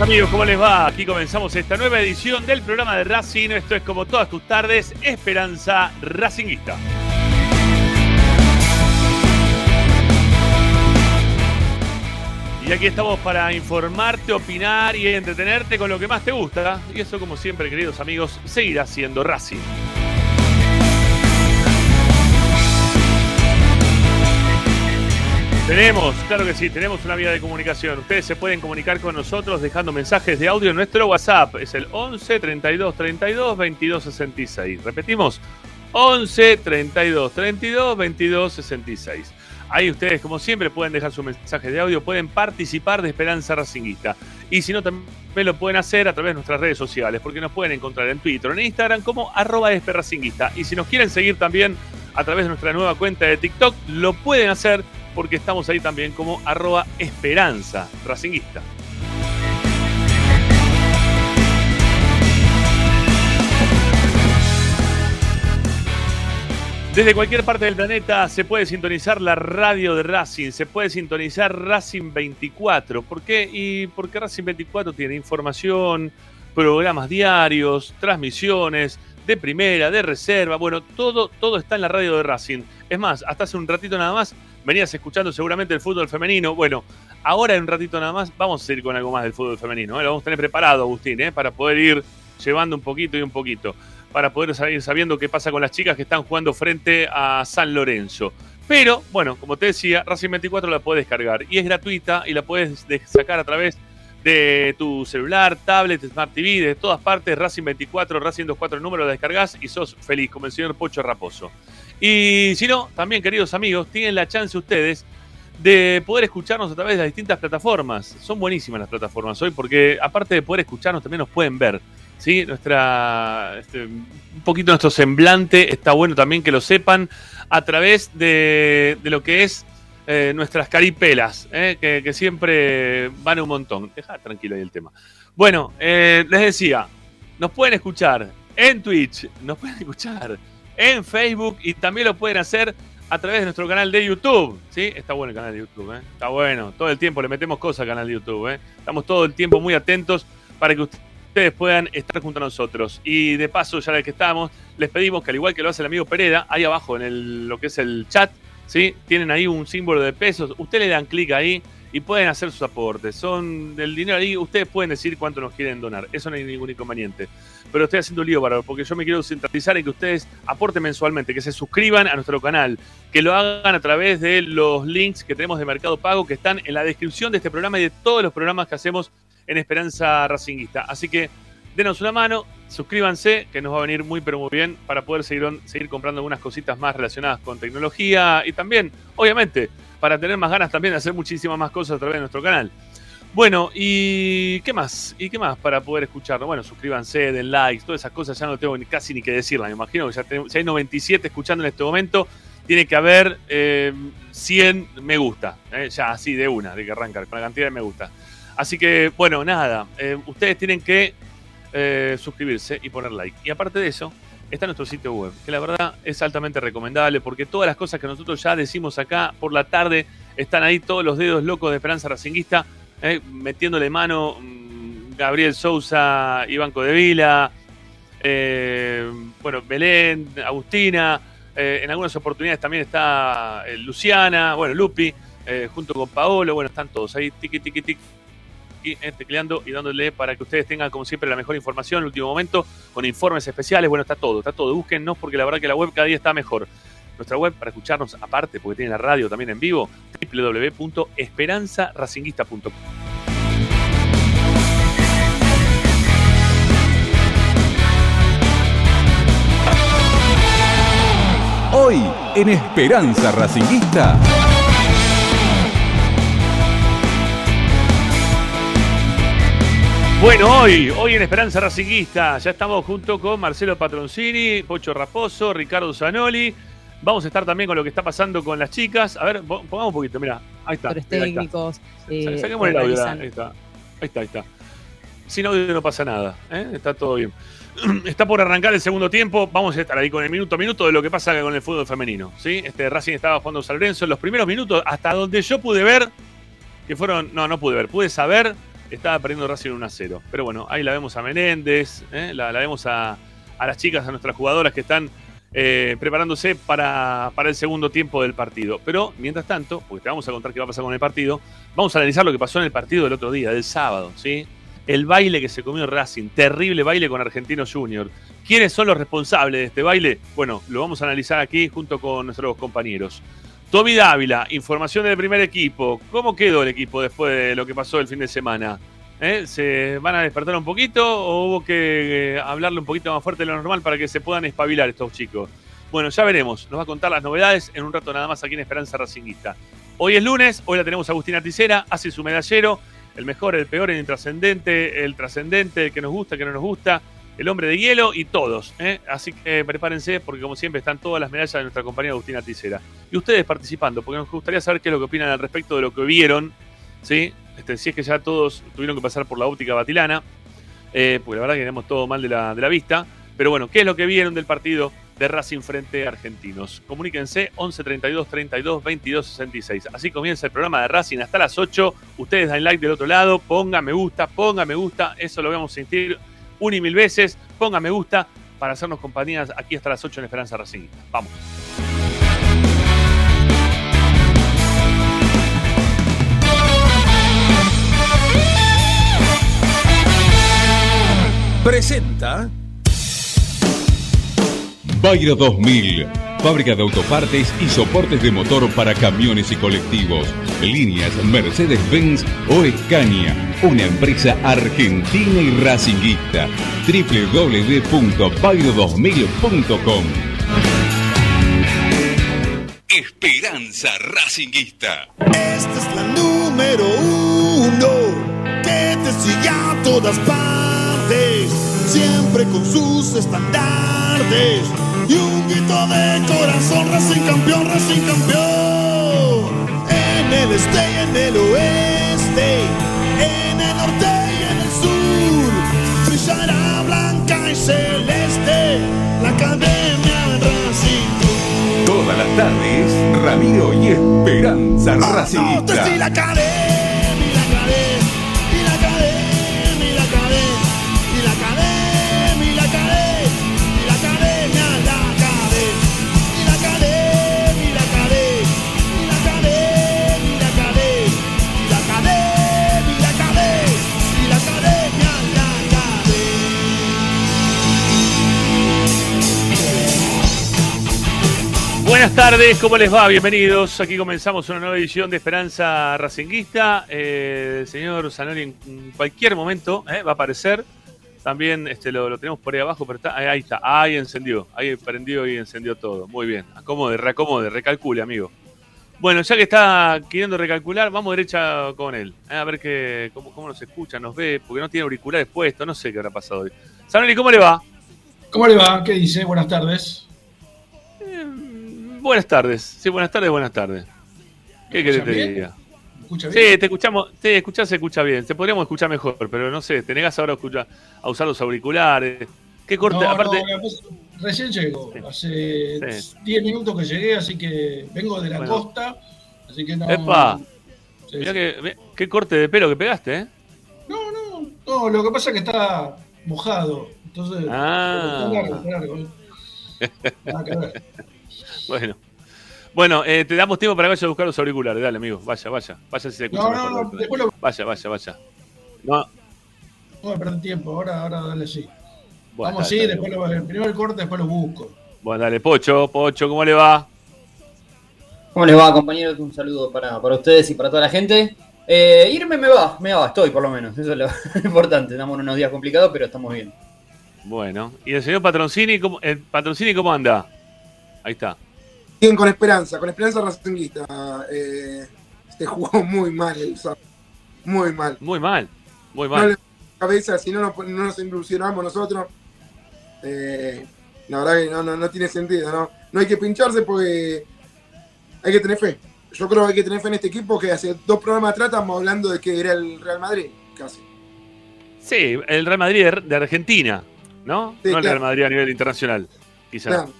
amigos, ¿cómo les va? Aquí comenzamos esta nueva edición del programa de Racing. Esto es como todas tus tardes, Esperanza Racinguista. Y aquí estamos para informarte, opinar y entretenerte con lo que más te gusta. Y eso, como siempre, queridos amigos, seguirá siendo Racing. Tenemos, claro que sí, tenemos una vía de comunicación. Ustedes se pueden comunicar con nosotros dejando mensajes de audio en nuestro WhatsApp. Es el 11 32 32 22 66. Repetimos, 11 32 32 22 66. Ahí ustedes, como siempre, pueden dejar su mensaje de audio, pueden participar de Esperanza Racinguista. Y si no, también lo pueden hacer a través de nuestras redes sociales, porque nos pueden encontrar en Twitter en Instagram como arroba Racinguista. Y si nos quieren seguir también a través de nuestra nueva cuenta de TikTok, lo pueden hacer porque estamos ahí también como arroba esperanza racinguista. Desde cualquier parte del planeta se puede sintonizar la radio de Racing, se puede sintonizar Racing 24. ¿Por qué? Y porque Racing 24 tiene información, programas diarios, transmisiones de primera, de reserva, bueno, todo, todo está en la radio de Racing. Es más, hasta hace un ratito nada más venías escuchando seguramente el fútbol femenino. Bueno, ahora en un ratito nada más vamos a ir con algo más del fútbol femenino. ¿eh? Lo vamos a tener preparado, Agustín, ¿eh? para poder ir llevando un poquito y un poquito. Para poder ir sabiendo qué pasa con las chicas que están jugando frente a San Lorenzo. Pero, bueno, como te decía, Racing 24 la puedes descargar y es gratuita y la puedes sacar a través tu celular, tablet, Smart TV, de todas partes, Racing 24, Racing 24, el número la descargas y sos feliz, como el señor Pocho Raposo. Y si no, también queridos amigos, tienen la chance ustedes de poder escucharnos a través de las distintas plataformas. Son buenísimas las plataformas hoy porque aparte de poder escucharnos también nos pueden ver. ¿sí? Nuestra, este, un poquito nuestro semblante está bueno también que lo sepan a través de, lo que es eh, nuestras caripelas, ¿eh? que, siempre van un montón. Deja tranquilo ahí el tema. Bueno, eh, les decía, nos pueden escuchar en Twitch, nos pueden escuchar en Facebook y también lo pueden hacer a través de nuestro canal de YouTube. ¿sí? Está bueno el canal de YouTube, está bueno. Todo el tiempo le metemos cosas al canal de YouTube. Estamos todo el tiempo muy atentos para que ustedes puedan estar junto a nosotros. Y de paso, ya que estamos, les pedimos que al igual que lo hace el amigo Pereda, ahí abajo en el, lo que es el chat, ¿sí? tienen ahí un símbolo de pesos. Ustedes le dan clic ahí y pueden hacer sus aportes. Son del dinero ahí, ustedes pueden decir cuánto nos quieren donar. Eso no hay ningún inconveniente pero estoy haciendo un lío, para porque yo me quiero centralizar en que ustedes aporten mensualmente, que se suscriban a nuestro canal, que lo hagan a través de los links que tenemos de Mercado Pago, que están en la descripción de este programa y de todos los programas que hacemos en Esperanza Racinguista. Así que denos una mano, suscríbanse, que nos va a venir muy pero muy bien para poder seguir, seguir comprando algunas cositas más relacionadas con tecnología y también, obviamente, para tener más ganas también de hacer muchísimas más cosas a través de nuestro canal. Bueno, ¿y qué más? ¿Y qué más para poder escucharlo? Bueno, suscríbanse, den likes, todas esas cosas ya no tengo casi ni que decirlas. Me imagino que ya hay 97 escuchando en este momento, tiene que haber 100 eh, me gusta. Eh, ya así de una, de que arrancar, con la cantidad de me gusta. Así que, bueno, nada, eh, ustedes tienen que suscribirse y poner like. Y aparte de eso, está nuestro sitio web, que la verdad es altamente recomendable porque todas las cosas que nosotros ya decimos acá por la tarde están ahí todos los dedos locos de Esperanza Racinguista eh, metiéndole mano mm, Gabriel Sousa, Iván Codevila, eh, bueno, Belén, Agustina, eh, en algunas oportunidades también está Luciana, bueno, Lupi, junto con Paolo, bueno, están todos ahí, tiki, tiki, tiki, tecleando y dándole para que ustedes tengan, como siempre, la mejor información en el último momento, con informes especiales, bueno, está todo, está todo, búsquennos porque la verdad que la web cada día está mejor. Nuestra web para escucharnos aparte, porque tiene la radio también en vivo, www.esperanzaracinguista.com. Hoy en Esperanza Racinguista. Bueno, hoy, hoy en Esperanza Racinguista, ya estamos junto con Marcelo Patroncini, Pocho Raposo, Ricardo Zanoli, Vamos a estar también con lo que está pasando con las chicas. A ver, pongamos un poquito, mira. Ahí está. técnicos. Eh, Saquemos el audio. Ahí está. Ahí está, ahí está. Sin audio no pasa nada. ¿eh? Está todo bien. Está por arrancar el segundo tiempo. Vamos a estar ahí con el minuto a minuto de lo que pasa con el fútbol femenino. ¿sí? Este Racing estaba jugando San Lorenzo en los primeros minutos, hasta donde yo pude ver, que fueron. No, no pude ver, pude saber, estaba perdiendo Racing 1 a 0. Pero bueno, ahí la vemos a Menéndez, ¿eh? la, vemos a, a las chicas, a nuestras jugadoras que están eh, preparándose para, el segundo tiempo del partido. Pero, mientras tanto, porque te vamos a contar qué va a pasar con el partido, vamos a analizar lo que pasó en el partido del otro día, del sábado, ¿sí? El baile que se comió Racing, terrible baile con Argentinos Junior. ¿Quiénes son los responsables de este baile? Bueno, lo vamos a analizar aquí junto con nuestros compañeros. Tommy Dávila, información del primer equipo. ¿Cómo quedó el equipo después de lo que pasó el fin de semana? ¿Eh? ¿Se van a despertar un poquito o hubo que eh, hablarle un poquito más fuerte de lo normal para que se puedan espabilar estos chicos? Bueno, ya veremos. Nos va a contar las novedades en un rato nada más aquí en Esperanza Racinguista. Hoy es lunes, hoy la tenemos a Agustina Ticera, hace su medallero, el mejor, el peor, el intrascendente, el trascendente, el que nos gusta, el que no nos gusta, el hombre de hielo y todos. ¿eh? Así que prepárense porque como siempre están todas las medallas de nuestra compañera Agustina Ticera. Y ustedes participando, porque nos gustaría saber qué es lo que opinan al respecto de lo que vieron, ¿sí? Este, si es que ya todos tuvieron que pasar por la óptica batilana, eh, porque la verdad que tenemos todo mal de la, de la vista. Pero bueno, ¿qué es lo que vieron del partido de Racing frente a Argentinos? Comuníquense 11 32 32 22 66. Así comienza el programa de Racing hasta las 8. Ustedes dan like del otro lado, pongan me gusta, pongan me gusta. Eso lo vamos a sentir un y mil veces. Pongan me gusta para hacernos compañías aquí hasta las 8 en Esperanza Racing. Vamos. presenta Bayra 2000, fábrica de autopartes y soportes de motor para camiones y colectivos. Líneas Mercedes-Benz o Escaña, una empresa argentina y racinguista. www.bayro2000.com Esperanza Racinguista. Esta es la número uno que te sigue a todas partes siempre con sus estandartes y un grito de corazón, Racing campeón, Racing campeón. En el este y en el oeste, en el norte y en el sur, brillará blanca y celeste la academia Racing. Todas las tardes, Ramiro y Esperanza Racing. la academia. Buenas tardes, ¿cómo les va? Bienvenidos. Aquí comenzamos una nueva edición de Esperanza Racinguista. Eh, el señor Zanoli en cualquier momento eh, va a aparecer. También este, lo, tenemos por ahí abajo, pero está, ahí está, ahí encendió, ahí prendió y encendió todo. Muy bien, acomode, reacomode, recalcule, amigo. Bueno, ya que está queriendo recalcular, vamos derecha con él. eh, A ver qué, cómo, cómo nos escucha, nos ve, porque no tiene auriculares puestos, no sé qué habrá pasado hoy. Sanoli, ¿cómo le va? ¿Cómo le va? ¿Qué dice? Buenas tardes. Buenas tardes. Sí, buenas tardes, buenas tardes. ¿Qué querés que te diga? ¿Me escucha bien? Sí, te escuchamos, te escuchás, se escucha bien. Te podríamos escuchar mejor, pero no sé, te negás ahora a, escuchar- a usar los auriculares. ¿Qué corte? No, Aparte, no, pues, recién llego. Sí. Hace Sí. 10 minutos que llegué, así que vengo de la Bueno. costa. Así que no. Epa. Sí, mirá que, mirá qué corte de pelo que pegaste, ¿eh? No, no, no, lo que pasa es que está mojado. Entonces, Ah. está largo, está largo. Nada que ver. Bueno. Bueno, eh, te damos tiempo para que vayas a buscar los auriculares. Dale, amigo. Vaya, vaya. Vaya si se escucha No, mejor. no, no, Dale. después lo Vaya, vaya, vaya. No. no me perdí tiempo. Ahora, ahora dale sí. Bueno, Vamos está, sí, está después lo, primero el corte, después lo busco. Bueno, dale, Pocho, Pocho, ¿cómo le va? ¿Cómo les va, compañeros? Un saludo para, para ustedes y para toda la gente. Eh, irme me va, me va, estoy por lo menos. Eso es lo importante. Estamos en unos días complicados, pero estamos bien. Bueno. ¿Y el señor Patroncini, cómo, el Patroncini cómo anda? Ahí está. Bien, con esperanza, con esperanza racinguista. Eh, se jugó muy mal el sábado. Muy mal. Muy mal. Muy No mal. le cabeza, si no nos, no nos ilusionamos nosotros. eh, la verdad que no, no, no tiene sentido, ¿no? No hay que pincharse porque hay que tener fe. Yo creo que hay que tener fe en este equipo que hace dos programas atrás estamos hablando de que era el Real Madrid, casi. Sí, el Real Madrid de, Argentina, ¿no? Sí, no el. Real Madrid a nivel internacional, quizás. Claro.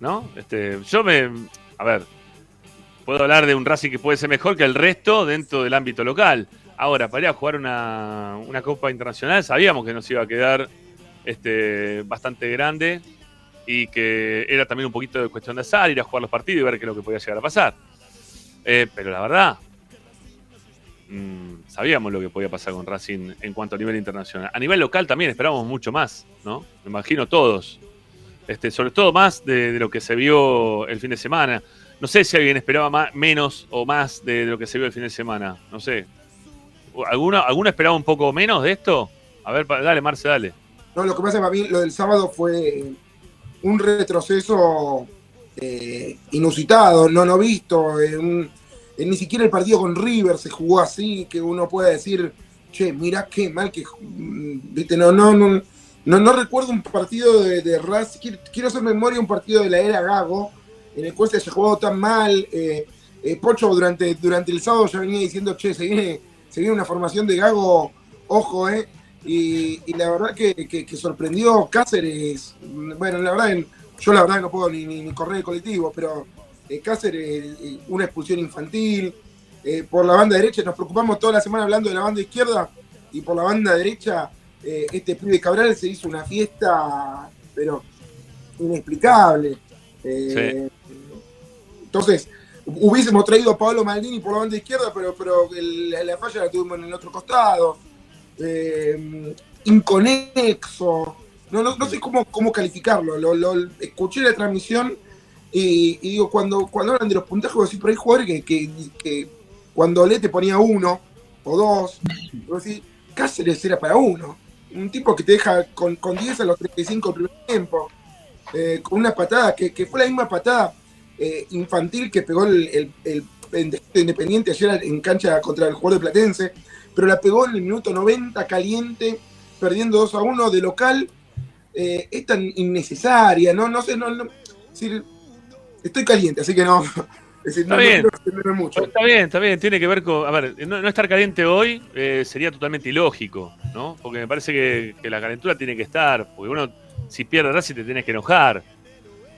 ¿No? Este, yo me. A ver. Puedo hablar de un Racing que puede ser mejor que el resto dentro del ámbito local. Ahora, para ir a jugar una, una Copa Internacional, sabíamos que nos iba a quedar este, bastante grande y que era también un poquito de cuestión de azar, ir a jugar los partidos y ver qué es lo que podía llegar a pasar. Eh, pero la verdad, mm, sabíamos lo que podía pasar con Racing en cuanto a nivel internacional. A nivel local también esperábamos mucho más, ¿no? Me imagino todos. Este, sobre todo más de, lo que se vio el fin de semana. No sé si alguien esperaba más, menos o más de, lo que se vio el fin de semana. No sé. ¿Alguno, ¿Alguno esperaba un poco menos de esto? A ver, dale, Marce, dale. No, lo que pasa para mí, lo del sábado fue un retroceso eh, inusitado, no no visto. eh, eh, ni siquiera el partido con River se jugó así, que uno pueda decir, che, mirá qué mal que. mm, no, no, no, no, no recuerdo un partido de, de Racing. Quiero, quiero hacer memoria un partido de la era Gago, en el cual se haya jugado tan mal. eh, eh, Pocho durante, durante el sábado ya venía diciendo, che, se viene, se viene una formación de Gago, ojo, eh. Y, la verdad que, que- que sorprendió Cáceres. Bueno, la verdad, yo la verdad no puedo ni, ni, correr el colectivo, pero eh, Cáceres, una expulsión infantil. Por la banda derecha, nos preocupamos toda la semana hablando de la banda izquierda, y por la banda derecha, eh, este pibe Cabral se hizo una fiesta, pero inexplicable. Eh, Entonces, hubiésemos traído a Pablo Maldini por la banda izquierda, pero, pero la falla la tuvimos en el otro costado. Eh, inconexo. No, no, no sé cómo, cómo calificarlo. Lo, lo- escuché la transmisión y, digo, cuando, cuando hablan de los puntajes, decís, pero hay jugadores que, cuando Le te ponía uno o dos, decís, Cáceres era para uno. Un tipo que te deja con, con 10 a los 35 del primer tiempo. eh, con una patada que, que fue la misma patada eh, infantil que pegó el, el- el Independiente ayer en cancha contra el jugador de Platense, pero la pegó en el minuto 90 caliente, perdiendo 2 a 1 de local. eh, es tan innecesaria, ¿no? No sé, no, no- estoy caliente, así que no. Es decir, Está no, bien. mucho. Está bien, está bien, tiene que ver con. A ver, no, no estar caliente hoy eh, sería totalmente ilógico, ¿no? Porque me parece que, que la calentura tiene que estar, porque uno, si pierde Racing, te tienes que enojar.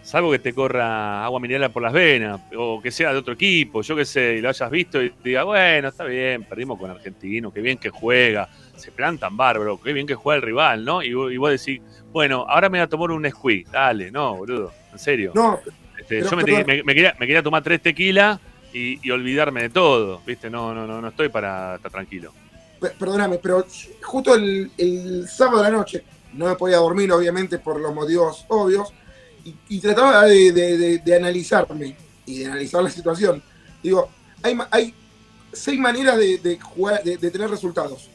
Salvo que te corra agua mineral por las venas, o que sea de otro equipo, yo qué sé, y lo hayas visto y te diga, bueno, está bien, perdimos con Argentino, qué bien que juega, se plantan bárbaro, qué bien que juega el rival, ¿no? Y, y vos decís, bueno, ahora me voy a tomar un squeak, dale, no, boludo, en serio. No, Este, Pero, yo me, perdón. me- me quería, me quería tomar tres tequilas y, y olvidarme de todo, ¿viste? No, no, no, no estoy para estar tranquilo. pe- perdóname, pero justo el, el sábado de la noche no me podía dormir, obviamente, por los motivos obvios, y, y trataba de, de- de- de analizarme y de analizar la situación. Digo, hay, hay seis maneras de, de jugar, de, de tener resultados.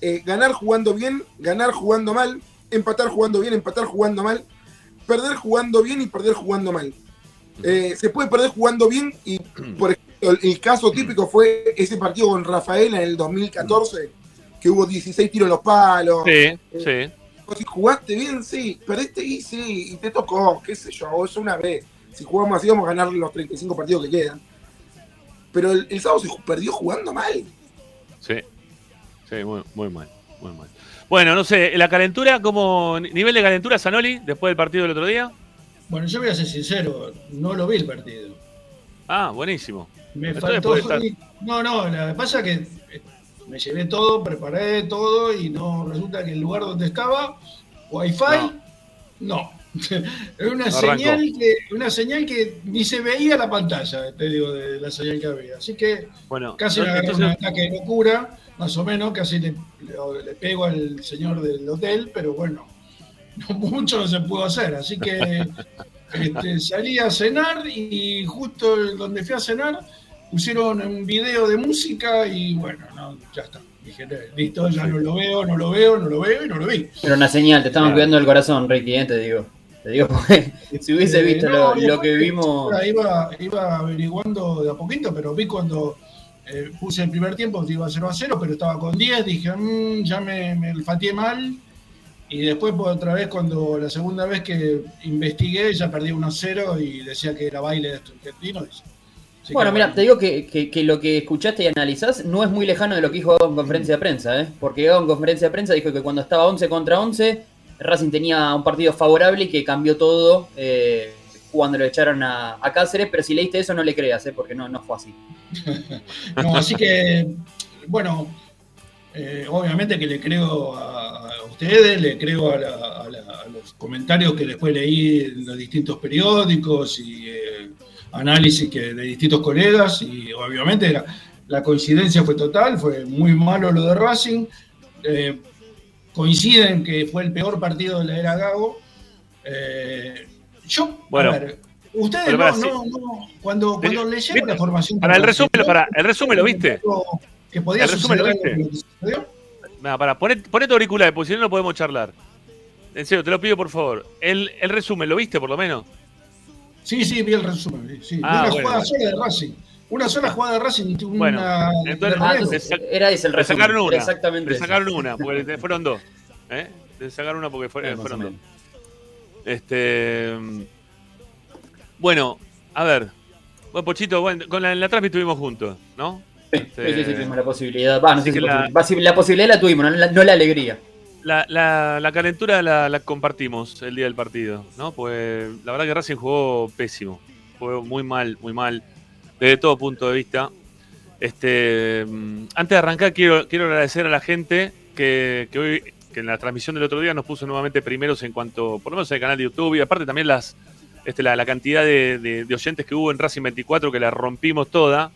Eh, ganar jugando bien, ganar jugando mal, empatar jugando bien, empatar jugando mal, perder jugando bien y perder jugando mal. Eh, se puede perder jugando bien y, por ejemplo, El, el caso típico fue ese partido con Rafaela en el 2014, que hubo 16 tiros en los palos. Sí, sí. Si jugaste bien, sí, perdiste y sí, y te tocó, qué sé yo, eso una vez. Si jugamos así, vamos a ganar los 35 partidos que quedan. Pero el, el sábado se perdió jugando mal. Sí, sí, muy, muy mal, muy mal. Bueno, no sé, la calentura, como nivel de calentura, Sanoli, después del partido del otro día. Bueno, yo voy a ser sincero, no lo vi el partido. Ah, buenísimo. Me Entonces faltó. estar- No, no, lo que pasa es que eh, me llevé todo, preparé todo y no resulta que el lugar donde estaba, Wi-Fi, no. Era una No señal arrancó. que, una señal que ni se veía la pantalla, te digo, de la señal que había. Así que Bueno, casi no- agarré un ataque de locura, más o menos, casi le, le- le pego al señor del hotel, pero bueno, no mucho no se pudo hacer. Así que este, salí a cenar y justo donde fui a cenar pusieron un video de música y bueno, no, ya está. Dije, listo, ya no lo veo, no lo veo, no lo veo y no lo vi. Era una señal, te estaban Claro. cuidando el corazón, Ricky, eh, te digo. Te digo porque si hubiese Eh, visto no, lo, lo que vimos. Iba, iba averiguando de a poquito, pero vi cuando eh, puse el primer tiempo que iba 0 a 0, pero estaba con 10, dije, "Mm, ya me, me olfateé mal. Y después por otra vez, cuando la segunda vez que investigué, ya perdí 1 a 0 y decía que era baile de estos argentinos. Así Bueno, mira, te digo que, que- que lo que escuchaste y analizás no es muy lejano de lo que dijo Gago en conferencia de prensa, ¿eh? Porque Gago en conferencia de prensa dijo que cuando estaba 11 contra 11, Racing tenía un partido favorable y que cambió todo eh, cuando lo echaron a, a Cáceres, pero si leíste eso no le creas, ¿eh? Porque no, no fue así. No, así que, bueno, eh, obviamente que le creo a, a ustedes, le creo a, la- a la- a los comentarios que después leí en los distintos periódicos y eh, análisis que, de distintos colegas y obviamente la, la coincidencia fue total, fue muy malo lo de Racing. Eh, coinciden que fue el peor partido de la era Gago. Yo, Bueno, a ver, ustedes no, no, no, cuando, cuando leyeron la formación Para el resumen, para, el resumen lo viste. Que podía El resumen suceder lo algo viste. que. Nada, para, poné, poné tu auricular, porque si no, no podemos charlar. En serio, te lo pido por favor. El, el resumen, ¿lo viste por lo menos? Sí, sí, vi el resumen. sí. Ah, una bueno, jugada bueno. sola de Racing. Una sola jugada de Racing. Una Bueno, entonces- Ah, entonces, sac- era ese el Le resumen. sacaron una. Exactamente. Le ese. sacaron una, porque le- fueron dos. ¿Eh? Le sacaron una porque Eh, fueron dos. Este. Bueno, a ver. Bueno, Pochito, bueno, con la, en la transmisión estuvimos juntos, ¿no? Sí, sí, sí, tuvimos la posibilidad. No sé si la- la posibilidad la tuvimos, no la, no la alegría. La, la- la calentura la, la compartimos el día del partido, ¿no? Pues la verdad que Racing jugó pésimo. Jugó muy mal, muy mal, desde todo punto de vista. Este, mm, antes de arrancar, quiero, quiero agradecer a la gente que, que hoy, que en la transmisión del otro día nos puso nuevamente primeros en cuanto, por lo menos en el canal de YouTube, y aparte también las, este, la, la cantidad de, de- de oyentes que hubo en Racing 24, que la rompimos toda.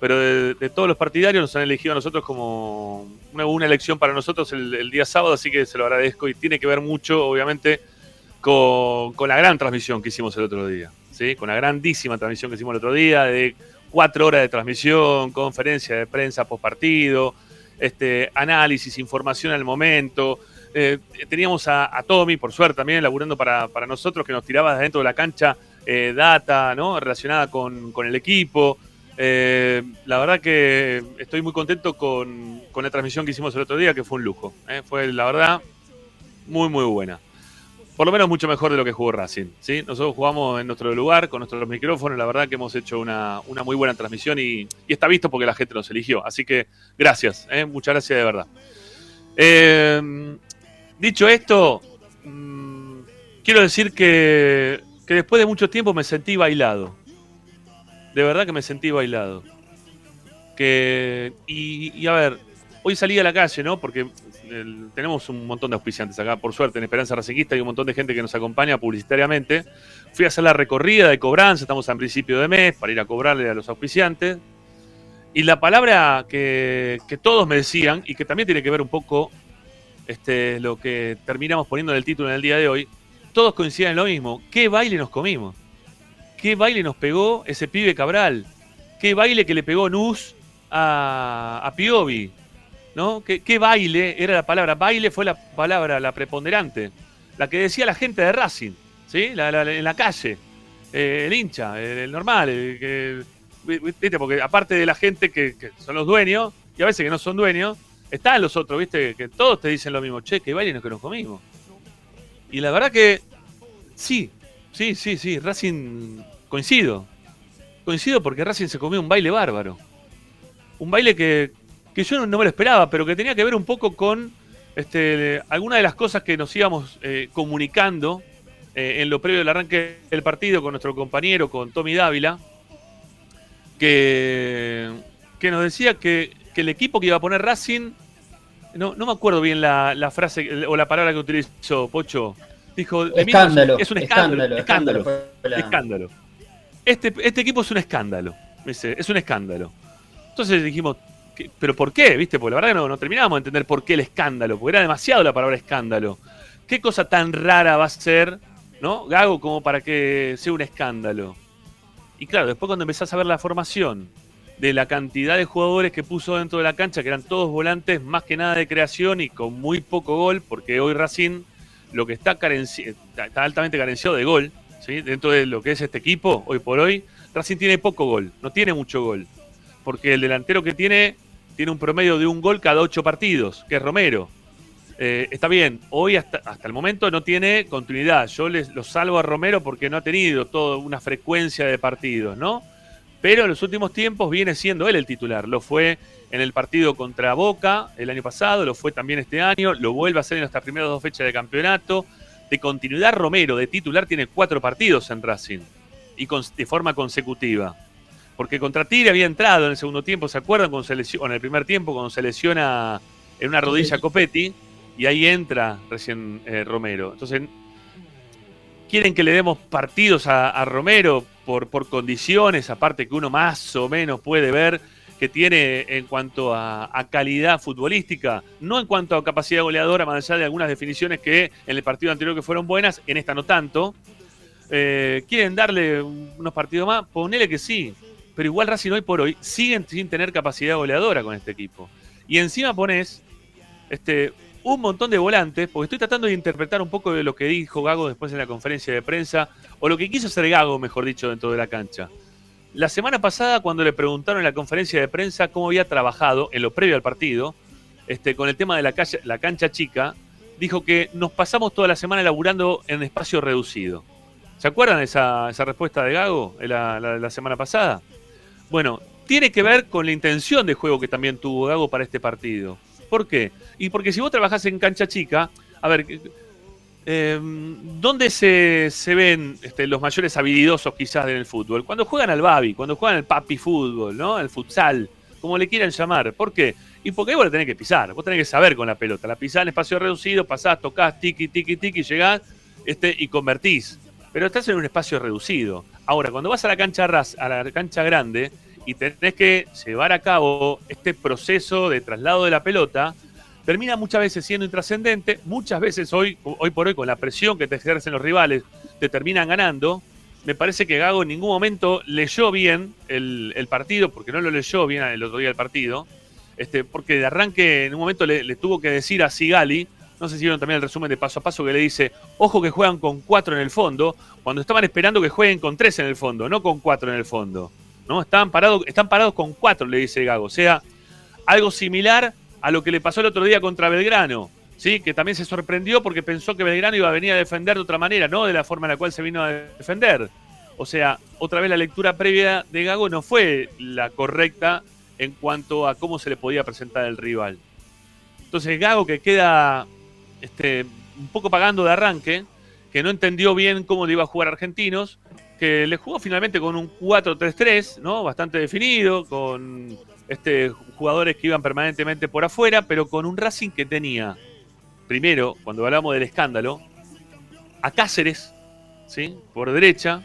Pero de, de todos los partidarios nos han elegido a nosotros como una, una elección para nosotros el, día sábado, así que se lo agradezco y tiene que ver mucho, obviamente, con, con la gran transmisión que hicimos el otro día, ¿sí? Con la grandísima transmisión que hicimos el otro día, de cuatro horas de transmisión, conferencia de prensa post partido, este, análisis, información al momento. Eh, teníamos a, a Tommy, por suerte también, laburando para, para nosotros, que nos tiraba de dentro de la cancha eh, data ¿no? relacionada con, con el equipo. Eh, la verdad que estoy muy contento con, la transmisión que hicimos el otro día, que fue un lujo. ¿eh? Fue, la verdad, muy, muy buena. Por lo menos mucho mejor de lo que jugó Racing. ¿sí? Nosotros jugamos en nuestro lugar, con nuestros micrófonos. La verdad que hemos hecho una, muy buena transmisión y, está visto porque la gente nos eligió. Así que gracias, ¿eh? muchas gracias de verdad. Dicho esto, mm, quiero decir que después de mucho tiempo me sentí bailado. De verdad que me sentí bailado. Que, y, a ver, hoy salí a la calle, ¿no? Porque tenemos un montón de auspiciantes acá, por suerte, en Esperanza Racinguista hay un montón de gente que nos acompaña publicitariamente. Fui a hacer la recorrida de cobranza, estamos a principio de mes, para ir a cobrarle a los auspiciantes. Y la palabra que, que todos me decían, y que también tiene que ver un poco este, lo que terminamos poniendo en el título en el día de hoy, todos coinciden en lo mismo. ¿Qué baile nos comimos? ¿Qué baile nos pegó ese pibe Cabral? ¿Qué baile que le pegó Nus a, a Piovi? ¿No? ¿Qué, baile era la palabra? Baile fue la palabra, la preponderante. La que decía la gente de Racing, ¿sí? En la calle. Eh, el hincha, el, normal, el ¿viste? Porque aparte de la gente que, son los dueños, y a veces que no son dueños, están los otros, ¿viste? Que todos te dicen lo mismo, che, que bailen que nos comimos. Y la verdad que sí, sí, sí, sí, Racing coincido. Coincido porque Racing se comió un baile bárbaro. Un baile que, que yo no, me lo esperaba, pero que tenía que ver un poco con este, algunas de las cosas que nos íbamos eh, comunicando eh, en lo previo del arranque del partido con nuestro compañero, con Tommy Dávila, que, que nos decía que, que el equipo que iba a poner Racing, no, no me acuerdo bien la, la frase o la palabra que utilizó Pocho, dijo, de mí Escándalo, es un escándalo, escándalo, escándalo, la-. Este, este equipo es un escándalo, dice, es un escándalo. Entonces dijimos, ¿qué- ¿pero por qué? ¿Viste? Porque la verdad que no, no terminábamos de entender por qué el escándalo, porque era demasiado la palabra escándalo. ¿Qué cosa tan rara va a ser, ¿no? Gago como para que sea un escándalo. Y claro, después cuando empezás a ver la formación de la cantidad de jugadores que puso dentro de la cancha, que eran todos volantes más que nada de creación y con muy poco gol, porque hoy Racing lo que está, altamente carenciado de gol, ¿sí? dentro de lo que es este equipo, hoy por hoy, Racing tiene poco gol, no tiene mucho gol, porque el delantero que tiene tiene un promedio de un gol cada ocho partidos, que es Romero. Eh, está bien, hoy hasta, hasta el momento no tiene continuidad. Yo les, lo salvo a Romero porque no ha tenido toda una frecuencia de partidos, ¿no? Pero en los últimos tiempos viene siendo él el titular. Lo fue en el partido contra Boca el año pasado, lo fue también este año, lo vuelve a hacer en estas primeras dos fechas de campeonato. De continuidad, Romero de titular tiene cuatro partidos en Racing y con- de forma consecutiva. Porque contra Tigre había entrado en el segundo tiempo, ¿se acuerdan? Lesiona, o en el primer tiempo, cuando se lesiona en una rodilla Copetti, y ahí entra recién eh, Romero. Entonces, quieren que le demos partidos a, a Romero por, por condiciones, aparte que uno más o menos puede ver que tiene en cuanto a, calidad futbolística, no en cuanto a capacidad goleadora, más allá de algunas definiciones que en el partido anterior que fueron buenas, en esta no tanto. Eh, ¿Quieren darle un- unos partidos más? Ponele que sí, pero igual Racing hoy por hoy siguen sin tener capacidad goleadora con este equipo. Y encima pones este, un montón de volantes, porque estoy tratando de interpretar un poco de lo que dijo Gago después en la conferencia de prensa, o lo que quiso hacer Gago, mejor dicho, dentro de la cancha. La semana pasada, cuando le preguntaron en la conferencia de prensa cómo había trabajado en lo previo al partido, este, con el tema de la, calle- la cancha chica, dijo que nos pasamos toda la semana laburando en espacio reducido. ¿Se acuerdan esa, respuesta de Gago la, la- la semana pasada? Bueno, tiene que ver con la intención de juego que también tuvo Gago para este partido. ¿Por qué? Y porque si vos trabajás en cancha chica, a ver, eh, ¿dónde se, se ven este, los mayores habilidosos quizás en el fútbol? Cuando juegan al babi, cuando juegan al papi fútbol, ¿no? Al futsal, como le quieran llamar. ¿Por qué? Y porque vos la tenés que pisar, vos tenés que saber con la pelota. La pisás en espacio reducido, pasás, tocás, tiki, tiki, tiki, llegás este, y convertís. Pero estás en un espacio reducido. Ahora, cuando vas a la cancha a la cancha grande y tenés que llevar a cabo este proceso de traslado de la pelota, termina muchas veces siendo intrascendente, muchas veces hoy, hoy por hoy con la presión que te ejercen los rivales, te terminan ganando. Me parece que Gago en ningún momento leyó bien el, partido, porque no lo leyó bien el otro día el partido, este, porque de arranque en un momento le, tuvo que decir a Sigali, no sé si vieron también el resumen de paso a paso que le dice, ojo que juegan con cuatro en el fondo, cuando estaban esperando que jueguen con tres en el fondo, no con cuatro en el fondo. ¿no? Están, parados, están parados con cuatro, le dice Gago. O sea, algo similar a lo que le pasó el otro día contra Belgrano, ¿sí? que también se sorprendió porque pensó que Belgrano iba a venir a defender de otra manera, no de la forma en la cual se vino a defender. O sea, otra vez la lectura previa de Gago no fue la correcta en cuanto a cómo se le podía presentar el rival. Entonces Gago que queda este, un poco pagando de arranque, que no entendió bien cómo le iba a jugar a Argentinos, que le jugó finalmente con un 4-3-3, ¿no? Bastante definido, con este, jugadores que iban permanentemente por afuera, pero con un Racing que tenía, primero, cuando hablamos del escándalo, a Cáceres, ¿sí? Por derecha,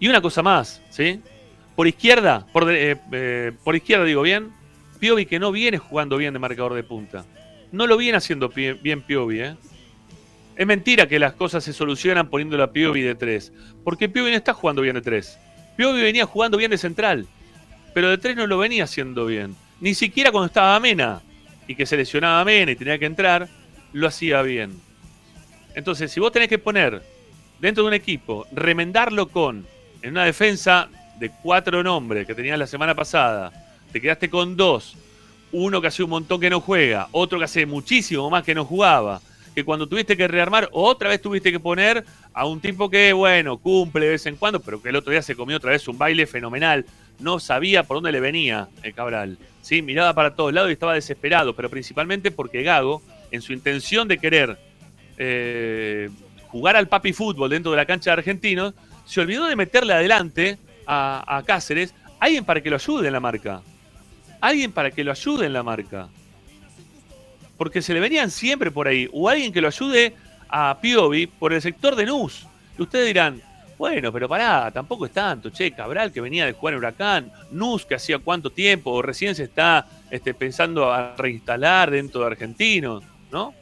y una cosa más, ¿sí? Por izquierda, por, eh, eh, por izquierda digo bien, Piovi que no viene jugando bien de marcador de punta. No lo viene haciendo bien Piovi, ¿eh? Es mentira que las cosas se solucionan poniéndolo a Piovi de 3. Porque Piovi no está jugando bien de 3. Piovi venía jugando bien de central. Pero de 3 no lo venía haciendo bien. Ni siquiera cuando estaba Mena. Y que se lesionaba Mena y tenía que entrar. Lo hacía bien. Entonces, si vos tenés que poner dentro de un equipo, remendarlo con en una defensa de cuatro nombres que tenías la semana pasada, te quedaste con dos, uno que hace un montón que no juega, otro que hace muchísimo más que no jugaba, que cuando tuviste que rearmar, otra vez tuviste que poner a un tipo que, bueno, cumple de vez en cuando, pero que el otro día se comió otra vez un baile fenomenal. No sabía por dónde le venía el Cabral. ¿Sí? Miraba para todos lados y estaba desesperado, pero principalmente porque Gago, en su intención de querer eh, jugar al papi fútbol dentro de la cancha de argentinos, se olvidó de meterle adelante a, a Cáceres alguien para que lo ayude en la marca. Alguien para que lo ayude en la marca porque se le venían siempre por ahí, o alguien que lo ayude a Piovi por el sector de Nus. Y ustedes dirán, bueno, pero pará, tampoco es tanto, che, Cabral que venía de jugar Huracán, Nus que hacía cuánto tiempo, o recién se está este, pensando a reinstalar dentro de Argentinos, ¿no?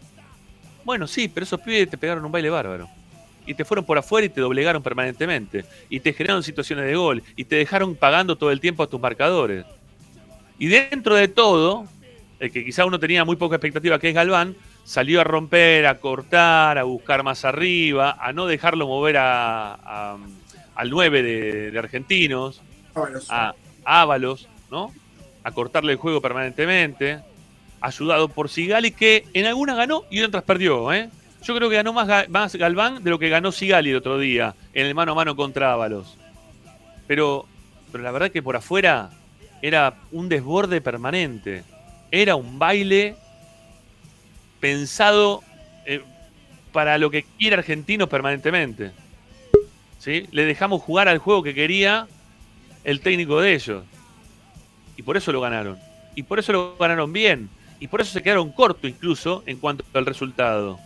Bueno, sí, pero esos pibes te pegaron un baile bárbaro. Y te fueron por afuera y te doblegaron permanentemente. Y te generaron situaciones de gol. Y te dejaron pagando todo el tiempo a tus marcadores. Y dentro de todo, el que quizá uno tenía muy poca expectativa, que es Galván, salió a romper, a cortar, a buscar más arriba, a no dejarlo mover a, al 9 de, Argentinos, a Ábalos, ¿no? A cortarle el juego permanentemente, ayudado por Sigali, que en algunas ganó y en otras perdió, ¿eh? Yo creo que ganó más, más Galván de lo que ganó Sigali el otro día, en el mano a mano contra Ábalos. Pero, pero la verdad que por afuera era un desborde permanente era un baile pensado eh, para lo que quiere Argentinos permanentemente. ¿Sí? Le dejamos jugar al juego que quería el técnico de ellos. Y por eso lo ganaron. Y por eso lo ganaron bien. Y por eso se quedaron cortos incluso en cuanto al resultado.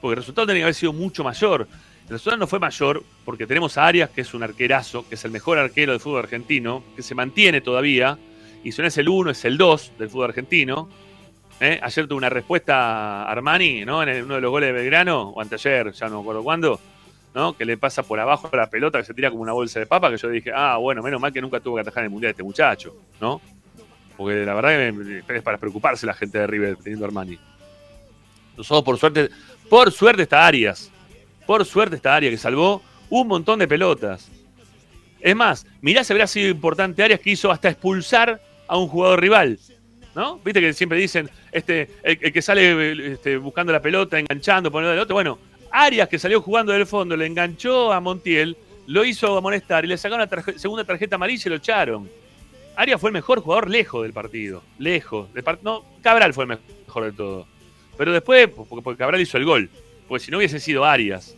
Porque el resultado tenía que haber sido mucho mayor. El resultado no fue mayor porque tenemos a Arias, que es un arquerazo, que es el mejor arquero del fútbol argentino, que se mantiene todavía y si no es el 1, es el 2 del fútbol argentino. ¿Eh? Ayer tuve una respuesta Armani, ¿no? En uno de los goles de Belgrano, o anteayer, ya no me acuerdo cuándo, ¿no? Que le pasa por abajo la pelota que se tira como una bolsa de papa, que yo dije, ah, bueno, menos mal que nunca tuvo que atajar en el mundial este muchacho, ¿no? Porque la verdad que es para preocuparse la gente de River teniendo Armani. Nosotros, por suerte, por suerte está Arias. Por suerte está Arias, que salvó un montón de pelotas. Es más, mirá si habría sido importante Arias que hizo hasta expulsar a un jugador rival. ¿No? Viste que siempre dicen, este, el, que sale este, buscando la pelota, enganchando, poniendo el otro. Bueno, Arias, que salió jugando del fondo, le enganchó a Montiel, lo hizo amonestar y le sacaron la segunda tarjeta amarilla y lo echaron. Arias fue el mejor jugador lejos del partido. Lejos. no, Cabral fue el mejor de todo. Pero después, porque, porque Cabral hizo el gol. Porque si no hubiese sido Arias.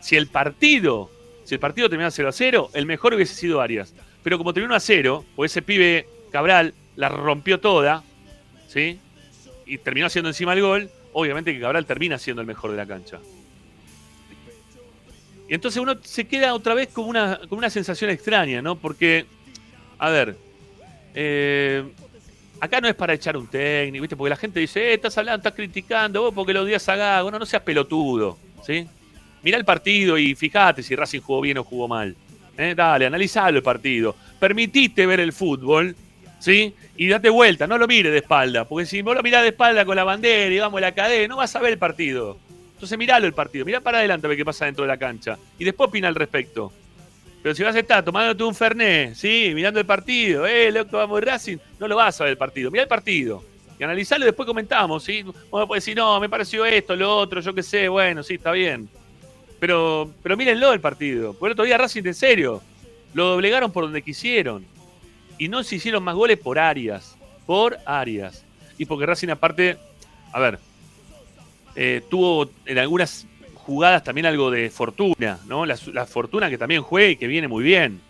Si el partido, si el partido terminaba 0 a 0, el mejor hubiese sido Arias. Pero como terminó a 0, pues ese pibe Cabral la rompió toda, ¿sí? Y terminó haciendo encima el gol. Obviamente que Cabral termina siendo el mejor de la cancha. Y entonces uno se queda otra vez con una, con una sensación extraña, ¿no? Porque, a ver, eh, acá no es para echar un técnico, ¿viste? Porque la gente dice, eh, estás hablando, estás criticando, vos porque lo odias a Gago. No, seas pelotudo, ¿sí? Mirá el partido y fíjate si Racing jugó bien o jugó mal. ¿eh? Dale, analizalo el partido. Permitiste ver el fútbol ¿sí? Y date vuelta, no lo mire de espalda, porque si vos lo mirás de espalda con la bandera y vamos la cadena, no vas a ver el partido. Entonces miralo el partido, mirá para adelante a ver qué pasa dentro de la cancha. Y después opina al respecto. Pero si vas a estar tomándote un Fernet, ¿sí? Mirando el partido, eh, loco, vamos Racing, no lo vas a ver el partido. Mirá el partido. Y analizarlo y después comentamos, ¿sí? Vos puedes decir, no, me pareció esto, lo otro, yo qué sé, bueno, sí, está bien. Pero, pero mírenlo el partido. Por otro día Racing, en serio, lo doblegaron por donde quisieron y no se hicieron más goles por Arias. Por Arias. Y porque Racing, aparte, a ver, eh, tuvo en algunas jugadas también algo de fortuna, ¿no? La, fortuna que también juega y que viene muy bien.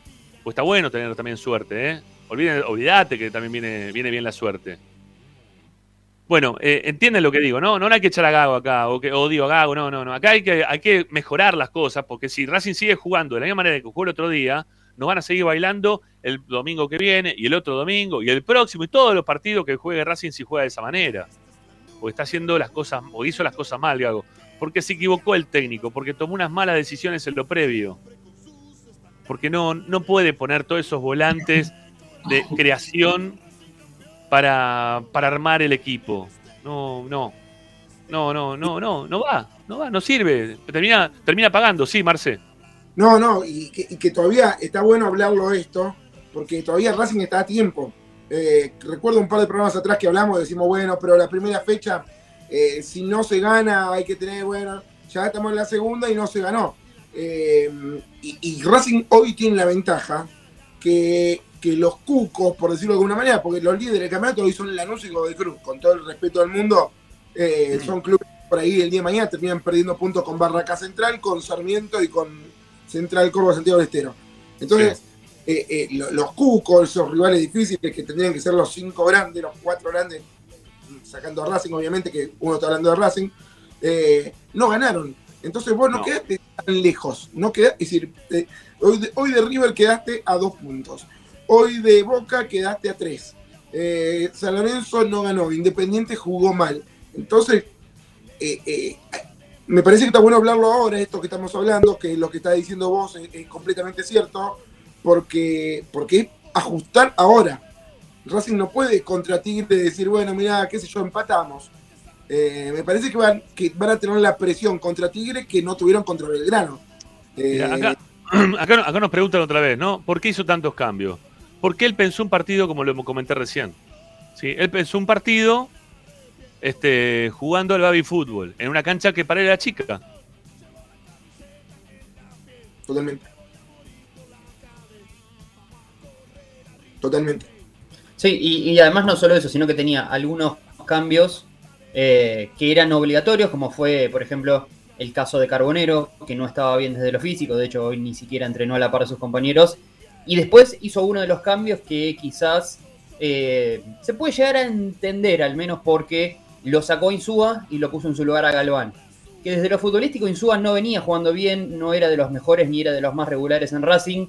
Pues está bueno tener también suerte, ¿eh? olvídate que también viene, viene bien la suerte. Bueno, eh, entienden lo que digo, ¿no? No hay que echar a Gago acá, o, que, o digo a Gago, no, no, no. Acá hay que, hay que mejorar las cosas, porque si Racing sigue jugando de la misma manera que jugó el otro día, nos van a seguir bailando el domingo que viene y el otro domingo y el próximo y todos los partidos que juegue Racing si juega de esa manera. Porque está haciendo las cosas, o hizo las cosas mal, Gago. Porque se equivocó el técnico, porque tomó unas malas decisiones en lo previo. Porque no, no puede poner todos esos volantes de creación para, para armar el equipo. No, no. No, no, no, no, no va, no va, no sirve. Termina, termina pagando, sí, Marce. No, no, y que, y que todavía está bueno hablarlo esto, porque todavía Racing está a tiempo. Eh, recuerdo un par de programas atrás que hablamos, decimos, bueno, pero la primera fecha, eh, si no se gana, hay que tener, bueno, ya estamos en la segunda y no se ganó. Eh, y, y Racing hoy tiene la ventaja que, que los cucos, por decirlo de alguna manera, porque los líderes del campeonato hoy son el anuncio y Godoy Cruz, con todo el respeto del mundo, eh, son clubes por ahí el día de mañana terminan perdiendo puntos con Barraca Central, con Sarmiento y con Central Córdoba Santiago del Estero. Entonces, eh, eh, lo- los cucos, esos rivales difíciles que tendrían que ser los cinco grandes, los cuatro grandes, sacando a Racing, obviamente, que uno está hablando de Racing, eh, no ganaron. Entonces vos no, No. quedaste tan lejos. No quedaste, es decir, hoy, de, hoy de River quedaste a dos puntos. Hoy de Boca quedaste a tres. Eh, San Lorenzo no ganó. Independiente jugó mal. Entonces, eh, eh, me parece que está bueno hablarlo ahora, esto que estamos hablando, que lo que está diciendo vos es, es completamente cierto, porque, porque es ajustar ahora. Racing no puede contra Tigre decir, bueno, mira, qué sé yo, empatamos. Eh, me parece que van, que van a tener la presión contra Tigre que no tuvieron contra Belgrano. Eh, acá, acá, acá nos preguntan otra vez, ¿no? ¿Por qué hizo tantos cambios? Porque él pensó un partido como lo comenté recién. ¿sí? Él pensó un partido este, jugando al baby fútbol en una cancha que para él era chica. Totalmente. Totalmente. Sí, y, y además no solo eso, sino que tenía algunos cambios eh, que eran obligatorios, como fue, por ejemplo, el caso de Carbonero, que no estaba bien desde lo físico, de hecho hoy ni siquiera entrenó a la par de sus compañeros. Y después hizo uno de los cambios que quizás eh, se puede llegar a entender, al menos porque lo sacó Insúa y lo puso en su lugar a Galván. Que desde lo futbolístico Insúa no venía jugando bien, no era de los mejores ni era de los más regulares en Racing.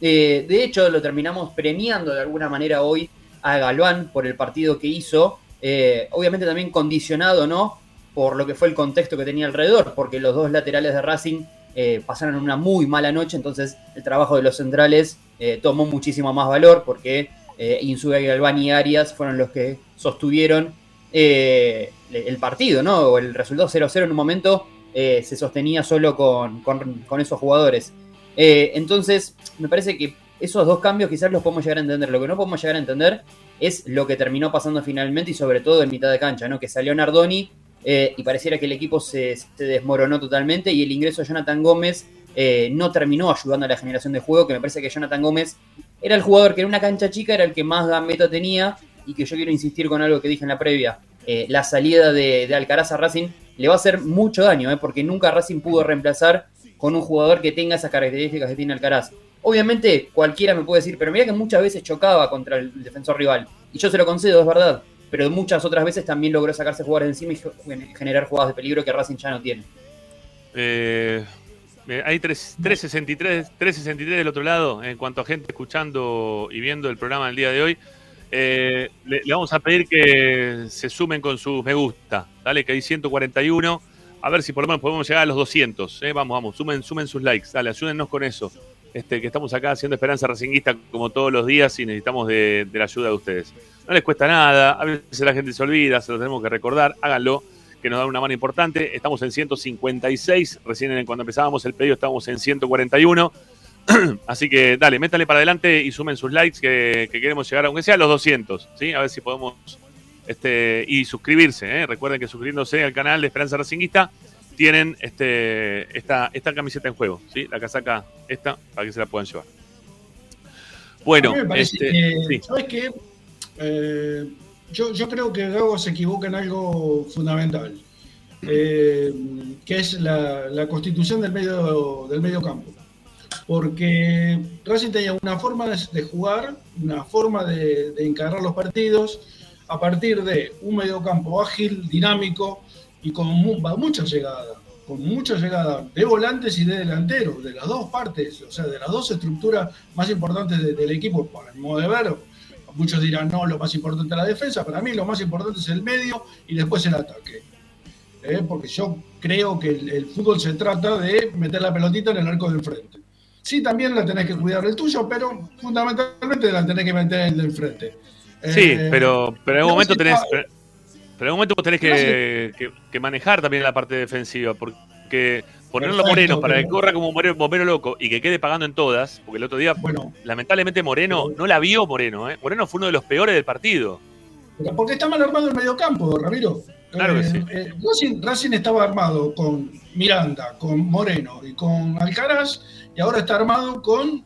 Eh, de hecho, lo terminamos premiando de alguna manera hoy a Galván por el partido que hizo. Eh, obviamente también condicionado, ¿no? Por lo que fue el contexto que tenía alrededor, porque los dos laterales de Racing eh, pasaron una muy mala noche, entonces el trabajo de los centrales tomó muchísimo más valor, porque eh, Insúa, Galván y Arias fueron los que sostuvieron eh, el partido, ¿no? O el resultado 0-0 en un momento eh, se sostenía solo con, con- esos jugadores. Eh, entonces, me parece que esos dos cambios quizás los podemos llegar a entender. Lo que no podemos llegar a entender es lo que terminó pasando finalmente y sobre todo en mitad de cancha, ¿no? Que salió Nardoni y pareciera que el equipo se, desmoronó totalmente y el ingreso de Jonathan Gómez no terminó ayudando a la generación de juego, que me parece que Jonathan Gómez era el jugador que en una cancha chica era el que más gambeta tenía y que yo quiero insistir con algo que dije en la previa. Eh, la salida de, Alcaraz a Racing le va a hacer mucho daño, eh, porque nunca Racing pudo reemplazar con un jugador que tenga esas características que tiene Alcaraz. Obviamente cualquiera me puede decir, pero mira que muchas veces chocaba contra el defensor rival. Y yo se lo concedo, es verdad. Pero muchas otras veces también logró sacarse jugadores encima y ge- generar jugadas de peligro que Racing ya no tiene. Eh, hay tres- 363, 363 del otro lado, en cuanto a gente escuchando y viendo el programa del día de hoy. Eh, le, vamos a pedir que se sumen con sus me gusta, dale, que hay 141. A ver si por lo menos podemos llegar a los 200. eh. Vamos, vamos, sumen, sumen sus likes, dale, ayúdennos con eso. Este, que estamos acá haciendo Esperanza Racinguista como todos los días y necesitamos de, de la ayuda de ustedes. No les cuesta nada, a veces la gente se olvida, se lo tenemos que recordar, háganlo que nos dan una mano importante. Estamos en 156, recién cuando empezábamos el pedido estábamos en 141. Así que dale, métale para adelante y sumen sus likes que, que queremos llegar, aunque sea a los 200, ¿sí? A ver si podemos... Este, y suscribirse, ¿eh? recuerden que suscribiéndose al canal de Esperanza Racinguista tienen este, esta, esta camiseta en juego, ¿sí? La casaca esta, para que se la puedan llevar. Bueno, este, que, sí. ¿sabes qué? Eh, yo, yo creo que Gago se equivoca en algo fundamental, eh, que es la, la constitución del medio, del medio campo. Porque Racing tenía una forma de, de jugar, una forma de, de encarar los partidos a partir de un medio campo ágil, dinámico y con mu- mucha llegada, con mucha llegada de volantes y de delanteros, de las dos partes, o sea, de las dos estructuras más importantes de- del equipo, para mi modo de ver. Muchos dirán, no, lo más importante es la defensa, para mí lo más importante es el medio y después el ataque. ¿eh? Porque yo creo que el, el fútbol se trata de meter la pelotita en el arco del frente. Sí, también la tenés que cuidar el tuyo, pero fundamentalmente la tenés que meter en el del frente. Sí, Eh, pero, pero en no momento tenés. Pero, pero en un momento vos tenés que, que- que manejar también la parte defensiva, porque ponerlo Moreno para que corra como un bombero loco y que quede pagando en todas, porque el otro día, bueno, lamentablemente Moreno no la vio Moreno, ¿eh? Moreno fue uno de los peores del partido. Porque está mal armado el mediocampo, Ramiro. Claro que eh, sí. Eh, Racing, estaba armado con Miranda, con Moreno y con Alcaraz, y ahora está armado con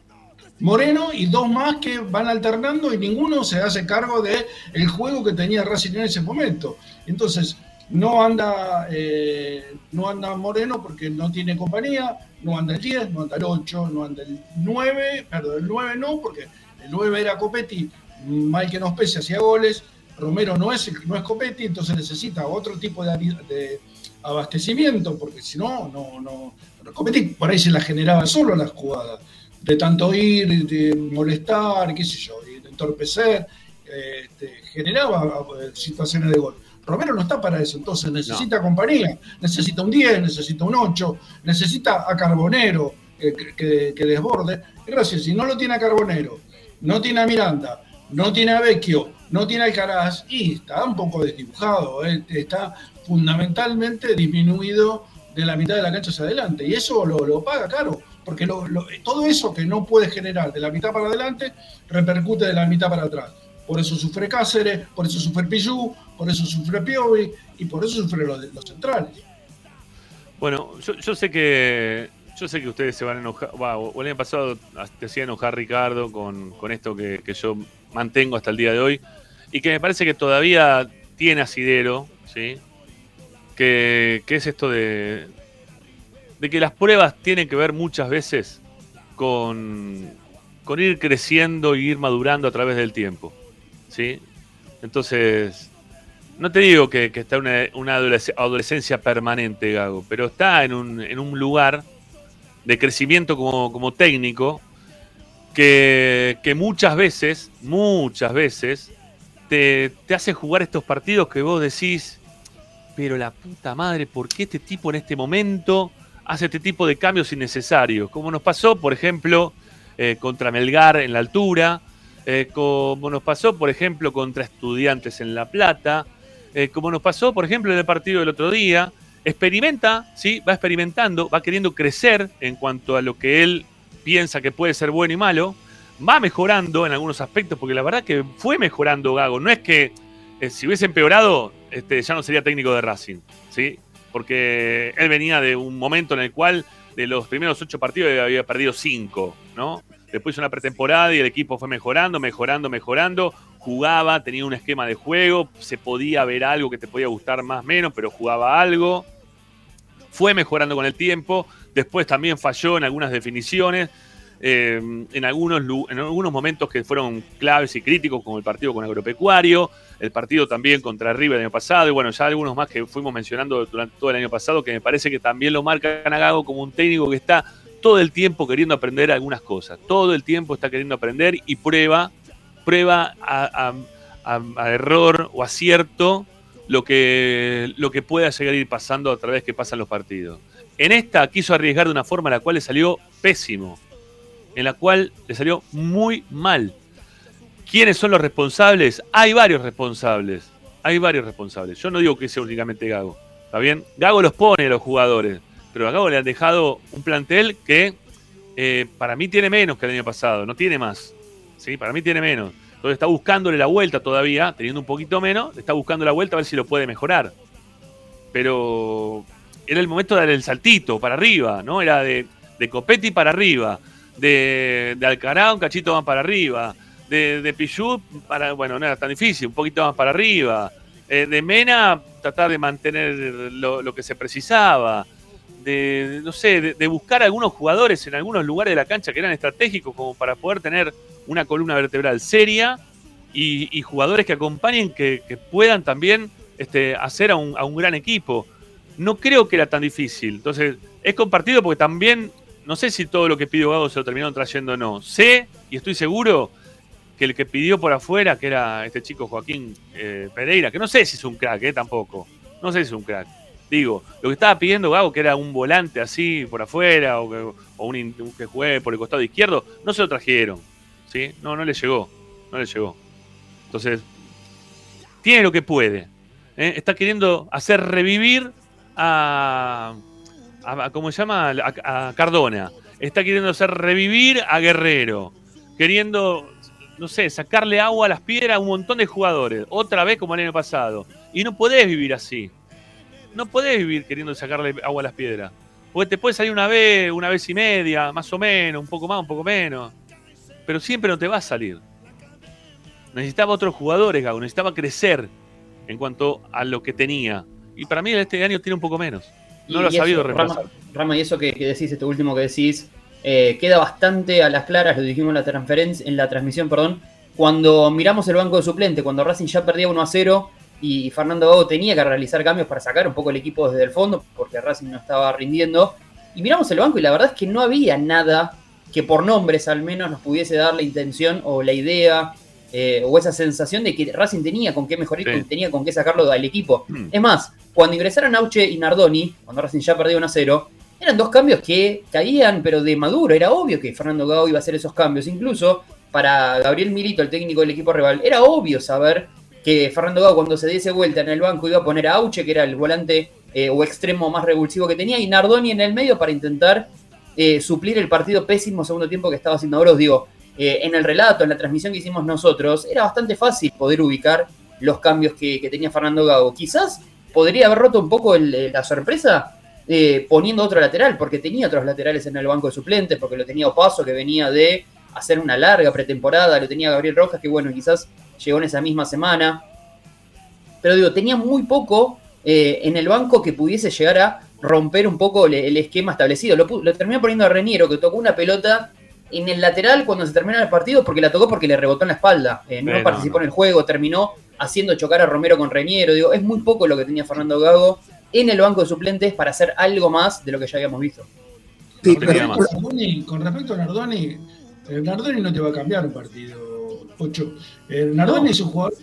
Moreno y dos más que van alternando y ninguno se hace cargo de juego que tenía Racing en ese momento. Entonces, no anda, eh, no anda Moreno porque no tiene compañía, no anda el 10, no anda el 8, no anda el 9, perdón, el 9 no, porque el 9 era Copetti, mal que nos pese, hacía goles, Romero no es, no es Copetti, entonces necesita otro tipo de, abastecimiento, porque si no, no, no, Copetti por ahí se la generaba solo las jugadas, de tanto ir, de molestar, qué sé yo, de entorpecer, este, generaba eh, situaciones de gol. Romero no está para eso, entonces necesita compañía, necesita un 10, necesita un 8, necesita a Carbonero que, desborde. Gracias, si no lo tiene a Carbonero, no tiene a Miranda, no tiene a Vecchio, no tiene Alcaraz, y está un poco desdibujado, está fundamentalmente disminuido de la mitad de la cancha hacia adelante, y eso lo, paga caro, porque todo eso que no puede generar de la mitad para adelante repercute de la mitad para atrás. Por eso sufre Cáceres, por eso sufre Pillú, por eso sufre Piovi y por eso sufre los, los centrales. Bueno, yo, sé que yo sé que ustedes se van a enojar, o el año pasado te hacía enojar Ricardo con, esto que, yo mantengo hasta el día de hoy y que me parece que todavía tiene asidero, ¿sí? Que, que es esto de, de que las pruebas tienen que ver muchas veces con, con ir creciendo y ir madurando a través del tiempo. ¿sí? Entonces, no te digo que, está una, una adolescencia permanente, Gago, pero está en un, en un lugar de crecimiento como, técnico que, muchas veces, muchas veces, te, hace jugar estos partidos que vos decís, pero la puta madre, ¿por qué este tipo en este momento hace este tipo de cambios innecesarios? Como nos pasó, por ejemplo, eh, contra Melgar en la altura, eh, como nos pasó, por ejemplo, contra estudiantes en La Plata, eh, como nos pasó, por ejemplo, en el partido del otro día. Experimenta, ¿sí? va experimentando, va queriendo crecer en cuanto a lo que él piensa que puede ser bueno y malo, va mejorando en algunos aspectos, porque la verdad que fue mejorando Gago. No es que eh, si hubiese empeorado, este, ya no sería técnico de Racing, ¿sí? porque él venía de un momento en el cual de los primeros ocho partidos había perdido cinco, ¿no? Después una pretemporada y el equipo fue mejorando, mejorando, mejorando. Jugaba, tenía un esquema de juego, se podía ver algo que te podía gustar más o menos, pero jugaba algo. Fue mejorando con el tiempo. Después también falló en algunas definiciones. Eh, en, algunos, en algunos momentos que fueron claves y críticos, como el partido con Agropecuario, el partido también contra River el año pasado, y bueno, ya algunos más que fuimos mencionando durante todo el año pasado, que me parece que también lo marca Gago como un técnico que está todo el tiempo queriendo aprender algunas cosas, todo el tiempo está queriendo aprender y prueba, prueba a, error o acierto lo que, lo que pueda llegar a ir pasando a través que pasan los partidos. En esta quiso arriesgar de una forma a la cual le salió pésimo, en la cual le salió muy mal. ¿Quiénes son los responsables? Hay varios responsables. Hay varios responsables. Yo no digo que sea únicamente Gago. ¿Está bien? Gago los pone a los jugadores pero acá le han dejado un plantel que eh, para mí tiene menos que el año pasado, no tiene más. ¿sí? Para mí tiene menos. Entonces está buscándole la vuelta todavía, teniendo un poquito menos, está buscando la vuelta a ver si lo puede mejorar. Pero era el momento de dar el saltito para arriba, ¿no? Era de, de Copetti para arriba, de, de Alcará un cachito más para arriba, de, de para, bueno, no era tan difícil, un poquito más para arriba. Eh, de Mena tratar de mantener lo que se precisaba de, no sé, de, buscar algunos jugadores en algunos lugares de la cancha que eran estratégicos como para poder tener una columna vertebral seria y, jugadores que acompañen, que, puedan también este, hacer a un, gran equipo. No creo que era tan difícil. Entonces, es compartido porque también, no sé si todo lo que pidió Gago se lo terminaron trayendo o no. Sé y estoy seguro que el que pidió por afuera, que era este chico Joaquín eh, Pereira, que no sé si es un crack, eh, tampoco. No sé si es un crack Digo, lo que estaba pidiendo Gago, que era un volante así por afuera o, que, un, que juegue por el costado izquierdo, no se lo trajeron. ¿sí? No, no le llegó. No le llegó. Entonces, tiene lo que puede. ¿eh? Está queriendo hacer revivir a, a, ¿cómo se llama? A, Cardona. Está queriendo hacer revivir a Guerrero. Queriendo, no sé, sacarle agua a las piedras a un montón de jugadores. Otra vez como el año pasado. Y no podés vivir así. No podés vivir queriendo sacarle agua a las piedras. Porque te puede salir una vez, una vez y media, más o menos, un poco más, un poco menos. Pero siempre no te va a salir. Necesitaba otros jugadores, Gago. Necesitaba crecer en cuanto a lo que tenía. Y para mí este año tiene un poco menos. No lo ha sabido reemplazar. Rama, y eso que, decís, este último que decís, eh, queda bastante a las claras, lo dijimos en la, transferencia, en la transmisión, perdón, cuando miramos el banco de suplente, cuando Racing ya perdía 1 a 0 y Fernando Gago tenía que realizar cambios para sacar un poco el equipo desde el fondo, porque Racing no estaba rindiendo. Y miramos el banco y la verdad es que no había nada que por nombres al menos nos pudiese dar la intención o la idea eh, o esa sensación de que Racing tenía con qué mejorar, tenía con qué sacarlo del equipo. Mm. Es más, cuando ingresaron Auche y Nardoni, cuando Racing ya perdió 1 a 0, eran dos cambios que caían, pero de maduro. Era obvio que Fernando Gago iba a hacer esos cambios. Incluso para Gabriel Milito, el técnico del equipo rival, era obvio saber que Fernando Gago, cuando se diese vuelta en el banco, iba a poner a Auche, que era el volante eh, o extremo más revulsivo que tenía, y Nardoni en el medio para intentar eh, suplir el partido pésimo segundo tiempo que estaba haciendo Oroz. Digo, eh, en el relato, en la transmisión que hicimos nosotros, era bastante fácil poder ubicar los cambios que, tenía Fernando Gago. Quizás podría haber roto un poco la sorpresa eh, poniendo otro lateral, porque tenía otros laterales en el banco de suplentes, porque lo tenía Opaso, que venía de hacer una larga pretemporada, lo tenía Gabriel Rojas, que bueno, quizás llegó en esa misma semana. Pero digo, tenía muy poco eh, en el banco que pudiese llegar a romper un poco el, esquema establecido. Lo, lo terminó poniendo a Reniero, que tocó una pelota en el lateral cuando se terminó el partido porque la tocó porque le rebotó en la espalda. Eh, no participó en el juego, terminó haciendo chocar a Romero con Reñero. Digo, es muy poco lo que tenía Fernando Gago en el banco de suplentes para hacer algo más de lo que ya habíamos visto. con respecto a Nardoni, eh, Nardoni no te va a cambiar un partido, Ocho. Eh, Nardoni es, un jugador,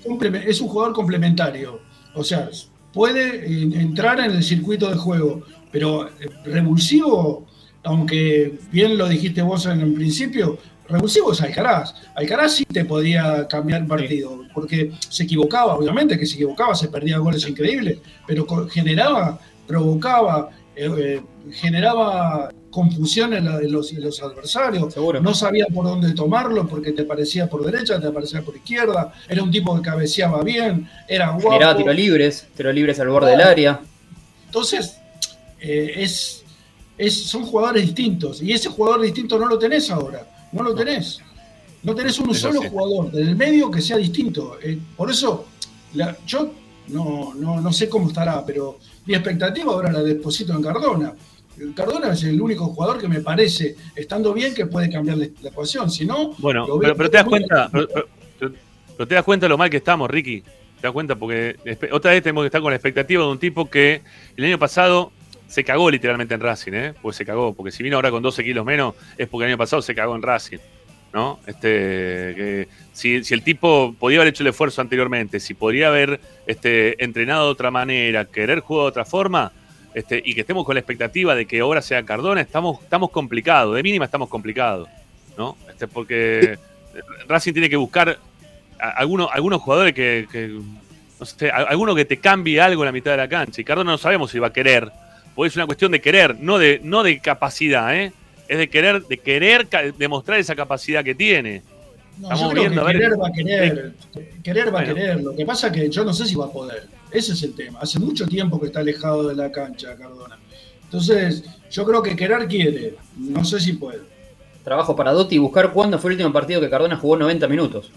es un jugador complementario. O sea, puede entrar en el circuito de juego, pero revulsivo aunque bien lo dijiste vos en el principio, revulsivo es Alcaraz. Alcaraz sí te podía cambiar el partido, porque se equivocaba, obviamente que se equivocaba, se perdía goles increíbles, pero generaba, provocaba, eh, eh, generaba confusión en, los, adversarios. No sabía por dónde tomarlo porque te parecía por derecha, te parecía por izquierda. Era un tipo que cabeceaba bien, era guapo. Generaba tiro libres, tiro libres al borde del área. Entonces, eh, es son jugadores distintos. Y ese jugador distinto no lo tenés ahora. No lo tenés. No tenés uno solo jugador del medio que sea distinto. Eh, por eso, yo no, no, sé cómo estará, pero mi expectativa ahora la deposito en Cardona. Cardona es el único jugador que me parece, estando bien, que puede cambiar la, ecuación. Si no, bueno, pero, te das cuenta, pero, te das cuenta lo mal que estamos, Ricky. Te das cuenta porque otra vez tenemos que estar con la expectativa de un tipo que el año pasado se cagó literalmente en Racing, ¿eh? Pues se cagó, porque si vino ahora con 12 kilos menos, es porque el año pasado se cagó en Racing, ¿no? Este, si, el tipo podía haber hecho el esfuerzo anteriormente, si podría haber este, entrenado de otra manera, querer jugar de otra forma, este, y que estemos con la expectativa de que ahora sea Cardona, estamos, estamos complicados, de mínima estamos complicados, ¿no? Este, porque Racing tiene que buscar algunos, algunos jugadores que, que alguno que te cambie algo en la mitad de la cancha, y Cardona no sabemos si va a querer pues es una cuestión de querer, no de, no de capacidad, ¿eh? Es de querer, de querer demostrar esa capacidad que tiene. Estamos viendo, querer va a querer, querer va a querer. Lo que pasa es que yo no sé si va a poder. Ese es el tema. Hace mucho tiempo que está alejado de la cancha, Cardona. Entonces, yo creo que querer quiere. No sé si puede. Trabajo para Dotti y buscar cuándo fue el último partido que Cardona jugó 90 minutos.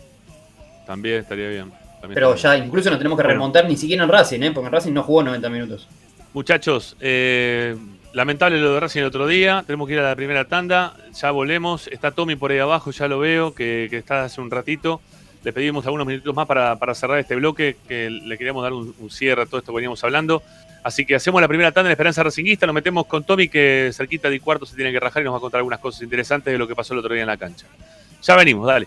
También estaría bien. Pero ya incluso no tenemos que remontar ni siquiera en Racing, ¿eh? porque en Racing no jugó 90 minutos. Muchachos, eh, lamentable lo de Racing el otro día. Tenemos que ir a la primera tanda. Ya volvemos. Está Tommy por ahí abajo, ya lo veo, que, está hace un ratito. Le pedimos algunos minutos más para, cerrar este bloque, que le queríamos dar un, cierre a todo esto que veníamos hablando. Así que hacemos la primera tanda en Esperanza Racinguista. Nos metemos con Tommy, que cerquita de cuarto se tiene que rajar y nos va a contar algunas cosas interesantes de lo que pasó el otro día en la cancha. Ya venimos, dale.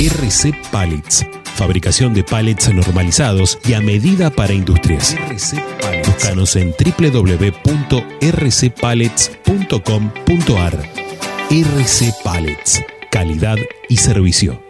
RC Pallets. Fabricación de pallets normalizados y a medida para industrias. Búscanos en www.rcpallets.com.ar. RC Pallets. Calidad y servicio.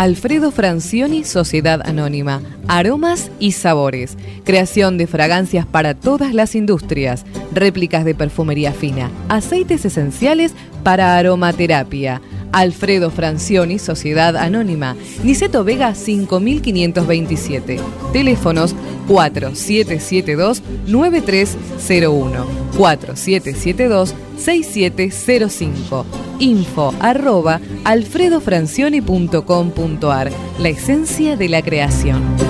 Alfredo Francioni, Sociedad Anónima. Aromas y sabores. Creación de fragancias para todas las industrias. Réplicas de perfumería fina. Aceites esenciales para aromaterapia. Alfredo Francioni, Sociedad Anónima. Niceto Vega 5527. Teléfonos 4772-9301. 4772-6705. Info arroba alfredofrancioni.com.ar. La esencia de la creación.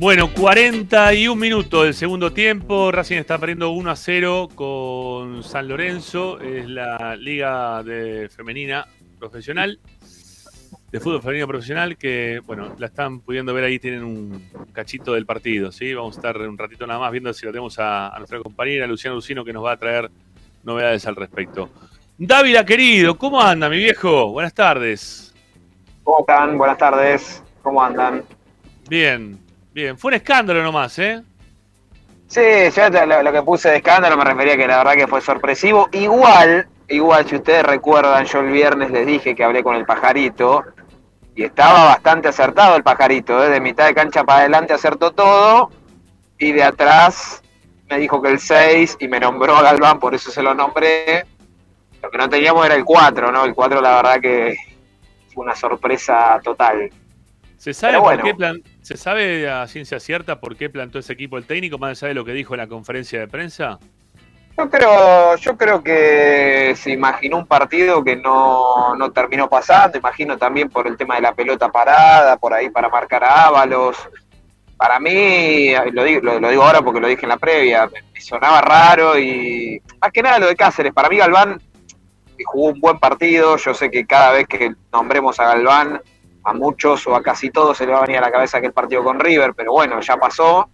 Bueno, 41 minutos del segundo tiempo. Racing está perdiendo 1 a 0 con San Lorenzo. Es la liga de femenina profesional, de fútbol femenino profesional, que, bueno, la están pudiendo ver ahí, tienen un cachito del partido, ¿sí? Vamos a estar un ratito nada más viendo si lo tenemos a, a nuestra compañera Luciana Lucino, que nos va a traer novedades al respecto. Dávila, querido, ¿cómo anda, mi viejo? Buenas tardes. ¿Cómo están? Buenas tardes. ¿Cómo andan? Bien, bien. Fue un escándalo nomás, ¿eh? Sí, yo lo que puse de escándalo me refería que la verdad que fue sorpresivo. Igual, igual, si ustedes recuerdan, yo el viernes les dije que hablé con el pajarito y estaba bastante acertado el pajarito, ¿eh? de mitad de cancha para adelante acertó todo y de atrás me dijo que el 6 y me nombró a Galván, por eso se lo nombré. Lo que no teníamos era el 4, ¿no? El 4 la verdad que fue una sorpresa total. ¿Se sabe, por bueno. qué plan- ¿Se sabe a ciencia cierta por qué plantó ese equipo el técnico, más allá de lo que dijo en la conferencia de prensa? Yo creo, yo creo que se imaginó un partido que no, no terminó pasando, imagino también por el tema de la pelota parada, por ahí para marcar a Ábalos. Para mí, lo digo, lo, lo digo ahora porque lo dije en la previa, me sonaba raro y más que nada lo de Cáceres. Para mí Galván jugó un buen partido, yo sé que cada vez que nombremos a Galván, a muchos o a casi todos se le va a venir a la cabeza aquel partido con River, pero bueno, ya pasó.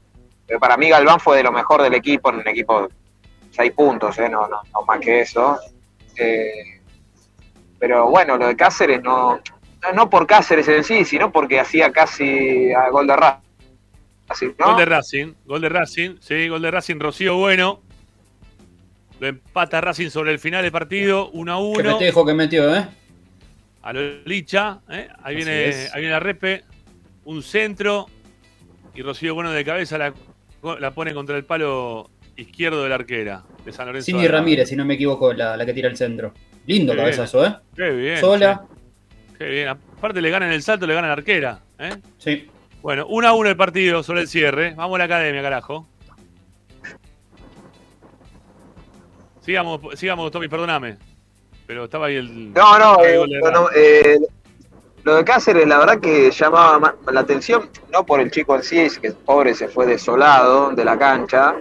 Pero para mí Galván fue de lo mejor del equipo, en un equipo seis puntos, ¿eh? no, no, no más que eso. Eh, pero bueno, lo de Cáceres no, no, no por Cáceres en sí, sino porque hacía casi a gol de Racing, ¿no? Gol de Racing, gol de Racing, sí, gol de Racing, Rocío Bueno. Lo empata Racing sobre el final del partido, 1 a 1. Que festejo que metió, ¿eh? A lo Licha, ¿eh? ahí, Así viene, es. ahí viene la repe, un centro y Rocío Bueno de cabeza la, la pone contra el palo izquierdo de la arquera de San Lorenzo. Cindy. Ramírez, si no me equivoco, la, la que tira el centro. Lindo Qué cabezazo, ¿eh? Qué bien. Sola. Qué bien. Aparte le ganan el salto, le ganan la arquera. ¿eh? Sí. Bueno, 1 a 1 el partido sobre el cierre. Vamos a la academia, carajo. Sigamos, sigamos, Tommy, perdóname. Pero estaba ahí el. No, eh, no, eh, lo de Cáceres la verdad que llamaba ma- la atención, no por el chico en sí, que pobre se fue desolado de la cancha,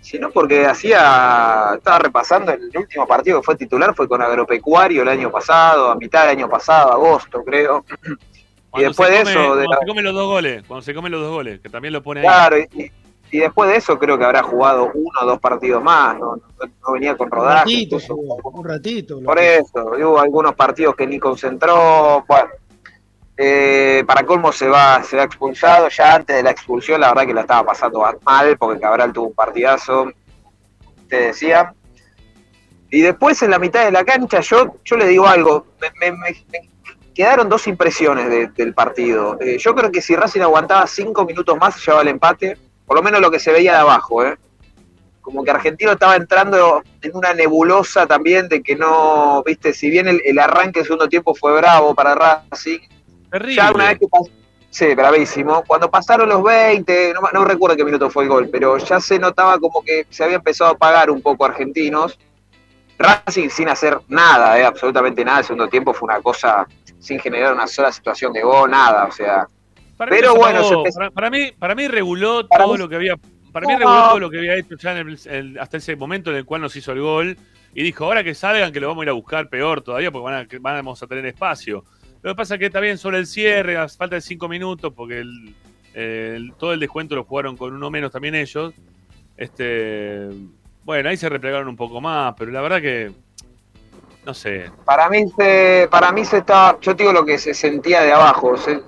sino porque hacía, estaba repasando el último partido que fue titular, fue con Agropecuario el año pasado, a mitad del año pasado, agosto creo. y después de come- eso, de Cuando la- se comen los dos goles. Cuando se comen los dos goles, que también lo pone ahí. claro, y, y después de eso creo que habrá jugado uno o dos partidos más, no, no- no venía con Un rodaje. ratito, incluso. jugó, un ratito. Por eso, hubo algunos partidos que ni concentró. Bueno, eh, para colmo se va, se va expulsado. Ya antes de la expulsión, la verdad que la estaba pasando mal, porque Cabral tuvo un partidazo, te decía. Y después en la mitad de la cancha, yo, yo le digo algo. Me, me- quedaron dos impresiones de- del partido. Eh, yo creo que si Racing aguantaba cinco minutos más, se llevaba el empate. Por lo menos lo que se veía de abajo, ¿eh? como que Argentino estaba entrando en una nebulosa también de que no, viste, si bien el, el arranque del segundo tiempo fue bravo para Racing, Terrible. ya una vez que pasó, sí, bravísimo, cuando pasaron los 20, no, no recuerdo qué minuto fue el gol, pero ya se notaba como que se había empezado a apagar un poco Argentinos, Racing sin hacer nada, eh, absolutamente nada, el segundo tiempo fue una cosa sin generar una sola situación de gol, nada, o sea, Para pero bueno, para, para mí, para mí reguló Para todo mí- lo que había. Para mí reguló todo lo que había hecho ya en el- el- hasta ese momento en el cual nos hizo el gol. Y dijo, ahora que salgan, que lo vamos a ir a buscar peor todavía, porque van a, que vamos a tener espacio. Lo que pasa es que está bien sobre el cierre, a falta de cinco minutos, porque el- el- todo el descuento lo jugaron con uno menos también ellos. Este, bueno, ahí se replegaron un poco más, pero la verdad que no sé. Para mí se, para mí se estaba, yo te digo lo que se sentía de abajo, se-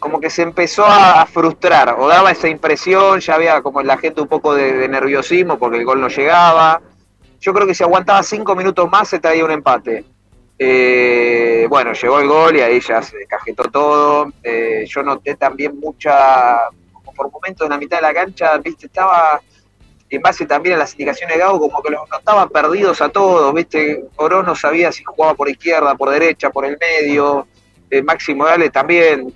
como que se empezó a, frustrar, o daba esa impresión, ya había como en la gente un poco de, nerviosismo porque el gol no llegaba. Yo creo que si aguantaba cinco minutos más se traía un empate. Eh, bueno, llegó el gol y ahí ya se descajetó todo. Eh, yo noté también mucha, como por momentos en la mitad de la cancha, viste, estaba en base también a las indicaciones de Gago, como que los notaban perdidos a todos, ¿viste? Oro no sabía si jugaba por izquierda, por derecha, por el medio. Eh, Máximo Gale también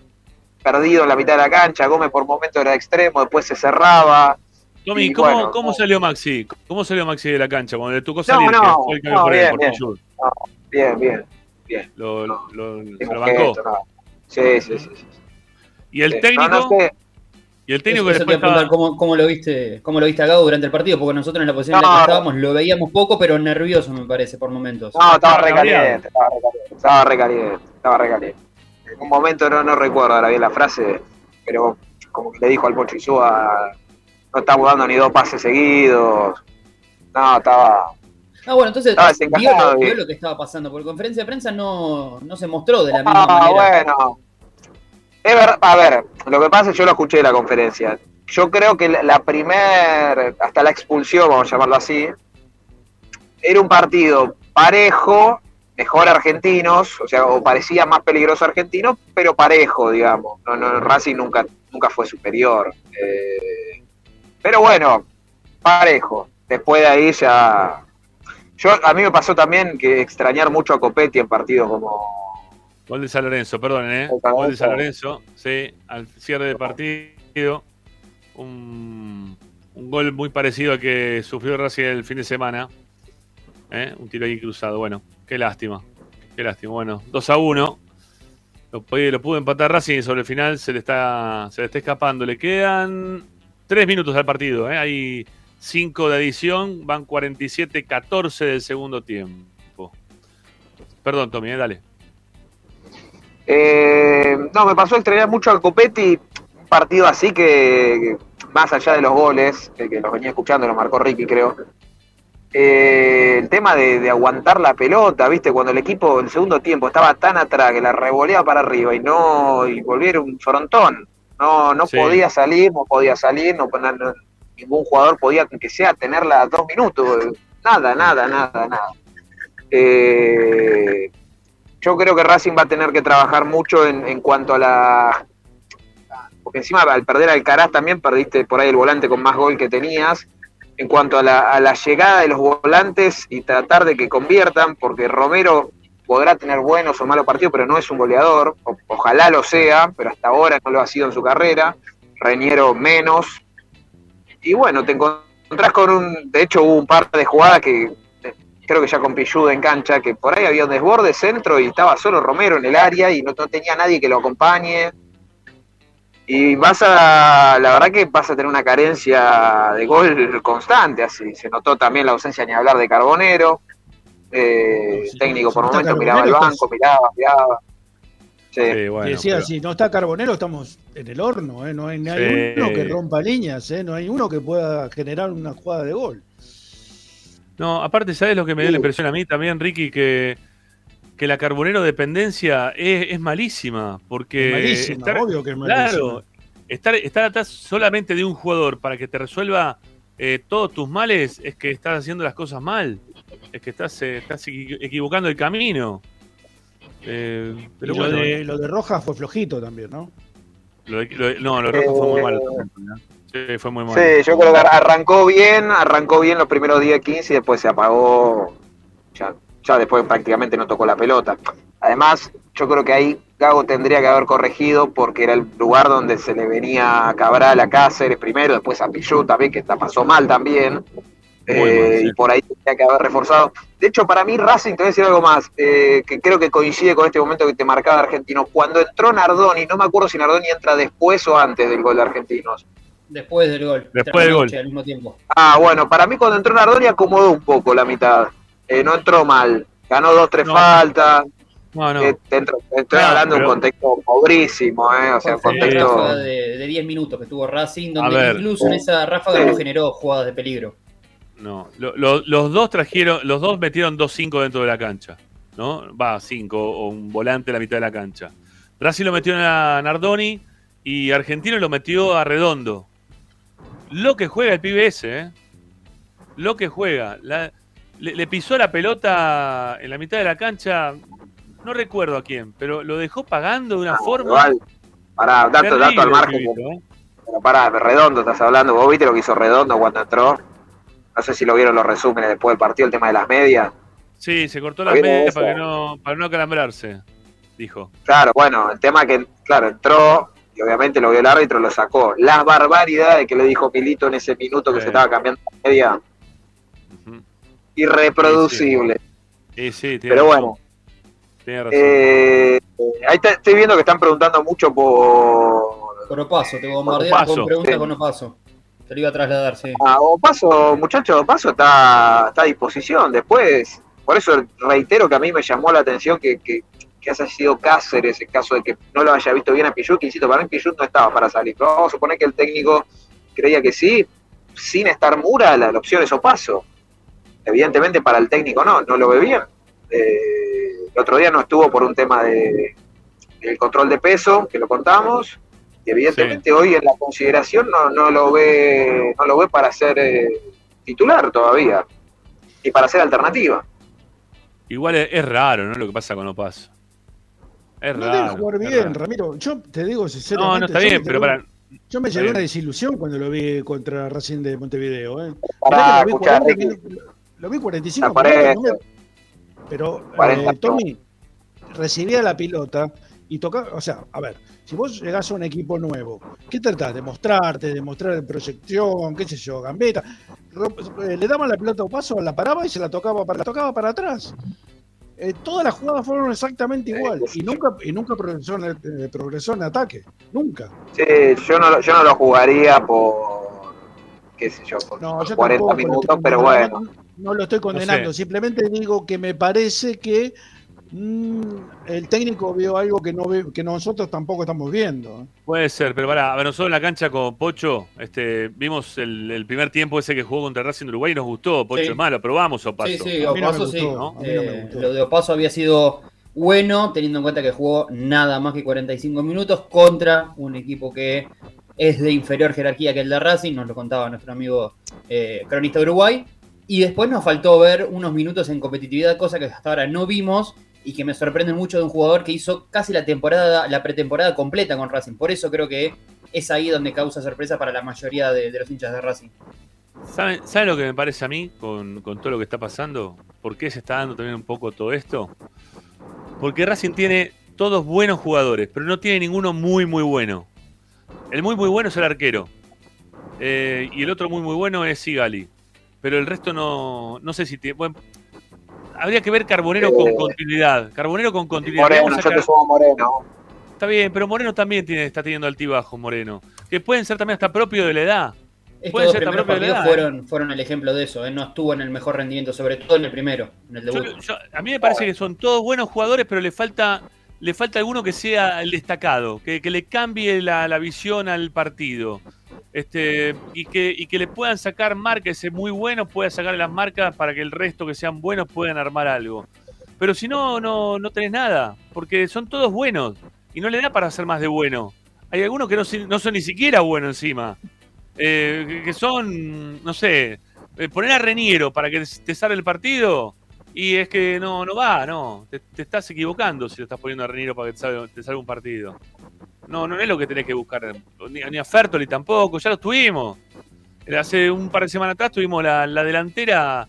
perdido en la mitad de la cancha. Gómez por momentos era extremo, después se cerraba. Tommy, Y ¿cómo, bueno, cómo salió Maxi? ¿Cómo salió Maxi de la cancha? Cuando le tocó salir, no, que no, por, bien, por bien. Pichud. No, bien, bien, bien. Lo, lo, lo- bancó. Sí, sí, sí. sí. ¿Y el Sí. técnico? No, no sé. ¿Y el técnico Eso, eso estaba- ¿cómo, cómo lo viste, ¿cómo lo viste a Gago durante el partido? Porque nosotros en la posición en la que estábamos lo veíamos poco, pero nervioso me parece por momentos. No, estaba Estaba recaliente, estaba recaliente, estaba recaliente, estaba recaliente. En un momento no, no recuerdo ahora bien la frase, pero como que le dijo al Pocho Insúa, no estamos dando ni dos pases seguidos. No, estaba. Ah, bueno, entonces Estaba vio lo, vio lo que estaba pasando, porque en conferencia de prensa no, no se mostró de la misma Ah, manera. bueno. Es verdad, a ver, lo que pasa es que yo lo escuché en la conferencia. Yo creo que la, la primer, hasta la expulsión, vamos a llamarlo así, era un partido parejo, mejor argentinos, o sea, o parecía más peligroso argentino, pero parejo, digamos. No, no, Racing nunca, nunca fue superior. Eh, pero bueno, parejo. Después de ahí ya. Yo, a mí me pasó también que extrañar mucho a Copetti en partidos como Gol de San Lorenzo, perdón, ¿eh? Gol de San Lorenzo. Sí, al cierre del partido. Un, Un gol muy parecido al que sufrió Racing el fin de semana. ¿Eh? Un tiro ahí cruzado. Bueno, qué lástima. Qué lástima. Bueno, 2 a 1. Lo, lo pudo empatar Racing y sobre el final se le está, se le está escapando. Le quedan 3 minutos al partido. ¿eh? Hay 5 de adición. Van 47-14 del segundo tiempo. Perdón, Tommy, ¿eh? dale. Eh, no, me pasó extrañar mucho al Copetti, un partido así que, que más allá de los goles, eh, que los venía escuchando, lo marcó Ricky creo, eh, el tema de, de aguantar la pelota, viste, cuando el equipo en el segundo tiempo estaba tan atrás que la revoleaba para arriba y no, y volviera un frontón, no, no Sí. podía salir, no podía salir, no, ningún jugador podía, que sea, tenerla dos minutos, nada, nada, nada, nada. Eh, yo creo que Racing va a tener que trabajar mucho en, en cuanto a la. Porque encima al perder a Alcaraz también perdiste por ahí el volante con más gol que tenías. En cuanto a la, a la llegada de los volantes y tratar de que conviertan, porque Romero podrá tener buenos o malos partidos, pero no es un goleador. O- ojalá lo sea, pero hasta ahora no lo ha sido en su carrera. Reñero menos. Y bueno, te encontrás con un. De hecho, hubo un par de jugadas que creo que ya con Pilluda en cancha, que por ahí había un desborde centro y estaba solo Romero en el área y no tenía nadie que lo acompañe. Y vas a, la verdad que vas a tener una carencia de gol constante, así. Se notó también la ausencia, ni hablar de Carbonero. Eh, el técnico por si no está momentos miraba el banco, miraba, miraba. Sí. Sí, bueno, Te decía, pero- si no está Carbonero, estamos en el horno, ¿eh? No hay, no hay Sí. uno que rompa líneas, ¿eh? No hay uno que pueda generar una jugada de gol. No, aparte, ¿sabes lo que me dio la impresión a mí también, Ricky? Que, que la carbonero dependencia es, es malísima. Porque. Es malísima, estar- obvio que es malísima. Claro, estar, estar atrás solamente de un jugador para que te resuelva eh, todos tus males es que estás haciendo las cosas mal. Es que estás, eh, estás equi- equivocando el camino. Eh, pero lo, bueno, de, lo de Rojas fue flojito también, ¿no? lo de- lo de- no, lo de Rojo fue muy malo. ¿no? Sí, fue muy malo. Sí, yo creo que arrancó bien, arrancó bien los primeros 10, 15 y después se apagó. Ya, ya después prácticamente no tocó la pelota. Además, yo creo que ahí Gago tendría que haber corregido porque era el lugar donde se le venía a Cabral a Cáceres primero, después a Pichu también, que pasó mal también. Eh, mal, sí. Y por ahí tendría que haber reforzado. De hecho, para mí Racing, te voy a decir algo más, eh, que creo que coincide con este momento que te marcaba Argentino. Cuando entró Nardoni, no me acuerdo si Nardoni entra después o antes del gol de Argentinos. Después del gol. Después del gol. Al mismo tiempo. Ah, bueno, para mí cuando entró Nardoni acomodó un poco la mitad. Eh, no entró mal. Ganó dos, tres No. faltas. No, no. Eh, te entro- te estoy hablando de un contexto pobrísimo, ¿eh? O sea, un contexto. de, de 10 minutos que tuvo Racing, donde ver. incluso en esa ráfaga no generó jugadas de peligro. No, lo- lo- los dos trajeron, los dos metieron dos cinco dentro de la cancha, ¿no? Va, cinco o un volante a la mitad de la cancha. Racing lo metió a Nardoni y Argentino lo metió a Redondo. Lo que juega el pibe ese, ¿eh? Lo que juega. La- le, le pisó la pelota en la mitad de la cancha, no recuerdo a quién, pero lo dejó pagando de una forma. Igual, pará, dato, dato al margen. ¿eh? Pero pará, Redondo estás hablando. ¿Vos viste lo que hizo Redondo cuando entró? No sé si lo vieron los resúmenes después del partido, el tema de las medias. Sí, se cortó las medias para, que no, para no calambrarse, dijo. Claro, bueno, el tema que, claro, entró y obviamente lo vio el árbitro, lo sacó. Las barbaridades que le dijo Milito en ese minuto que Sí. se estaba cambiando la media. Irreproducible. Sí, sí, tiene Pero bueno, razón. eh, ahí te- estoy viendo que están preguntando mucho por... Con Opaso, te bombardearon Opaso, con preguntas sí. con Opaso. Te lo iba a trasladar, sí. Ah, Opaso, muchachos, Opaso está, está a disposición. Después, por eso reitero que a mí me llamó la atención que, que, que haya sido Cáceres en caso de que no lo haya visto bien a Pichut, que insisto, para mí Pichut no estaba para salir. Pero vamos a suponer que el técnico creía que sí, sin estar Mura, la, la opción es Opaso. Evidentemente para el técnico no, no lo ve bien. Eh, el otro día no estuvo por un tema de del control de peso, que lo contamos, y evidentemente hoy en la consideración no, no lo ve no lo ve para ser eh, titular todavía y para ser alternativa. Igual es, es raro, ¿no? Lo que pasa con Opaso. Es No debe raro. jugar bien, raro. Ramiro. Yo te digo sinceramente. No, no está yo bien, me pero llevé- para. Yo me llevé una desilusión cuando lo vi contra Racing de Montevideo. ¿eh. Pará, escuchá, 40 Ricky. Lo vi 45 Está minutos, Pero, 40 eh, Tommy, recibía la pelota y tocar, o sea, a ver, si vos llegás a un equipo nuevo, ¿qué tratás? De mostrarte, de mostrar proyección, qué sé yo, gambeta. Eh, Le daban la pelota a un paso, la paraba y se la tocaba para, la tocaba para atrás. Eh, todas las jugadas fueron exactamente igual y nunca, y nunca progresó, en eh, progresó en ataque. Nunca. Sí, yo no, lo- yo no lo jugaría por, qué sé yo, por, No, por yo 40 tampoco lo minutos, pero bueno. No lo estoy condenando, No sé. simplemente digo que me parece que mm, el técnico vio algo que no ve- que nosotros tampoco estamos viendo. Puede ser, pero pará, a ver, nosotros en la cancha con Pocho, este, vimos el, el primer tiempo ese que jugó contra Racing de Uruguay y nos gustó. Pocho Sí. es malo, probamos o paso. Sí, sí, no Opaso sí. gustó, a mí no me Eh, gustó. lo de Opaso había sido bueno, teniendo en cuenta que jugó nada más que 45 minutos contra un equipo que es de inferior jerarquía que el de Racing, nos lo contaba nuestro amigo eh, cronista de Uruguay. Y después nos faltó ver unos minutos en competitividad, cosa que hasta ahora no vimos y que me sorprende mucho de un jugador que hizo casi la temporada, la pretemporada completa con Racing. Por eso creo que es ahí donde causa sorpresa para la mayoría de, los hinchas de Racing. ¿Saben, saben lo que me parece a mí con, con todo lo que está pasando? ¿Por qué se está dando también un poco todo esto? Porque Racing tiene todos buenos jugadores, pero no tiene ninguno muy, muy bueno. El muy, muy bueno es el arquero. Eh, y el otro muy, muy bueno es Sigali. Pero el resto no, no sé si tiene. Bueno, habría que ver Carbonero con Eh, continuidad. Carbonero con continuidad. Moreno, yo te Moreno. Está bien, pero Moreno también tiene, está teniendo altibajos, Moreno. Que pueden ser también hasta propio de la edad. Estos Puede dos ser primeros también de la edad, ¿eh? fueron, fueron el ejemplo de eso. ¿eh? No estuvo en el mejor rendimiento, sobre todo en el primero, en el Yo- debut. yo- a mí me parece que son todos buenos jugadores, pero le falta, le falta alguno que sea el destacado, que, que le cambie la, la visión al partido. Este, y que, y que le puedan sacar marcas, ese muy bueno pueda sacar las marcas para que el resto que sean buenos puedan armar algo. Pero si no, no, no tenés nada, porque son todos buenos y no le da para hacer más de bueno. Hay algunos que no, no son ni siquiera buenos encima. Eh, que- que son, no sé, eh, poner a Reniero para que te salga el partido y es que no, no va, no. Te, te estás equivocando si lo estás poniendo a Reniero para que te salga, te salga un partido. No, no es lo que tenés que buscar. Ni, ni a Fertoli tampoco, ya lo tuvimos. Hace un par de semanas atrás tuvimos la, la delantera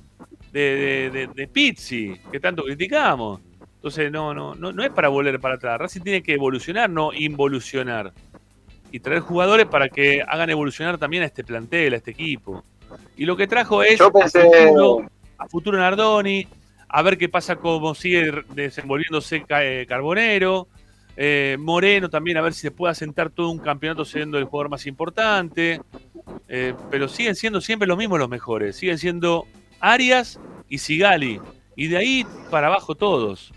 de, de, de- de Pizzi, que tanto criticamos. Entonces no, no, no, no es para volver para atrás. Racing tiene que evolucionar, no involucionar. Y traer jugadores para que hagan evolucionar también a este plantel, a este equipo. Y lo que trajo es Yo pensé- a futuro, a futuro Nardoni, a ver qué pasa, cómo sigue desenvolviéndose eh, Carbonero. Eh, Moreno también, a ver si se puede asentar todo un campeonato siendo el jugador más importante. Eh, pero siguen siendo siempre los mismos los mejores. Siguen siendo Arias y Sigali. Y de ahí para abajo todos.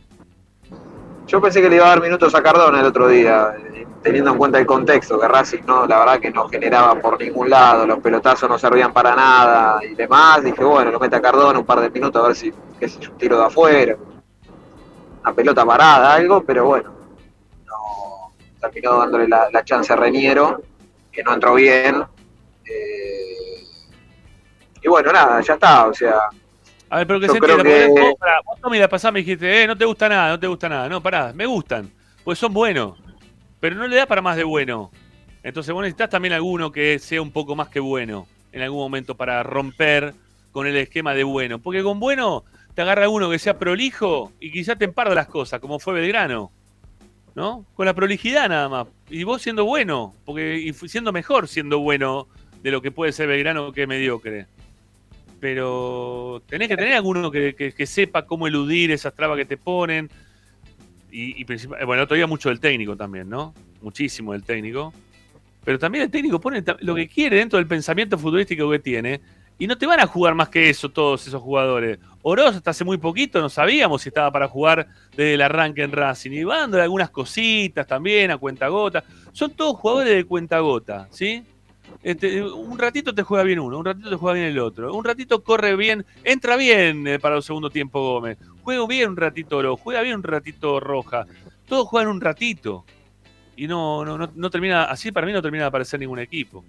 Yo pensé que le iba a dar minutos a Cardona el otro día, eh, teniendo en cuenta el contexto, que Racing no, la verdad que no generaba por ningún lado, los pelotazos no servían para nada y demás. Dije, bueno, lo mete a Cardona un par de minutos a ver si, qué sé yo, un tiro de afuera, una pelota parada, algo, pero bueno, no terminó dándole la, la chance a Reniero, que no entró bien. eh, y bueno, nada, ya está, o sea, A ver, pero que Yo se entienda. que- Vos, pará, vos Tommy, la pasada me dijiste, eh, no te gusta nada, no te gusta nada. No, pará, me gustan. Pues son buenos. Pero no le da para más de bueno. Entonces vos necesitas también alguno que sea un poco más que bueno en algún momento para romper con el esquema de bueno. Porque con bueno te agarra uno que sea prolijo y quizá te emparda las cosas, como fue Belgrano. ¿No? Con la prolijidad nada más. Y vos siendo bueno, porque y siendo mejor siendo bueno de lo que puede ser Belgrano que es mediocre. Pero tenés que tener alguno que, que- que sepa cómo eludir esas trabas que te ponen. Y, y principal- bueno, día mucho del técnico también, ¿no? Muchísimo del técnico. Pero también el técnico pone lo que quiere dentro del pensamiento futbolístico que tiene. Y no te van a jugar más que eso todos esos jugadores. Oroz hasta hace muy poquito no sabíamos si estaba para jugar desde el arranque en Racing. Y van dándole algunas cositas también a cuenta gota. Son todos jugadores de cuenta gota, ¿sí? Este, un ratito te juega bien uno, un ratito te juega bien el otro, un ratito corre bien, entra bien eh, para el segundo tiempo Gómez, juega bien un ratito Oro, juega bien un ratito Roja, todos juegan un ratito y no, no, no, termina, así para mí no termina de aparecer ningún equipo.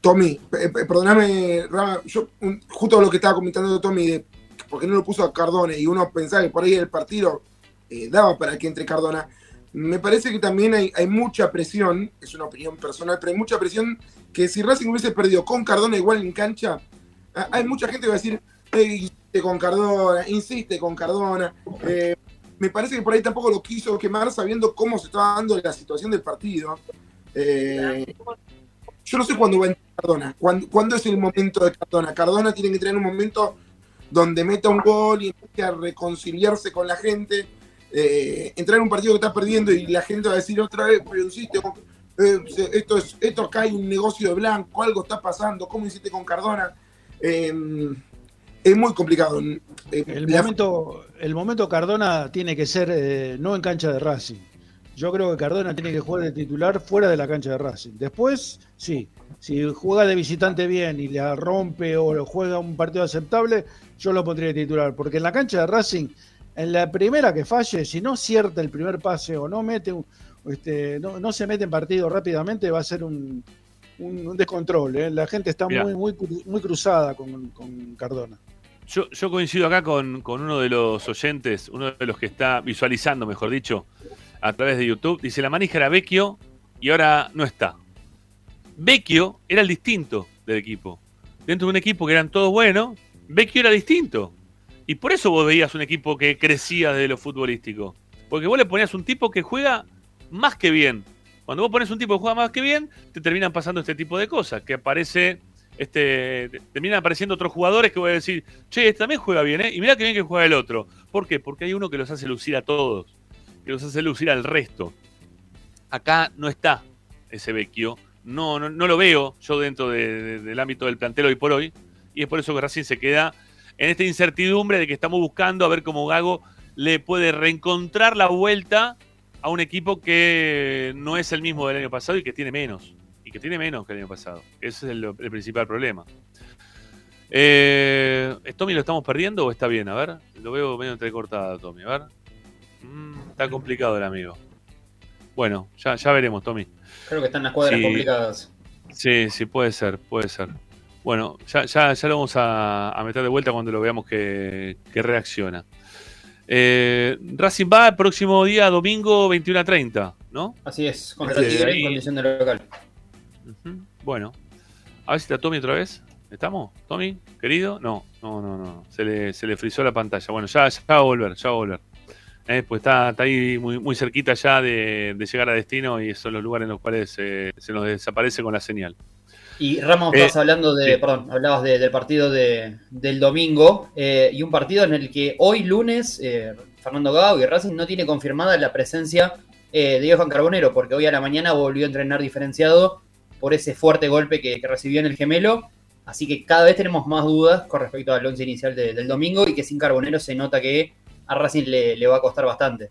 Tommy, pe- pe- perdóname, Rama, yo un- justo lo que estaba comentando Tommy, de por qué no lo puso a Cardona y uno pensaba que por ahí el partido eh, daba para que entre Cardona. Me parece que también hay, mucha presión, es una opinión personal, pero hay mucha presión que si Racing hubiese perdido con Cardona igual en cancha, a- hay mucha gente que va a decir, "Eh, insiste con Cardona, insiste con Cardona. Eh, me parece que por ahí tampoco lo quiso quemar sabiendo cómo se estaba dando la situación del partido. Eh, yo no sé cuándo va a entrar Cardona. ¿Cuándo, cuándo es el momento de Cardona? Cardona tiene que tener un momento donde meta un gol y empiece a reconciliarse con la gente. Eh, entrar en un partido que está perdiendo y la gente va a decir otra vez, pero insiste, eh, esto, es, esto acá hay un negocio de blanco, algo está pasando, ¿cómo hiciste con Cardona? Eh, es muy complicado. Eh, El la- momento, el momento Cardona tiene que ser eh, no en cancha de Racing. Yo creo que Cardona tiene que jugar de titular fuera de la cancha de Racing. Después, sí, si juega de visitante bien y la rompe o lo juega un partido aceptable, yo lo pondría de titular. Porque en la cancha de Racing, en la primera que falle, si no cierta el primer pase o no mete un- este, no, no se mete en partido rápidamente, va a ser un, un- un descontrol. ¿eh? La gente está Mirá. muy, muy, muy cruzada con, con Cardona. Yo, yo coincido acá con, con uno de los oyentes, uno de los que está visualizando, mejor dicho, a través de YouTube. Dice, la manija era Vecchio y ahora no está. Vecchio era el distinto del equipo. Dentro de un equipo que eran todos buenos, Vecchio era distinto. Y por eso vos veías un equipo que crecía desde lo futbolístico. Porque vos le ponías un tipo que juega más que bien. Cuando vos pones un tipo que juega más que bien, te terminan pasando este tipo de cosas. Que aparece, este, te- terminan apareciendo otros jugadores que voy a decir, che, este también juega bien, ¿eh? Y mira que bien que juega el otro. ¿Por qué? Porque hay uno que los hace lucir a todos. Que los hace lucir al resto. Acá no está ese Vecchio. No, no, no lo veo yo dentro de- de- del ámbito del plantel hoy por hoy. Y es por eso que Racing se queda en esta incertidumbre de que estamos buscando a ver cómo Gago le puede reencontrar la vuelta a un equipo que no es el mismo del año pasado y que tiene menos. Y que tiene menos que el año pasado. Ese es el, el principal problema. Eh, ¿Tommy lo estamos perdiendo o está bien? A ver, lo veo medio entrecortado, Tommy. A ver. Mm, está complicado el amigo. Bueno, ya, ya veremos, Tommy. Creo que están las cuadras Sí. complicadas. Sí, sí, puede ser, puede ser. Bueno, ya, ya, ya lo vamos a, a meter de vuelta cuando lo veamos que, que reacciona. Eh, Racing va el próximo día, domingo 21 a 30, ¿no? Así es, contra Sí. Tigre, en condición de local. Bueno, a ver si está Tommy otra vez. ¿Estamos? ¿Tommy? ¿Querido? No, no, no, no. Se le, se le frizó la pantalla. Bueno, ya, ya va a volver, ya va a volver. Eh, pues está, está ahí muy, muy cerquita ya de, de llegar a destino y son los lugares en los cuales eh, se nos desaparece con la señal. Y Ramos, Eh, estabas hablando de, sí. perdón, hablabas de- del partido de- del domingo eh, y un partido en el que hoy lunes eh, Fernando Gago y Racing no tiene confirmada la presencia eh, de Johan Carbonero, porque hoy a la mañana volvió a entrenar diferenciado por ese fuerte golpe que, que recibió en el gemelo. Así que cada vez tenemos más dudas con respecto al once inicial de- del domingo y que sin Carbonero se nota que a Racing le, le va a costar bastante.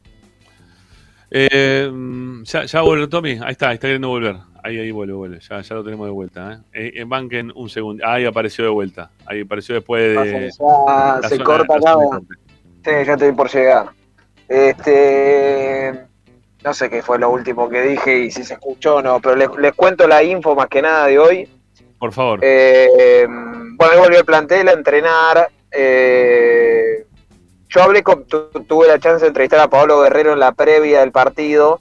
Eh, mm, ya, ya vuelve Tommy, ahí está, está queriendo volver. Ahí, ahí vuelve, vuelve. Ya, ya lo tenemos de vuelta. ¿eh? Eh, banquen un segundo. Ahí apareció de vuelta. Ahí apareció después de. Ya la se zona- corta corte. Sí, ya estoy por llegar. Este. No sé qué fue lo último que dije y si se escuchó o no, pero les, les cuento la info más que nada de hoy. Por favor. Eh, bueno, hoy volvió el plantel a entrenar. eh, yo hablé con, tu- tuve la chance de entrevistar a Pablo Guerrero en la previa del partido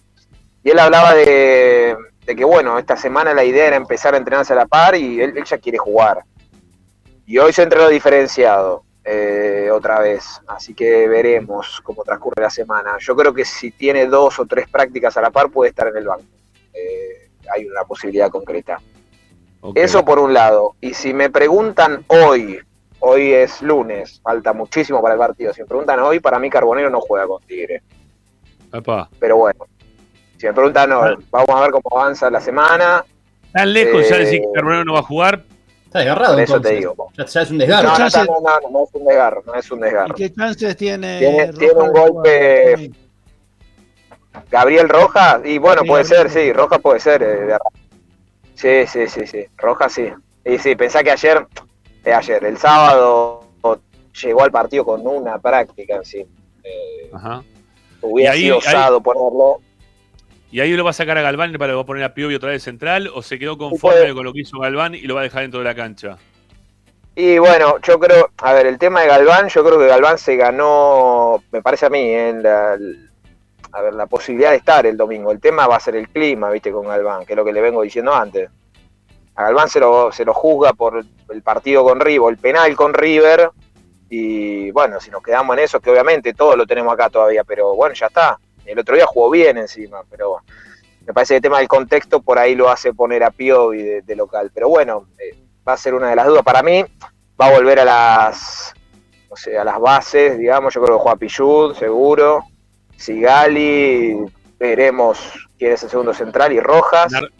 y él hablaba de, de que, bueno, esta semana la idea era empezar a entrenarse a la par y él, él ya quiere jugar. Y hoy se entrenó diferenciado eh, otra vez, así que veremos cómo transcurre la semana. Yo creo que si tiene dos o tres prácticas a la par puede estar en el banco. Eh, hay una posibilidad concreta. Eso por un lado. Y si me preguntan hoy, hoy es lunes, falta muchísimo para el partido. Si me preguntan hoy, para mí Carbonero no juega con Tigre. Epa. Pero bueno, si me preguntan hoy, vamos a ver cómo avanza la semana. Tan lejos ya Eh, decir que Carbonero no va a jugar. Está desgarrado, Por eso entonces. te digo. Ya, ya es un No, desgarro. no, no, no, no, no es un desgarro, no es un ¿Y desgarro. qué chances tiene? Tiene- un jugar? golpe- Gabriel Rojas, y bueno, puede ser, sí, Rojas puede ser. eh, de- sí, sí, sí, sí, Rojas sí. Y sí, pensá que ayer, eh, ayer, el sábado, llegó al partido con una práctica sí. Eh, Ajá. hubiera Y ahí- sido ahí- osado ponerlo. ¿Y ahí lo va a sacar a Galván para lo va a poner a Piovi otra vez central? ¿O se quedó puede- conforme con lo que hizo Galván y lo va a dejar dentro de la cancha? Y bueno, yo creo, a ver, el tema de Galván, yo creo que Galván se ganó, me parece a mí, en la, a ver, la posibilidad de estar el domingo. El tema va a ser el clima, viste, con Galván, que es lo que le vengo diciendo antes. A Galván se lo, se lo juzga por el partido con River, el penal con River, Y bueno, si nos quedamos en eso, que obviamente todo lo tenemos acá todavía, pero bueno, ya está. El otro día jugó bien encima, pero me parece que el tema del contexto por ahí lo hace poner a Piovi de, de local. Pero bueno, eh, va a ser una de las dudas. Para mí, va a volver a las, no sé, a las bases, digamos. Yo creo que juega Pillud, seguro. Sigali, veremos quién es el segundo central y Rojas. Nar-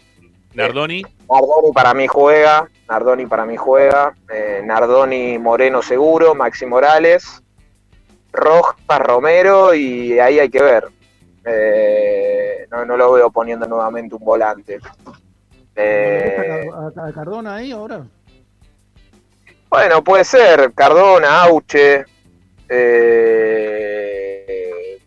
Nardoni. Nardoni para mí juega, Nardoni para mí juega, eh, Nardoni Moreno seguro, Maxi Morales, Rojas, Romero y ahí hay que ver. Eh, no, no lo veo poniendo nuevamente un volante. Eh, ¿A, a Cardona ahí ahora? bueno, puede ser Cardona, Auche. eh,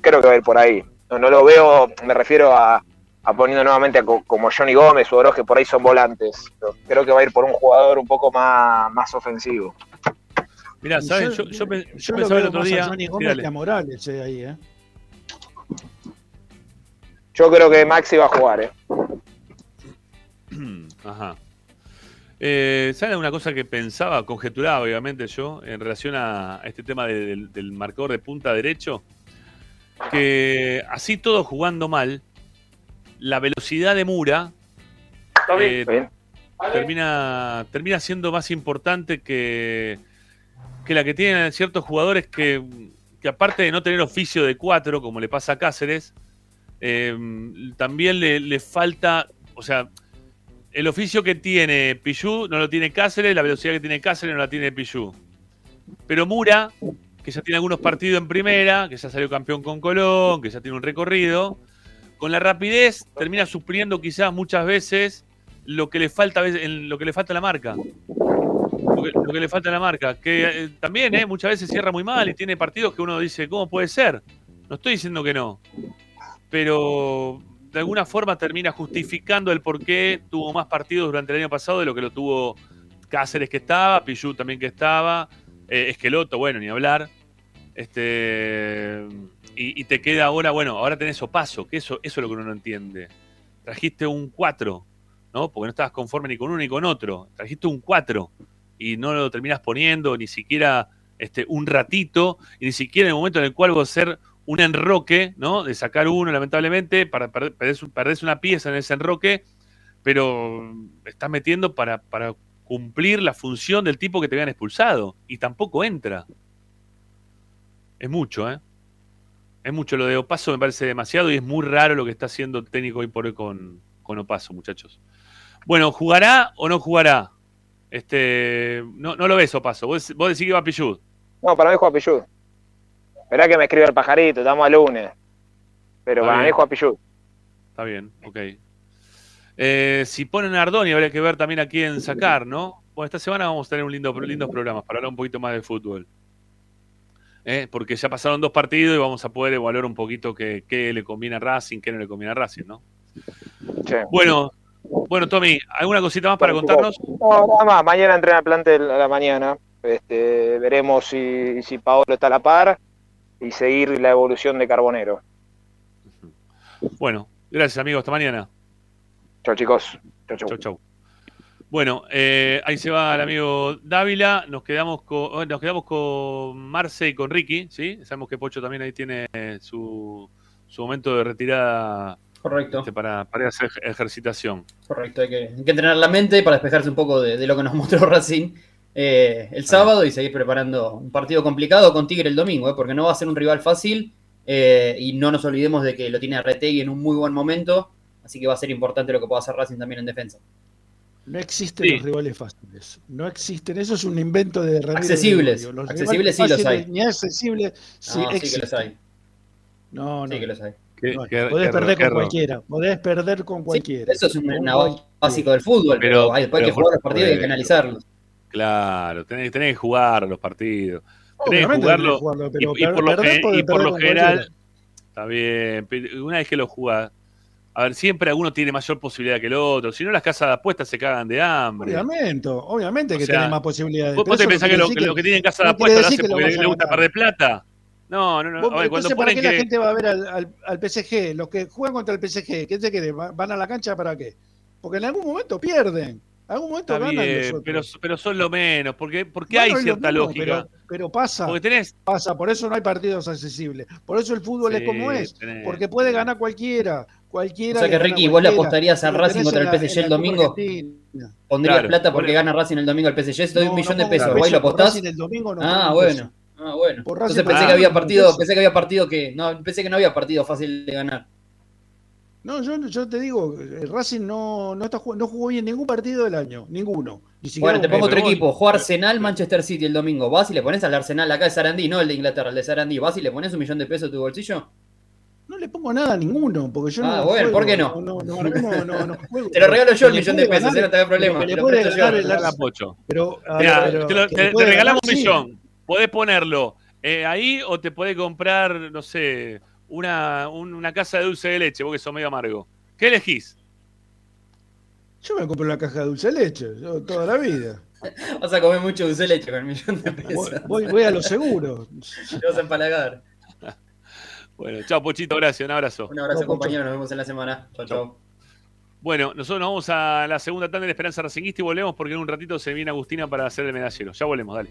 creo que va a ir por ahí. No, no lo veo, me refiero a, a poniendo nuevamente a co- como Johnny Gómez o Oroz, que por ahí son volantes. Pero Creo que va a ir por un jugador un poco más, más ofensivo. Mirá, ¿sabes? Yo, yo, yo yo lo pensaba el otro día. a Johnny Gómez que a Morales eh, ahí, ¿eh? Yo creo que Maxi va a jugar, ¿eh? Ajá. Eh, ¿Saben una cosa que pensaba, conjeturaba obviamente yo, en relación a este tema de- del, del marcador de punta derecho? Que así todo jugando mal, la velocidad de Mura eh, termina, termina siendo más importante que, que la que tienen ciertos jugadores que, que aparte de no tener oficio de cuatro, como le pasa a Cáceres, eh, también le, falta, o sea, el oficio que tiene Pichu no lo tiene Cáceres, la velocidad que tiene Cáceres no la tiene Pichu. Pero Mura, que ya tiene algunos partidos en primera, que ya salió campeón con Colón, que ya tiene un recorrido, con la rapidez termina supliendo quizás muchas veces lo que le falta a lo que le falta a la marca. Lo que, lo que le falta a la marca. Que eh, también eh, muchas veces cierra muy mal y tiene partidos que uno dice, ¿cómo puede ser? No estoy diciendo que no. Pero de alguna forma termina justificando el por qué tuvo más partidos durante el año pasado de lo que lo tuvo Cáceres que estaba, Pichu también que estaba, eh, Esqueloto, bueno, ni hablar. Este y, te queda ahora, bueno, ahora tenés Opaso, que eso, eso es lo que uno no entiende. Trajiste un 4, ¿no? Porque no estabas conforme ni con uno ni con otro. Trajiste un 4 y no lo terminás poniendo ni siquiera este, un ratito, y ni siquiera en el momento en el cual vos hacer un enroque, ¿no? De sacar uno, lamentablemente, para perder, perdés, una pieza en ese enroque, pero estás metiendo para, para cumplir la función del tipo que te habían expulsado, y tampoco entra. Es mucho, ¿eh? Es mucho lo de Opaso, me parece demasiado, y es muy raro lo que está haciendo el técnico hoy por hoy con, con Opaso, muchachos. Bueno, ¿jugará o no jugará? Este, no, no lo ves, Opaso. Vos, vos decís que va Pichud. No, para mí juega Pichud. Esperá que me escriba el pajarito, estamos a lunes. Pero Está para mí bien. Está bien, ok. Eh, si ponen a Ardoni, habría que ver también a quién sacar, ¿no? Bueno, esta semana vamos a tener un lindo, lindos programas para hablar un poquito más de fútbol. ¿Eh? Porque ya pasaron dos partidos y vamos a poder evaluar un poquito qué, qué le conviene a Racing, qué no le conviene a Racing, ¿no? Bueno, bueno, Tommy, ¿alguna cosita más para contarnos? No, nada más. Mañana entrena el plantel a la mañana. Este, veremos si, si Paolo está a la par y seguir la evolución de Carbonero. Bueno, gracias, amigos. Hasta mañana. Chau, chicos. Chau, chau. Chau, chau. Bueno, eh, ahí se va el amigo Dávila. Nos quedamos con, nos quedamos con Marce y con Ricky, ¿sí? Sabemos que Pocho también ahí tiene su, su momento de retirada Correcto. este, para, para hacer ejercitación. Correcto, hay que, hay que entrenar la mente para despejarse un poco de, de lo que nos mostró Racing eh, el sábado y seguir preparando un partido complicado con Tigre el domingo, eh, porque no va a ser un rival fácil eh, y no nos olvidemos de que lo tiene Retegui en un muy buen momento, así que va a ser importante lo que pueda hacer Racing también en defensa. No existen los rivales fáciles. No existen. Eso es un invento de Ramiro. Accesibles. Los Accesibles sí los hay. Ni accesibles, sí, No, sí que existen. los hay. No, no. Sí que los hay. ¿Qué- No, qué- podés qué- perder qué con cualquiera. Podés perder con cualquiera. Eso es un cualquiera. básico del fútbol, pero, Pero- hay- después hay que jugar los partidos y hay que analizarlos. Claro, tenés, tenés que jugar los partidos. Tenés que jugarlo. tenés que jugarlo, pero y, por lo, y por general, está bien. pero Una vez que lo jugás, a ver, siempre alguno tiene mayor posibilidad que el otro. Si no, las casas de apuestas se cagan de hambre. Obviamente, obviamente O que sea, tenés más posibilidades. ¿Vos, vos te pensás que lo, que lo que tiene en casa de apuestas lo hace porque le, gusta perder plata? No, no, no. A ver, Entonces, ¿para qué la gente va a ver al, al- al PSG? Los que juegan contra el PSG, ¿qué se quiere? ¿Va- ¿Van a la cancha para qué? Porque en algún momento pierden. Algún momento Está ganan bien, los otros. pero, pero son lo menos, porque, porque Bueno, hay cierta mismo, lógica. Pero, pero pasa. Porque tenés- Pasa, por eso no hay partidos accesibles. Por eso el fútbol es como es. tenés- Porque puede ganar cualquiera. Cualquiera O sea que Ricky, vos le apostarías a Racing contra el PSG el domingo. Pondrías Claro, plata porque gana Racing el domingo al PSG. Te doy No, un millón no de pesos. peso, ¿Guay lo apostás? Racing el domingo no ah, bueno. Ah, bueno. Por Entonces pensé que había partido, pensé que había partido que. No, pensé que no había partido fácil de ganar. No, yo, yo te digo, el Racing no, no, está, no jugó bien ningún partido del año. Ninguno. Ni siquiera Bueno, te pongo otro vos- equipo. Juega Arsenal, Manchester City el domingo. Vas y le pones al Arsenal acá de Sarandí, no el de Inglaterra, el de Sarandí. Vas y le pones un millón de pesos a tu bolsillo. No le pongo nada a ninguno, porque yo Ah, no. bueno, juego, ¿por qué no? No, no, no, no, no juego. Te lo regalo yo el millón de pesos, ganar- no te hagas problema, te lo te, regalamos un sí. millón. Podés ponerlo eh, ahí o te podés comprar, no sé, una, un- una casa de dulce de leche, vos que sos medio amargo. ¿Qué elegís? Yo me compro la caja de dulce de leche, yo toda la vida. Vas a comer mucho dulce de leche con el millón de pesos. voy, voy a lo seguro. Te vas a empalagar. Bueno, chao Pochito, gracias, un abrazo. Un abrazo, compañero. Nos vemos en la semana. Chau, chau. Bueno, nosotros nos vamos a la segunda tanda de la Esperanza Racinguista y volvemos porque en un ratito se viene Agustina para hacer el medallero. Ya volvemos, dale.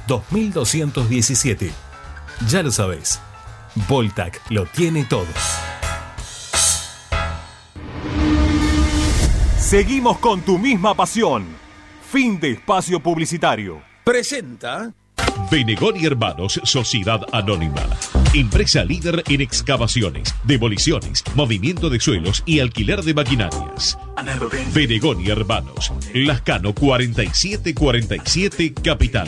2217. Ya lo sabés, Voltac lo tiene todo. Seguimos con tu misma pasión. Fin de espacio publicitario. Presenta Benegoni Hermanos Sociedad Anónima. Empresa líder en excavaciones, demoliciones, movimiento de suelos y alquiler de maquinarias. Benegoni Hermanos, Lascano 4747 Capital.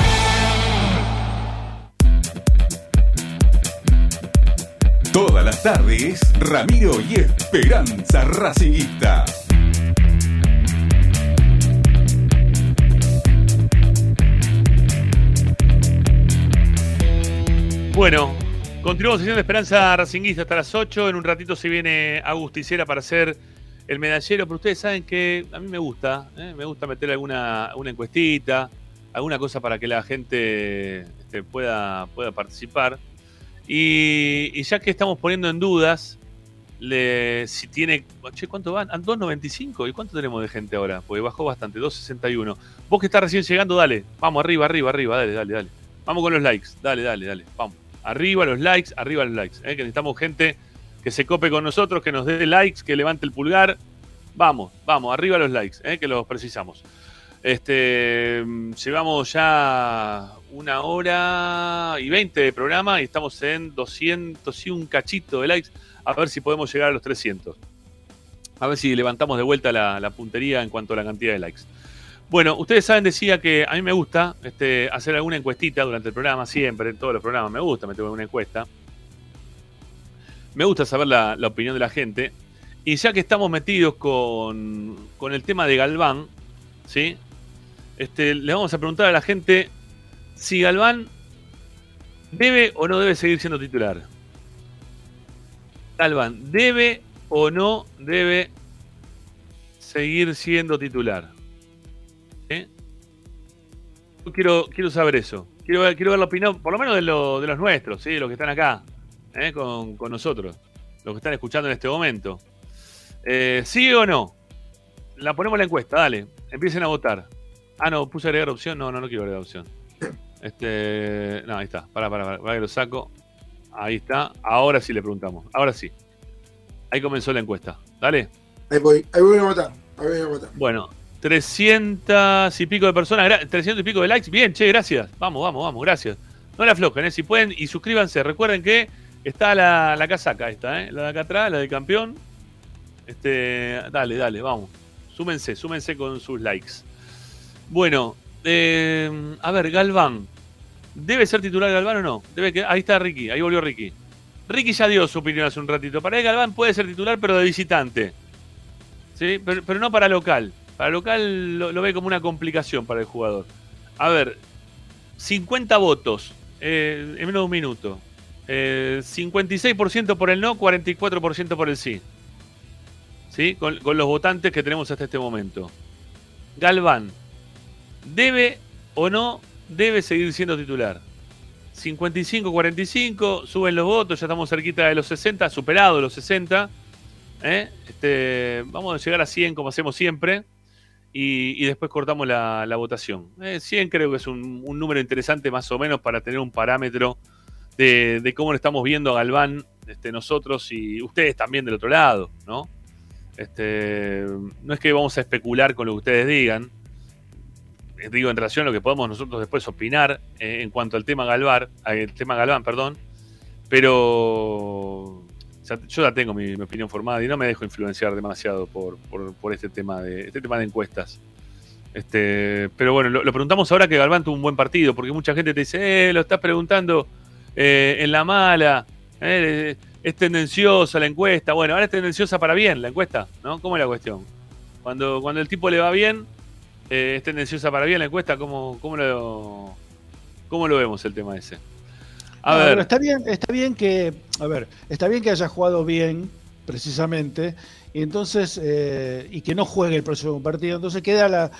Las tardes, Ramiro y Esperanza Racingista. Bueno, continuamos sesión de Esperanza Racinguista hasta las 8. En un ratito se viene Agusticera para hacer el medallero, pero ustedes saben que a mí me gusta, ¿eh? me gusta meter alguna una encuestita, alguna cosa para que la gente este, pueda, pueda participar. Y, ya que estamos poniendo en dudas le, si tiene. Che, ¿cuánto van? 2.95. ¿Y cuánto tenemos de gente ahora? Porque bajó bastante, 2.61. Vos que estás recién llegando, dale. Vamos, arriba, arriba, arriba, dale, dale, dale. Vamos con los likes. Dale, dale, dale. Vamos. Arriba los likes, arriba los likes. ¿eh? Que necesitamos gente que se cope con nosotros, que nos dé likes, que levante el pulgar. Vamos, vamos, arriba los likes, ¿eh? que los precisamos. Este, llevamos ya una hora y veinte de programa y estamos en 200 y un cachito de likes. A ver si podemos llegar a los 300. A ver si levantamos de vuelta la, puntería en cuanto a la cantidad de likes. Bueno, ustedes saben, decía que a mí me gusta este, hacer alguna encuestita durante el programa, siempre, en todos los programas me gusta meter una encuesta. Me gusta saber la, la opinión de la gente. Y ya que estamos metidos con, con el tema de Galván, ¿sí? Este, le vamos a preguntar a la gente si Galván debe o no debe seguir siendo titular. Galván, ¿debe o no debe seguir siendo titular? Yo Quiero, quiero saber eso. Quiero quiero ver la opinión, por lo menos de, lo- de los nuestros, ¿sí? los que están acá, ¿eh? con, con nosotros, los que están escuchando en este momento. Eh, ¿Sí o no? La ponemos la encuesta, dale. Empiecen a votar. Ah, no, puse agregar opción. No, no, no quiero agregar opción. Este. No, ahí está. Para, para, para, para que lo saco. Ahí está. Ahora sí le preguntamos. Ahora sí. Ahí comenzó la encuesta. Dale. Ahí voy, ahí voy a votar. Ahí voy a votar. Bueno, 300 y pico de personas, gra- 300 y pico de likes. Bien, che, gracias. Vamos, vamos, vamos, gracias. No la aflojen, ¿eh? si pueden, y suscríbanse. Recuerden que está la, la casaca esta, ¿eh? la de acá atrás, la del campeón. Este, dale, dale, vamos. Súmense, súmense con sus likes. Bueno, eh, a ver, Galván. ¿Debe ser titular Galván o no? Debe que, ahí está Ricky, ahí volvió Ricky. Ricky ya dio su opinión hace un ratito. Para él Galván puede ser titular, pero de visitante. ¿sí? Pero, no para local. Para local lo, ve como una complicación para el jugador. A ver, 50 votos eh, en menos de un minuto. Eh, 56% por el no, 44% por el sí. ¿Sí? Con los votantes que tenemos hasta este momento. Galván, ¿debe o no debe seguir siendo titular? 55-45, suben los votos, ya estamos cerquita de los 60, superado los 60. ¿eh? Este, vamos a llegar a 100 como hacemos siempre y, después cortamos la, votación. Eh, 100 creo que es un, número interesante más o menos para tener un parámetro de, cómo lo estamos viendo a Galván este, nosotros y ustedes también del otro lado, ¿no? Este, no es que vamos a especular con lo que ustedes digan, digo en relación a lo que podemos nosotros después opinar eh, en cuanto al tema Galvar, al tema Galván, perdón, pero yo ya tengo mi, opinión formada y no me dejo influenciar demasiado por, por- este tema de este tema de encuestas. Este, pero bueno, lo, preguntamos ahora que Galván tuvo un buen partido, porque mucha gente te dice, eh, lo estás preguntando eh, en la mala, eh, es tendenciosa la encuesta. Bueno, ahora es tendenciosa para bien la encuesta, ¿no? ¿Cómo es la cuestión? Cuando, cuando el tipo le va bien, eh, es tendenciosa para bien la encuesta, ¿cómo, cómo, lo, ¿cómo lo vemos el tema ese? A ver, está bien, está bien que, a ver, está bien que haya jugado bien, precisamente, y entonces, eh, y que no juegue el próximo partido, entonces queda la,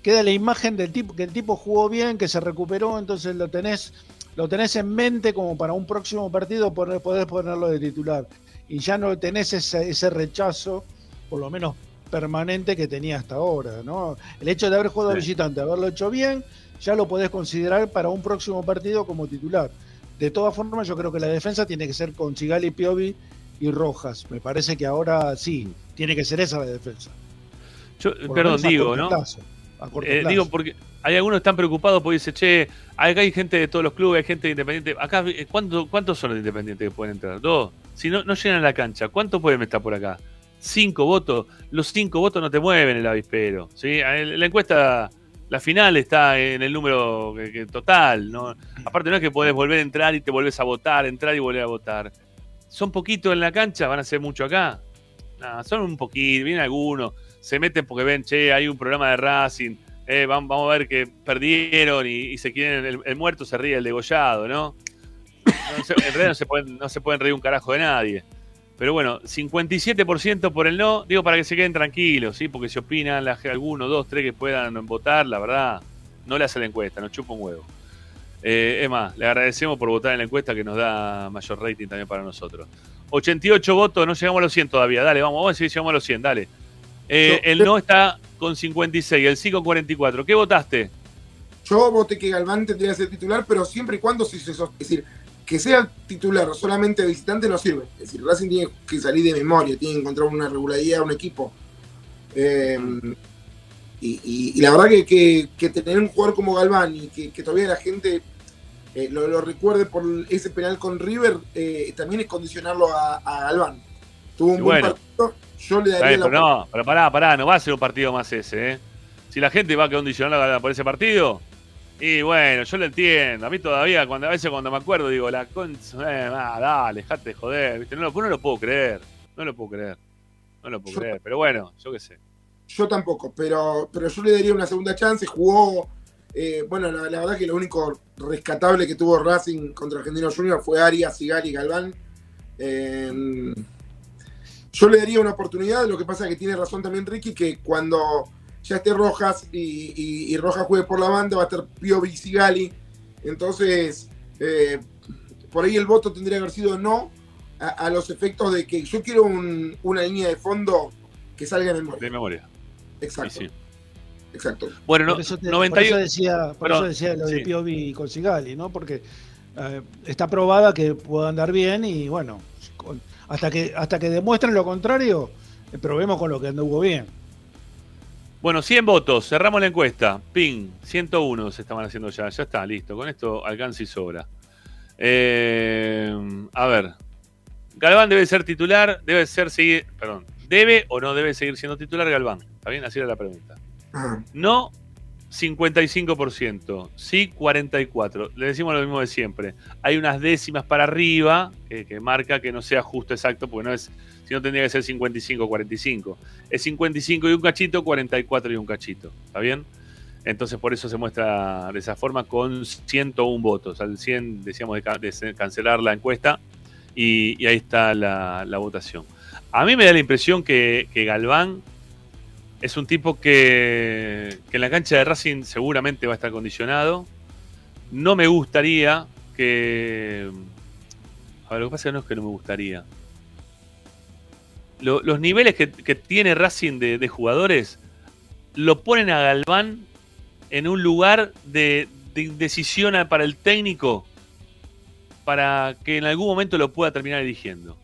queda la imagen del tipo, que el tipo jugó bien, que se recuperó, entonces lo tenés, lo tenés en mente como para un próximo partido poder ponerlo de titular. Y ya no tenés ese, ese rechazo, por lo menos permanente que tenía hasta ahora, ¿no? El hecho de haber jugado Sí. visitante, haberlo hecho bien, ya lo podés considerar para un próximo partido como titular. De todas formas, yo creo que la defensa tiene que ser con Sigali, Piovi y Rojas. Me parece que ahora sí, tiene que ser esa la defensa. Yo, perdón, a digo, ¿no? plazo, a corto Eh, digo porque hay algunos que están preocupados porque dice, che, acá hay gente de todos los clubes, hay gente de Independiente. Acá, eh, ¿cuánto- ¿cuántos son los de Independiente que pueden entrar? Dos. Si no, no llenan la cancha, ¿cuántos pueden estar por acá? Cinco votos. Los cinco votos no te mueven el avispero. ¿sí? La encuesta, la final está en el número total. ¿no? Aparte, no es que podés volver a entrar y te volvés a votar, entrar y volver a votar. Son poquitos en la cancha, van a ser mucho acá. Son un poquito, vienen algunos, se meten porque ven, che, hay un programa de Racing, eh, vam- vamos, a ver que perdieron y, se quieren, el, el muerto se ríe el degollado, ¿no? En realidad no se, pueden, no se pueden reír un carajo de nadie. Pero bueno, 57% por el no, digo para que se queden tranquilos, ¿sí? Porque si opinan la, alguno, dos, tres que puedan votar, la verdad, no le hace la encuesta, nos chupa un huevo. Eh, es más, le agradecemos por votar en la encuesta que nos da mayor rating también para nosotros. 88 votos, no llegamos a los 100 todavía. Dale, vamos, vamos a si llegamos a los 100, dale. Eh, Yo- el no está con 56, el sí con 44. ¿Qué votaste? Yo voté que Galván tendría que ser titular, pero siempre y cuando se, se- es decir, que sea titular solamente de visitante no sirve. Es decir, Racing tiene que salir de memoria, tiene que encontrar una regularidad, un equipo. Eh, y, y- y la verdad que, que- que tener un jugador como Galván y que, que todavía la gente eh, lo, lo recuerde por ese penal con River, eh, también es condicionarlo a, a Galván. Tuvo un Y buen bueno. partido, yo le daría bien, la pero no, pero pará, pará, no va a ser un partido más ese, ¿eh? Si la gente va a condicionar por ese partido, y bueno, yo lo entiendo. A mí todavía, cuando a veces cuando me acuerdo, digo, la concha, eh, ah, dale, dejate de joder, ¿viste? No, lo- no lo puedo creer, no lo puedo creer, no lo puedo Yo- creer, pero bueno, yo qué sé. Yo tampoco, pero, pero yo le daría una segunda chance. Jugó, eh, bueno, la, la verdad que lo único rescatable que tuvo Racing contra Argentino Junior fue Arias, Sigali y Galván. Eh, yo le daría una oportunidad, lo que pasa es que tiene razón también Ricky, que cuando ya esté Rojas y, y- y Rojas juegue por la banda va a estar Piovi y Sigali. Entonces, eh, por ahí el voto tendría que haber sido no a, a los efectos de que yo quiero un- una línea de fondo que salga de memoria. De memoria. Exacto. Sí, sí. Exacto. Bueno, no, por eso, te- 90 por eso decía, por eso decía lo de sí. Piovi con Sigali, ¿no? Porque eh, está probada que pueda andar bien y bueno, con- hasta que hasta que demuestren lo contrario, eh, probemos con lo que anduvo bien. Bueno, 100 votos, cerramos la encuesta. Ping, 101 se estaban haciendo ya. Ya está, listo. Con esto alcanza y sobra. Eh, a ver. Galván debe ser titular, debe ser seguir. Perdón. ¿Debe o no debe seguir siendo titular Galván? ¿Está bien? Así era la pregunta. Ajá. No, 55%. Sí, 44%. Le decimos lo mismo de siempre. Hay unas décimas para arriba que, que marca que no sea justo exacto, porque no es. Si no tendría que ser 55-45. Es 55 y un cachito, 44 y un cachito. ¿Está bien? Entonces por eso se muestra de esa forma con 101 votos. Al 100 decíamos de, ca- de cancelar la encuesta y, ahí está la, votación. A mí me da la impresión que Galván es un tipo que, que en la cancha de Racing seguramente va a estar condicionado. No me gustaría que... A ver, lo que pasa no es que no me gustaría. Lo- los niveles que, tiene Racing de, jugadores lo ponen a Galván en un lugar de, de indecisión para el técnico para que en algún momento lo pueda terminar eligiendo.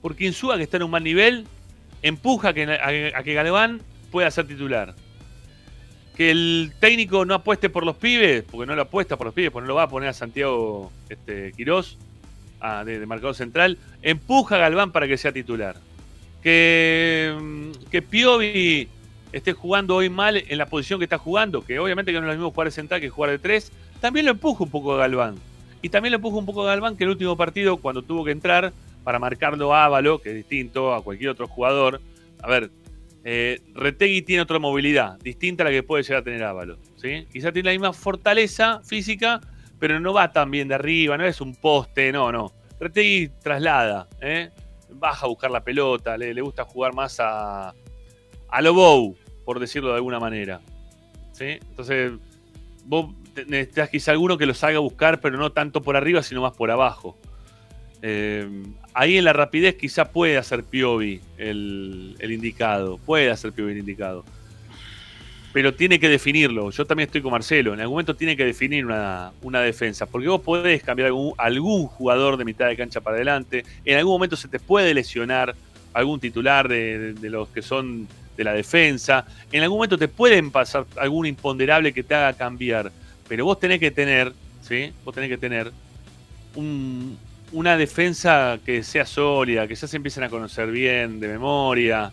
Porque Insúa, que está en un mal nivel, empuja a que, a que Galván pueda ser titular. Que el técnico no apueste por los pibes, porque no lo apuesta por los pibes, porque no lo va a poner a Santiago este, Quirós de, de marcador central, empuja a Galván para que sea titular. Que, mm, que Piovi esté jugando hoy mal en la posición que está jugando, que obviamente que no es lo mismo jugar de central que jugar de tres, también lo empuja un poco a Galván. Y también lo empuja un poco a Galván que el último partido, cuando tuvo que entrar para marcarlo a Ávalo, que es distinto a cualquier otro jugador. A ver, eh, Retegui tiene otra movilidad, distinta a la que puede llegar a tener Ávalo. ¿sí? Quizá tiene la misma fortaleza física, pero no va tan bien de arriba, no es un poste, no, no. Retegui traslada, ¿eh? baja a buscar la pelota, le, le gusta jugar más a, a lo bow, por decirlo de alguna manera. ¿sí? Entonces, vos necesitas quizá alguno que lo salga a buscar, pero no tanto por arriba, sino más por abajo. Eh, ahí en la rapidez quizá puede ser Piovi el, el indicado, puede ser Piovi el indicado. Pero tiene que definirlo. Yo también estoy con Marcelo. En algún momento tiene que definir una, una defensa. Porque vos podés cambiar algún, algún jugador de mitad de cancha para adelante. En algún momento se te puede lesionar algún titular de, de los que son de la defensa. En algún momento te pueden pasar algún imponderable que te haga cambiar. Pero vos tenés que tener, ¿sí? Vos tenés que tener un, una defensa que sea sólida, que ya se empiecen a conocer bien de memoria.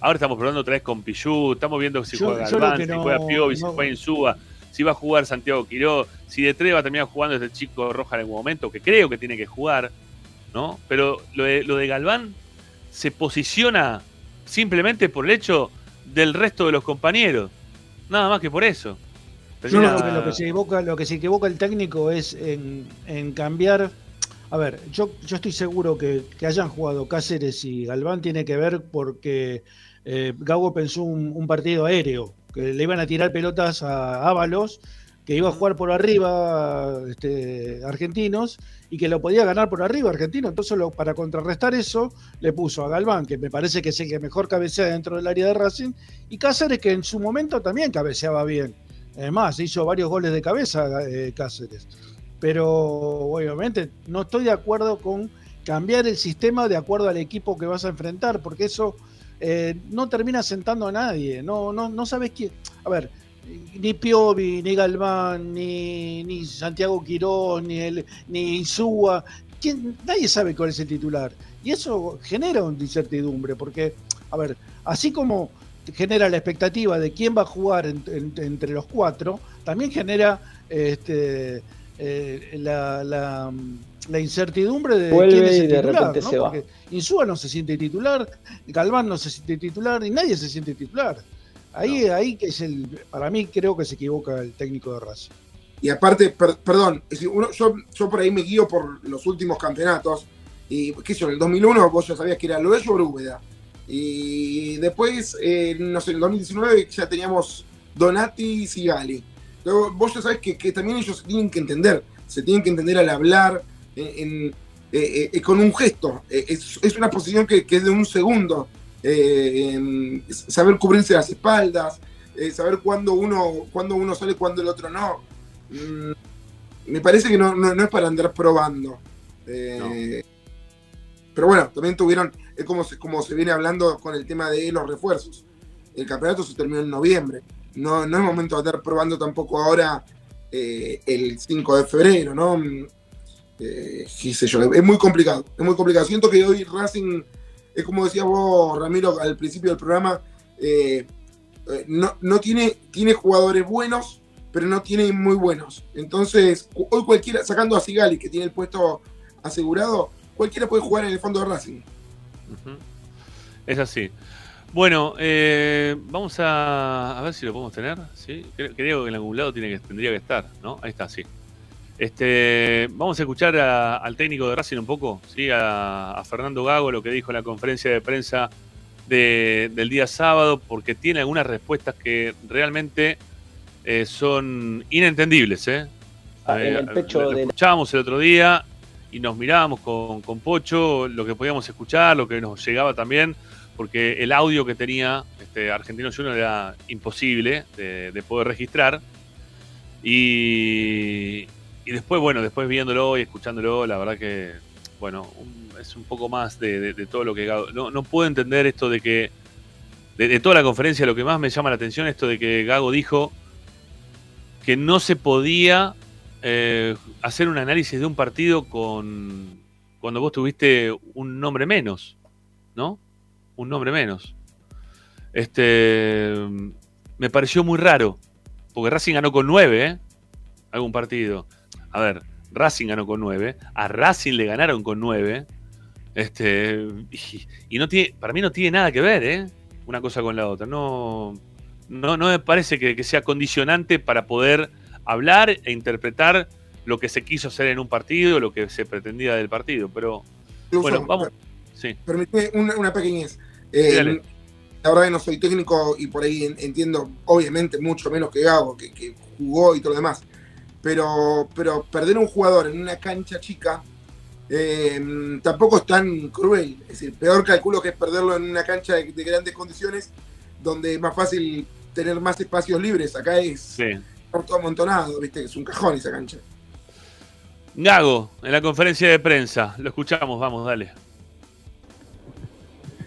Ahora estamos probando otra vez con Pichu, estamos viendo si Yo- juega Galván, si no- juega Piovi, si juega Insúa, si va a jugar Santiago Quiró, si de tres va a terminar jugando este chico Roja en algún momento, que creo que tiene que jugar, ¿no? Pero lo de, lo de Galván se posiciona simplemente por el hecho del resto de los compañeros. Nada más que por eso. Yo creo que lo que se equivoca, lo que se equivoca el técnico es en, en cambiar. A ver, yo, yo estoy seguro que, que hayan jugado Cáceres y Galván tiene que ver porque eh, Gago pensó un, partido aéreo, que le iban a tirar pelotas a Ábalos, que iba a jugar por arriba este, argentinos y que lo podía ganar por arriba argentino. Entonces, lo- para contrarrestar eso, le puso a Galván, que me parece que es el que mejor cabecea dentro del área de Racing, y Cáceres, que en su momento también cabeceaba bien. Además, hizo varios goles de cabeza eh, Cáceres. Pero obviamente no estoy de acuerdo con cambiar el sistema de acuerdo al equipo que vas a enfrentar, porque eso eh, no termina sentando a nadie. No, no, no sabes quién. A ver, ni Piovi, ni Galván, ni, ni Santiago Quirós, ni, el, ni Insúa. ¿Quién? Nadie sabe cuál es el titular. Y eso genera una incertidumbre, porque, a ver, así como genera la expectativa de quién va a jugar en- entre los cuatro, también genera este, eh, la, la- la incertidumbre de Vuelve quién es el y de titular, repente ¿no? se va. Porque Insúa no se siente titular, Galván no se siente titular y nadie se siente titular. Ahí, ahí que es el, para mí creo que se equivoca el técnico de Racing. Y aparte, per- perdón, es decir, uno- yo, yo por ahí me guío por los últimos campeonatos. Y qué sé yo, en el 2001 vos ya sabías que era lo de Úbeda. Y después, eh, no sé, en el 2019 ya teníamos Donati y Sigali. Vos ya sabés que, que también ellos se tienen que entender. Se tienen que entender al hablar en, en- eh, eh, con un gesto. Eh, es, es una posición que, que es de un segundo. Eh, en saber cubrirse las espaldas, eh, saber cuándo uno, cuándo uno sale, cuándo el otro no. Mm, me parece que no, no- no es para andar probando. Eh, Pero bueno, también tuvieron, es como se, como se viene hablando con el tema de los refuerzos. El campeonato se terminó en noviembre. No, no es momento de andar probando tampoco ahora eh, el 5 de febrero, ¿no? Mm, eh, qué sé yo, es muy complicado, es muy complicado. Siento que hoy Racing, es como decías vos, Ramiro, al principio del programa, eh, no, no tiene, tiene jugadores buenos, pero no tiene muy buenos. Entonces, hoy cualquiera, sacando a Sigali, que tiene el puesto asegurado, cualquiera puede jugar en el fondo de Racing. Es así. Bueno, eh, vamos a, a ver si lo podemos tener. ¿sí? Creo, creo que en algún lado tiene que, tendría que estar, ¿no? Ahí está, sí. Este, vamos a escuchar a- al técnico de Racing un poco, ¿sí? a, a Fernando Gago, lo que dijo en la conferencia de prensa de- del día sábado, porque tiene algunas respuestas que realmente eh, son inentendibles. ¿eh? Ah, en Eh, el pecho lo de- escuchábamos el otro día y nos mirábamos con, con Pocho, lo que podíamos escuchar, lo que nos llegaba también, porque el audio que tenía este Argentino Junior era imposible de, de poder registrar. Y, y después, bueno, después viéndolo y escuchándolo, la verdad que, bueno, es un poco más de, todo lo que Gago. No, no puedo entender esto de que, de, toda la conferencia, lo que más me llama la atención, esto de que Gago dijo que no se podía eh, hacer un análisis de un partido con cuando vos tuviste un nombre menos, ¿no? Un nombre menos. Este me pareció muy raro, porque Racing ganó con 9, ¿eh? Algún partido. A ver, Racing ganó con 9, a Racing le ganaron con 9. Este, y, y no tiene, para mí no tiene nada que ver, ¿eh? Una cosa con la otra. No, no, no me parece que, que sea condicionante para poder hablar e interpretar lo que se quiso hacer en un partido, lo que se pretendía del partido. Pero bueno, vamos. Sí. Permitime una, una pequeñez. Eh, la verdad que no soy técnico y por ahí en- entiendo, obviamente, mucho menos que Gago, que, que jugó y todo lo demás. Pero, pero perder un jugador en una cancha chica eh, tampoco es tan cruel. Es decir, peor calculo que es perderlo en una cancha de, de grandes condiciones, donde es más fácil tener más espacios libres. Acá es Sí. todo amontonado, ¿viste? Es un cajón esa cancha. Gago, en la conferencia de prensa. Lo escuchamos, vamos, dale.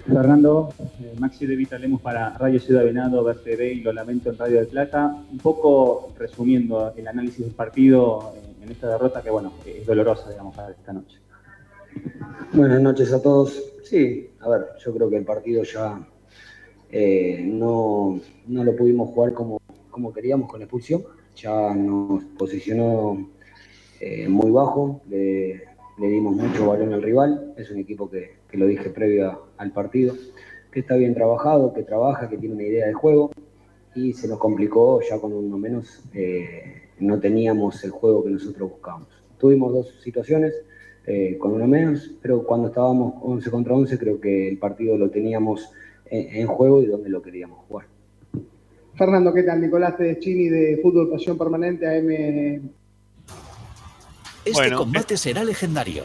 Fernando, eh, Maxi de Vita Lemos para Radio Ciudad Venado, BCB y Lo Lamento en Radio de Plata. Un poco resumiendo el análisis del partido eh, en esta derrota que, bueno, es dolorosa, digamos, para esta noche. Buenas noches a todos. Sí, a ver, yo creo que el partido ya eh, no, no lo pudimos jugar como, como queríamos con la expulsión. Ya nos posicionó eh, muy bajo, le, le dimos mucho balón al rival. Es un equipo que, que lo dije previo a- al partido, que está bien trabajado, que trabaja, que tiene una idea de juego y se nos complicó ya con uno menos. eh, no teníamos el juego que nosotros buscábamos. Tuvimos dos situaciones eh, con uno menos, pero cuando estábamos 11 contra 11 creo que el partido lo teníamos en, en juego y donde lo queríamos jugar. Fernando, ¿qué tal? Nicolás Tedeschini de Fútbol Pasión Permanente, AM. Este Bueno, combate será legendario.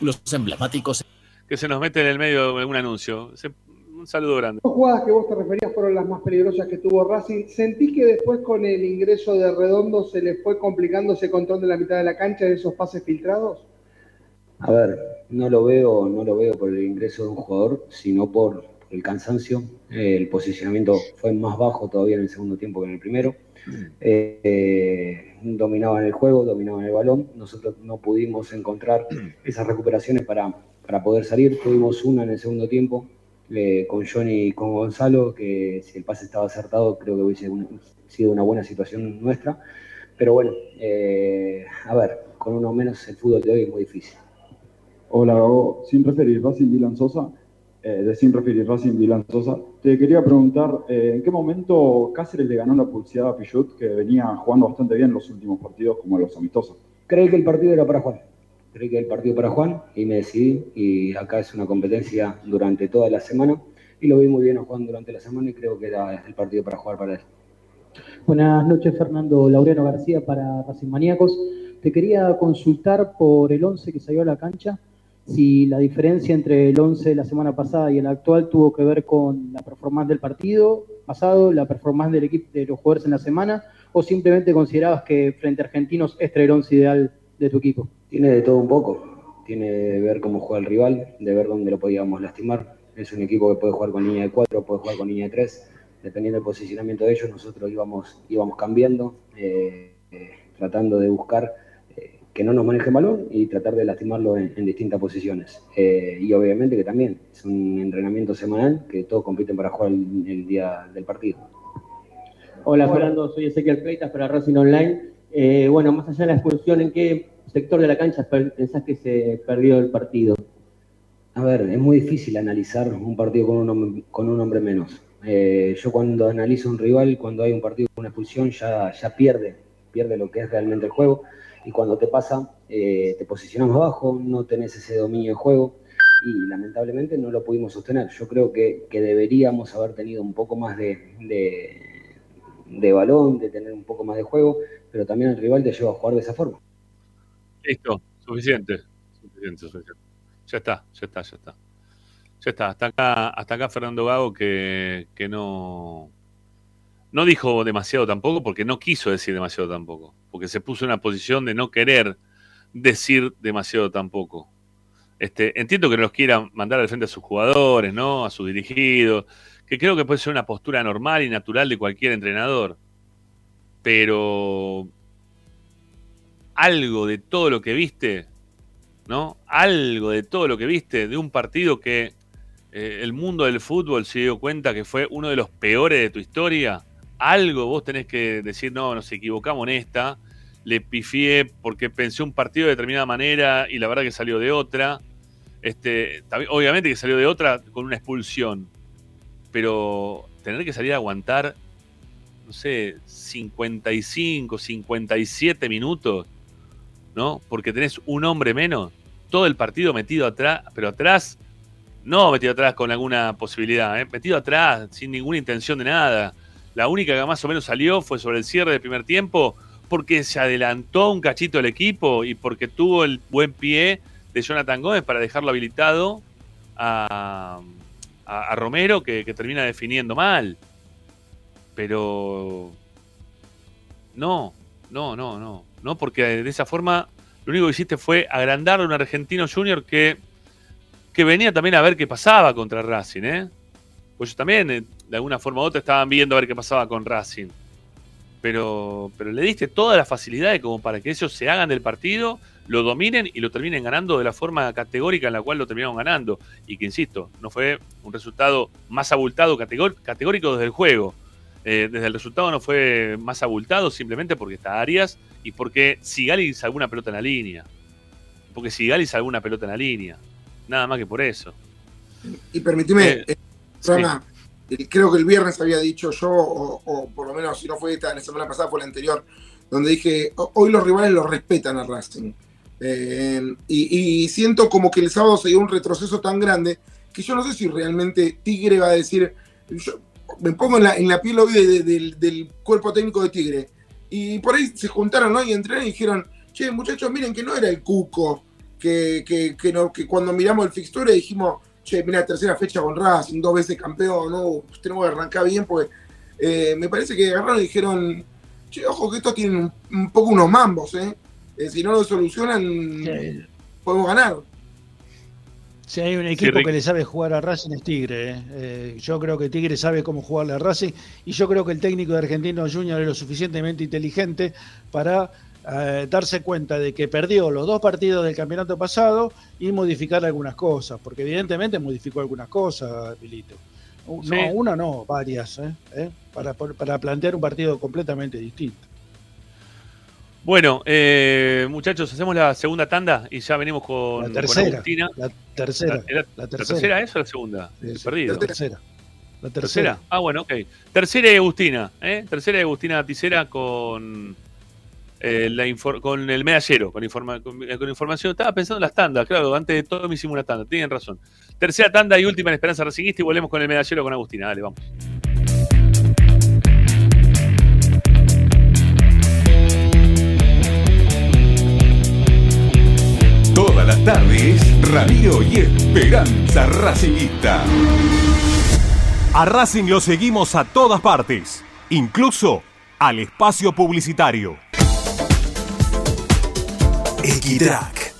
Los emblemáticos Que se nos mete en el medio de un anuncio. Se- Un saludo grande. Las jugadas que vos te referías fueron las más peligrosas que tuvo Racing. ¿Sentís que después con el ingreso de Redondo se le fue complicando ese control de la mitad de la cancha de esos pases filtrados? A ver, no lo veo, no lo veo por el ingreso de un jugador, sino por el cansancio. Eh, el posicionamiento fue más bajo todavía en el segundo tiempo que en el primero. Eh, eh, dominaban el juego, dominaban el balón. Nosotros no pudimos encontrar esas recuperaciones para, para poder salir. Tuvimos una en el segundo tiempo eh, con Johnny y con Gonzalo, que si el pase estaba acertado, creo que hubiese un- sido una buena situación nuestra. Pero bueno, eh, a ver, con uno menos el fútbol de hoy es muy difícil. Hola, Gabo. sin referir Racing Dylan Sosa, eh, de sin referir Racing Dylan Sosa, te quería preguntar, eh, ¿en qué momento Cáceres le ganó la pulseada a Pichut, que venía jugando bastante bien en los últimos partidos, como los amistosos? Creí que el partido era para Juan. Creí que el partido para Juan y me decidí. Y acá es una competencia durante toda la semana. Y lo vi muy bien a Juan durante la semana y creo que era el partido para jugar para él. Buenas noches, Fernando Laureano García para Racing Maníacos. Te quería consultar por el 11 que salió a la cancha, si la diferencia entre el 11 de la semana pasada y el actual tuvo que ver con la performance del partido pasado, la performance del equipo de los jugadores en la semana, o simplemente considerabas que frente a Argentinos este era el 11 ideal de tu equipo. Tiene de todo un poco. Tiene de ver cómo juega el rival, de ver dónde lo podíamos lastimar. Es un equipo que puede jugar con línea de 4, puede jugar con línea de 3. Dependiendo del posicionamiento de ellos, nosotros íbamos, íbamos cambiando, eh, eh, tratando de buscar eh, que no nos maneje el balón y tratar de lastimarlo en, en distintas posiciones. Eh, y obviamente que también es un entrenamiento semanal que todos compiten para jugar el, el día del partido. Hola Fernando, soy Ezequiel Pleitas para Racing Online. Eh, bueno, más allá de la expulsión, ¿en qué sector de la cancha pensás que se perdió el partido? A ver, es muy difícil analizar un partido con un, hom- con un hombre menos. Eh, yo cuando analizo un rival, cuando hay un partido con una expulsión, ya, ya pierde, pierde lo que es realmente el juego. Y cuando te pasa, eh, te posicionas abajo, no tenés ese dominio de juego y lamentablemente no lo pudimos sostener. Yo creo que, deberíamos haber tenido un poco más de, de balón, de tener un poco más de juego, pero también el rival te lleva a jugar de esa forma. Listo, suficiente. Suficiente, suficiente. Ya está, ya está, ya está. Ya está. Hasta acá, hasta acá Fernando Gago que, que no, no dijo demasiado tampoco porque no quiso decir demasiado tampoco. Porque se puso en una posición de no querer decir demasiado tampoco. Este, entiendo que no los quiera mandar al frente a sus jugadores, ¿no? A sus dirigidos, que creo que puede ser una postura normal y natural de cualquier entrenador. Pero algo de todo lo que viste, ¿no? Algo de todo lo que viste de un partido que eh, el mundo del fútbol se dio cuenta que fue uno de los peores de tu historia. Algo vos tenés que decir, no, nos equivocamos en esta, le pifié porque pensé un partido de determinada manera y la verdad que salió de otra. Este, obviamente que salió de otra con una expulsión, pero tener que salir a aguantar, no sé, 55, 57 minutos, ¿no? Porque tenés un hombre menos, todo el partido metido atrás, pero atrás, no metido atrás con alguna posibilidad, ¿eh? metido atrás, sin ninguna intención de nada. La única que más o menos salió fue sobre el cierre del primer tiempo, porque se adelantó un cachito el equipo y porque tuvo el buen pie de Jonathan Gómez para dejarlo habilitado a, Romero, que termina definiendo mal. Pero no, no, no, no. No, porque de esa forma lo único que hiciste fue agrandar a un argentino junior que, que venía también a ver qué pasaba contra Racing, ¿eh? Pues también, eh, de alguna forma u otra, estaban viendo a ver qué pasaba con Racing. Pero, pero le diste todas las facilidades como para que ellos se hagan del partido, lo dominen y lo terminen ganando de la forma categórica en la cual lo terminaron ganando. Y que, insisto, no fue un resultado más abultado, categórico desde el juego. Eh, desde el resultado no fue más abultado simplemente porque está Arias y porque Sigali hizo alguna pelota en la línea. Porque Sigali hizo alguna pelota en la línea. Nada más que por eso. Y permitime, Eh, eh, eh, creo que el viernes había dicho yo, o, o por lo menos si no fue esta, la semana pasada fue la anterior, donde dije, "Ho- hoy los rivales lo respetan a Racing. Y, y siento como que el sábado se dio un retroceso tan grande que yo no sé si realmente Tigre va a decir, yo me pongo en la, en la piel hoy de- de- del, del cuerpo técnico de Tigre. Y por ahí se juntaron ¿no? y entrenaron y dijeron, che, muchachos, miren que no era el Cuco, que, que, que, no- que cuando miramos el fixture dijimos, che, mira, tercera fecha con Racing, dos veces campeón, no, pues tenemos que arrancar bien, eh, me parece que agarraron y dijeron, che, ojo que estos tienen un, un poco unos mambos, ¿eh? Eh, si no lo solucionan, podemos ganar. Si hay un equipo que le sabe jugar a Racing es Tigre. ¿eh? Eh, yo creo que Tigre sabe cómo jugarle a Racing y yo creo que el técnico de Argentino Junior es lo suficientemente inteligente para eh, darse cuenta de que perdió los dos partidos del campeonato pasado y modificar algunas cosas, porque evidentemente modificó algunas cosas, Pilito. No, Sí. una no, varias, ¿eh? ¿Eh? Para, para plantear un partido completamente distinto. Bueno, eh, muchachos, hacemos la segunda tanda y ya venimos con, La con tercera, Agustina. la tercera, ¿Era- la ¿La tercera. tercera es o la segunda? Sí, perdido. La tercera. La ¿Tercera? tercera. Ah, bueno, ok. Tercera y Agustina, ¿eh? Tercera y Agustina Ticera con, eh, la con el medallero, con, informa- con, eh, con información. Estaba pensando en las tandas, claro, antes de todo me hicimos una tanda, tienen razón. Tercera tanda y última en Esperanza Racingista y volvemos con el medallero con Agustina. Dale, vamos. Tardes, Radio y Esperanza Racingista. A Racing lo seguimos a todas partes, incluso al espacio publicitario. Equitrack,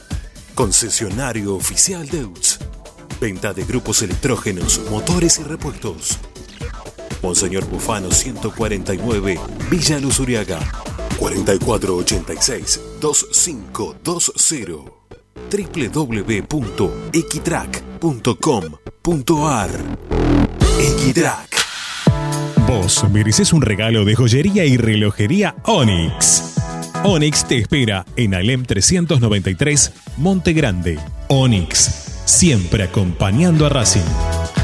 concesionario oficial de UTS. Venta de grupos electrógenos, motores y repuestos. Monseñor Bufano 149, Villa Luz Uriaga. 4486-2520. www.equitrack.com.ar Equitrack. Vos mereces un regalo de joyería y relojería Onyx. Onyx te espera en Alem 393, Monte Grande. Onyx, siempre acompañando a Racing.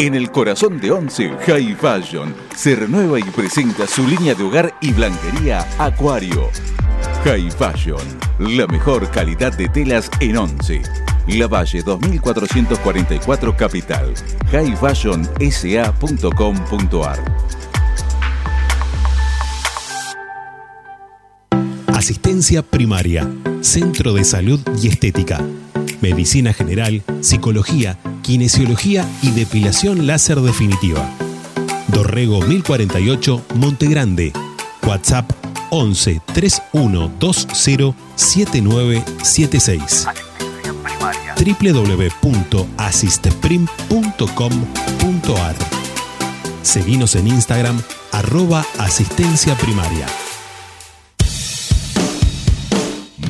En el corazón de Once, High Fashion se renueva y presenta su línea de hogar y blanquería Acuario. High Fashion, la mejor calidad de telas en Once. La Valle 2444 Capital. highfashionsa.com.ar Asistencia primaria, Centro de Salud y Estética. Medicina General, Psicología, Kinesiología y Depilación Láser Definitiva. Dorrego 1048, Monte Grande. WhatsApp 11 3120 7976. www.asisteprim.com.ar Seguinos en Instagram arroba asistencia primaria.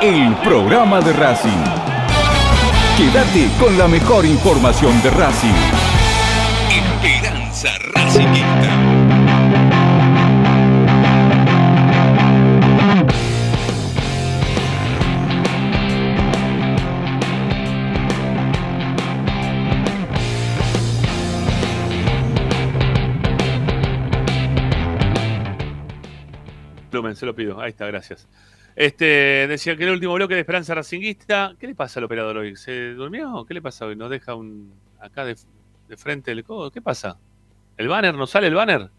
el programa de Racing. Quédate con la mejor información de Racing. Esperanza Racingista. Plumen, se lo pido. Ahí está, gracias. Este, decía que el último bloque de Esperanza Racinguista. ¿Qué le pasa al operador hoy? ¿Se durmió? ¿Qué le pasa hoy? ¿Nos deja un acá de, frente el codo? ¿Qué pasa? ¿El banner? ¿No sale el banner?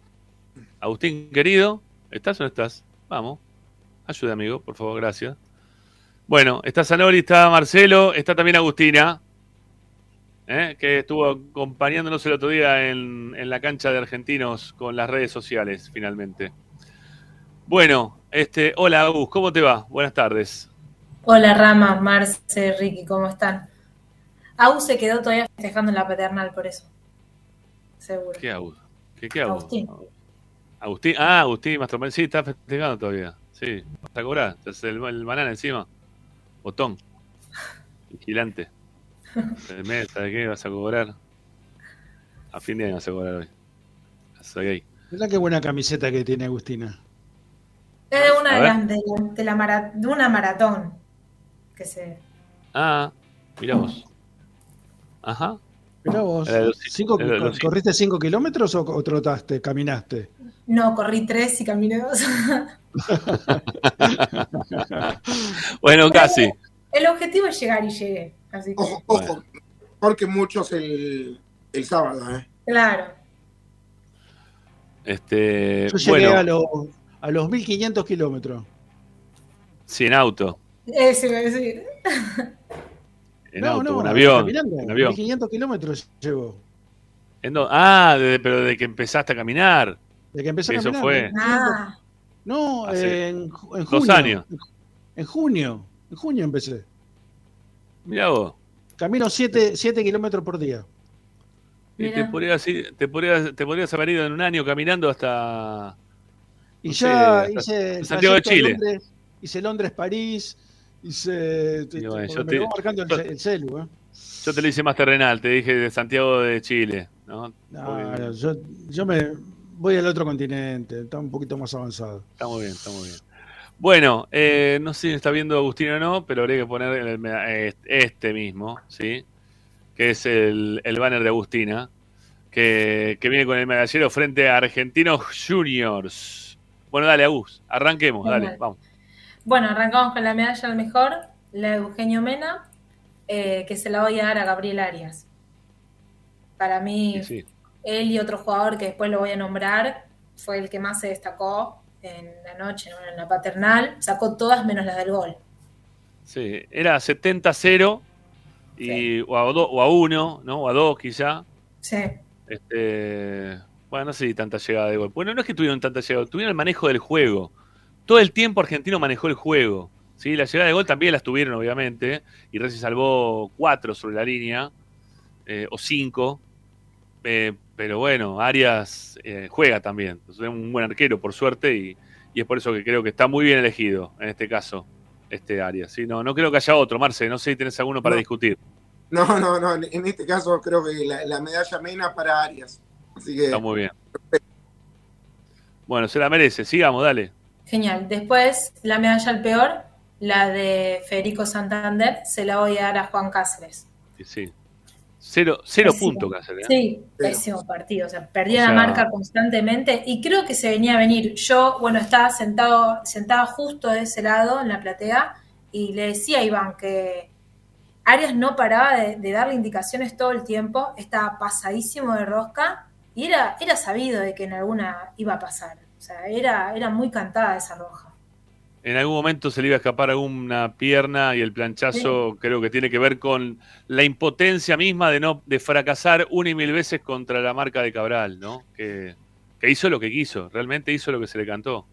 Agustín, querido, ¿estás o no estás? Vamos. Ayuda, amigo, por favor, gracias. Bueno, está Zanoli, está Marcelo, está también Agustina, ¿eh? que estuvo acompañándonos el otro día en la cancha de argentinos con las redes sociales, finalmente. Bueno, este, hola Agus, ¿cómo te va? Buenas tardes. Hola Rama, Marce, Ricky, ¿cómo están? Agus se quedó todavía festejando en la paternal, por eso. Seguro. ¿Qué Agus? ¿Qué, qué Agus? Agustín. Agustín, ah, Agustín Mastromel, sí, está festejando todavía. Sí, vas a cobrar. Es el, el banana encima. Botón. Vigilante. El mes, ¿sabes qué? Vas a cobrar. A fin de año vas a cobrar hoy. Soy gay. Mirá qué buena camiseta que tiene Agustina. Es de una de, de, la- de la mara- de una maratón. Que se. Ah, mirá vos. Ajá. Mirá vos, cinco- ¿corriste 5 kilómetros o, o trotaste, caminaste? No, corrí tres y caminé dos. bueno, casi. El objetivo es llegar y llegué. Así que, Ojo, ojo, porque muchos el, el sábado, ¿eh? claro. Este, Yo llegué bueno, a, los, a los 1500 kilómetros. sí, en auto. Eso iba a decir. En No, auto, no, en avión. caminando. En avión. 1500 kilómetros llevo. ¿En ah, de- pero de que empezaste a caminar. De que empecé a Eso caminar. fue. Ah, No, Hace en, ju- en dos junio. años. En junio. En junio empecé. Mirá vos. Camino 7 kilómetros por día. Y te podrías, ir- te, podrías, te podrías haber ido en un año caminando hasta. Y no ya sé, hice Santiago de Chile. Londres, hice Londres-París, hice... te- te- bueno, porque yo me te- marcando el, ce- el celu, ¿eh? Yo te lo hice más terrenal, te dije de Santiago de Chile. ¿no? No, yo, yo me voy al otro continente, está un poquito más avanzado. Está muy bien, está muy bien. Bueno, eh, no sé si está viendo Agustín o no, pero habría que poner el- este mismo, ¿sí? Que es el, el banner de Agustina, que, que viene con el medallero frente a Argentinos Juniors. Bueno, dale, Agus, arranquemos, dale, Dale. vamos. Bueno, arrancamos con la medalla al mejor, la de Eugenio Mena, eh, que se la voy a dar a Gabriel Arias. Para mí, Sí, él y otro jugador que después lo voy a nombrar, fue el que más se destacó en la noche, en la paternal. Sacó todas menos las del gol. sí. Era 70-0 y, o, a do- o a 1, ¿no? O a 2 quizá. Sí. Este, bueno, no sé si tanta llegada de gol. Bueno, no es que tuvieron tanta llegada, tuvieron el manejo del juego. Todo el tiempo Argentino manejó el juego. ¿sí? La llegada de gol también las tuvieron, obviamente. Y Racing salvó cuatro sobre la línea, eh, o cinco. Eh, pero bueno, Arias eh, juega también. Es un buen arquero, por suerte, y, y es por eso que creo que está muy bien elegido en este caso, este Arias. ¿sí? No, no creo que haya otro, Marce. No sé si tenés alguno para No. discutir. No, no, no. En, en este caso creo que la, la medalla Mena para Arias. Así que. Está muy bien. Bueno, se la merece. Sigamos, dale. Genial. Después, la medalla al peor, la de Federico Santander, se la voy a dar a Juan Cáceres. Sí, sí. Cero, cero puntos Cáceres. ¿eh? Sí, pésimo partido. O sea, perdía O sea- la marca constantemente y creo que se venía a venir. Yo, bueno, estaba sentado, sentada justo de ese lado en la platea y le decía a Iván que Arias no paraba de, de darle indicaciones todo el tiempo, estaba pasadísimo de rosca y era, era sabido de que en alguna iba a pasar. O sea, era, era muy cantada esa roja. En algún momento se le iba a escapar alguna pierna y el planchazo creo que tiene que ver con la impotencia misma de no de fracasar una y mil veces contra la marca de Cabral, ¿no? Que, que hizo lo que quiso, realmente hizo lo que se le cantó.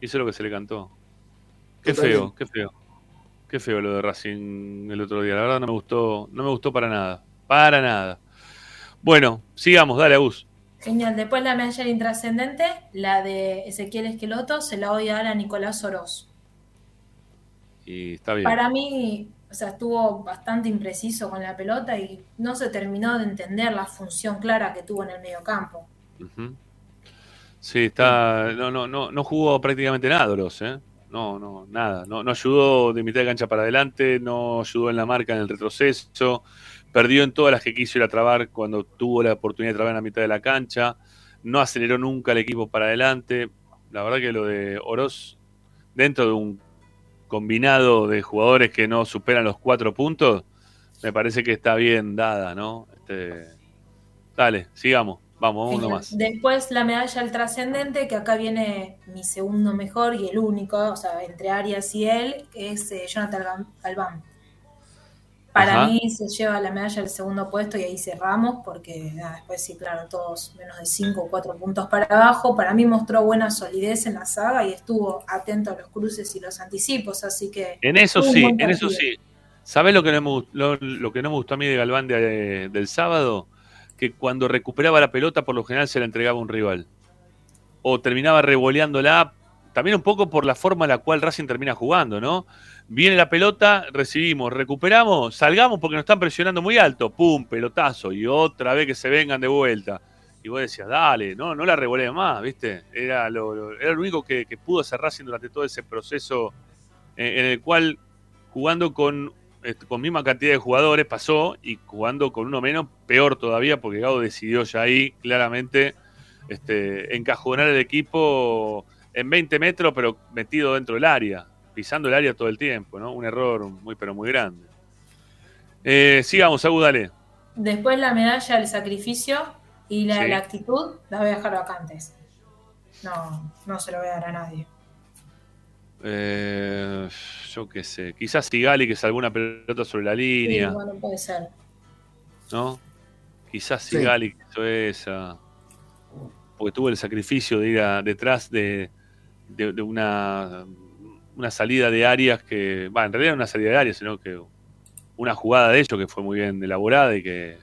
Hizo lo que se le cantó. Qué Totalmente. feo, qué feo. Qué feo lo de Racing el otro día. La verdad no me gustó, no me gustó para nada. Para nada. Bueno, sigamos, dale, Agus. Genial. Después la medalla intrascendente, la de Ezequiel Esqueloto, se la voy a dar a Nicolás Oroz. Y está bien. Para mí, o sea, estuvo bastante impreciso con la pelota y no se terminó de entender la función clara que tuvo en el mediocampo. Ujú. Sí, está. No, no, no, no jugó prácticamente nada, Oroz, ¿eh? No, no, nada. No, no ayudó de mitad de cancha para adelante, no ayudó en la marca en el retroceso, perdió en todas las que quiso ir a trabar cuando tuvo la oportunidad de trabar en la mitad de la cancha, no aceleró nunca el equipo para adelante. La verdad que lo de Oroz, dentro de un combinado de jugadores que no superan los cuatro puntos, me parece que está bien dada, ¿no? Este, dale, sigamos. Vamos, uno más. Después la medalla al trascendente, que acá viene mi segundo mejor y el único, o sea, entre Arias y él, que es eh, Jonathan Galván. Para Ajá. mí se lleva la medalla al segundo puesto y ahí cerramos, porque nada, después sí, claro, todos menos de 5 o 4 puntos para abajo. Para mí mostró buena solidez en la saga y estuvo atento a los cruces y los anticipos, así que... En eso sí, en eso sí. ¿Sabés lo que no me, gust- lo, lo que no me gustó a mí de Galván de- del sábado? Que cuando recuperaba la pelota, por lo general se la entregaba a un rival. O terminaba revoleándola, también un poco por la forma en la cual Racing termina jugando, ¿no? Viene la pelota, recibimos, recuperamos, salgamos porque nos están presionando muy alto, pum, pelotazo, y otra vez que se vengan de vuelta. Y vos decías, dale, no, no la revolees más, ¿viste? Era lo, era lo único que, pudo hacer durante todo ese proceso eh, en el cual jugando con, este, con misma cantidad de jugadores pasó y jugando con uno menos, peor todavía, porque Gago decidió ya ahí claramente este, encajonar el equipo en 20 metros, pero metido dentro del área, pisando el área todo el tiempo, ¿no? Un error muy, pero muy grande. Eh, sigamos, Agu, dale. Después la medalla del sacrificio y la Sí. actitud la voy a dejar vacantes. No, no se lo voy a dar a nadie. Eh, yo qué sé, quizás Sigali que salvó una pelota sobre la Sí, línea. bueno, puede ser. ¿no? Quizás Sí. Sigali que hizo esa. Porque tuvo el sacrificio de ir a- detrás de, de- de una, una salida de áreas que. Va, en realidad no una salida de áreas, sino que una jugada de ellos que fue muy bien elaborada y que,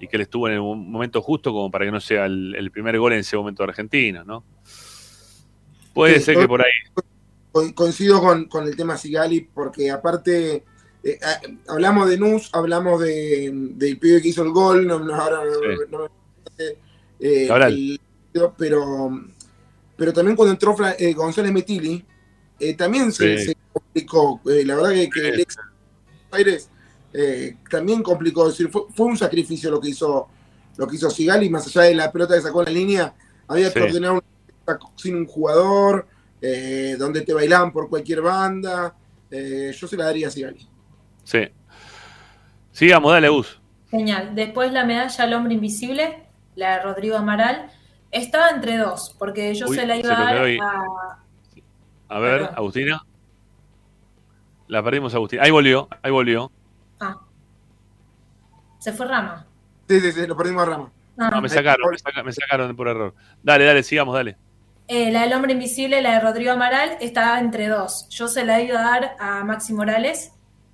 y que él estuvo en el mo- momento justo como para que no sea el, el primer gol en ese momento de Argentina, ¿no? Puede Sí, ser que por ahí. Co- coincido con, con el tema Sigali, porque aparte eh, hablamos de Nus, hablamos de, del pibe que hizo el gol, no, no- ahora Sí. no eh, el- pero, pero también cuando entró eh, González Metili, eh, también se, Sí. se complicó. Eh, la verdad que, que el ex Aires eh, también complicó, es decir, fue, fue un sacrificio lo que hizo lo que hizo Sigali, más allá de la pelota que sacó en la línea, había que Sí. ordenar un sin un jugador, eh, donde te bailaban por cualquier banda. eh, yo se la daría a Sigali. Sí. Sigamos, dale, Gus. Genial. Después la medalla al hombre invisible, la de Rodrigo Amaral. Estaba entre dos, porque yo Uy, se la se iba a dar a. A ver, Perdón. Agustina. La perdimos, Agustina. Ahí volvió, ahí volvió. Ah. Se fue Rama. Sí, sí, sí, lo perdimos a Rama. Ah. No, me sacaron, me saca- me sacaron por error. Dale, dale, sigamos, dale. Eh, la del hombre invisible, la de Rodrigo Amaral, estaba entre dos. Yo se la iba a dar a Maxi Morales,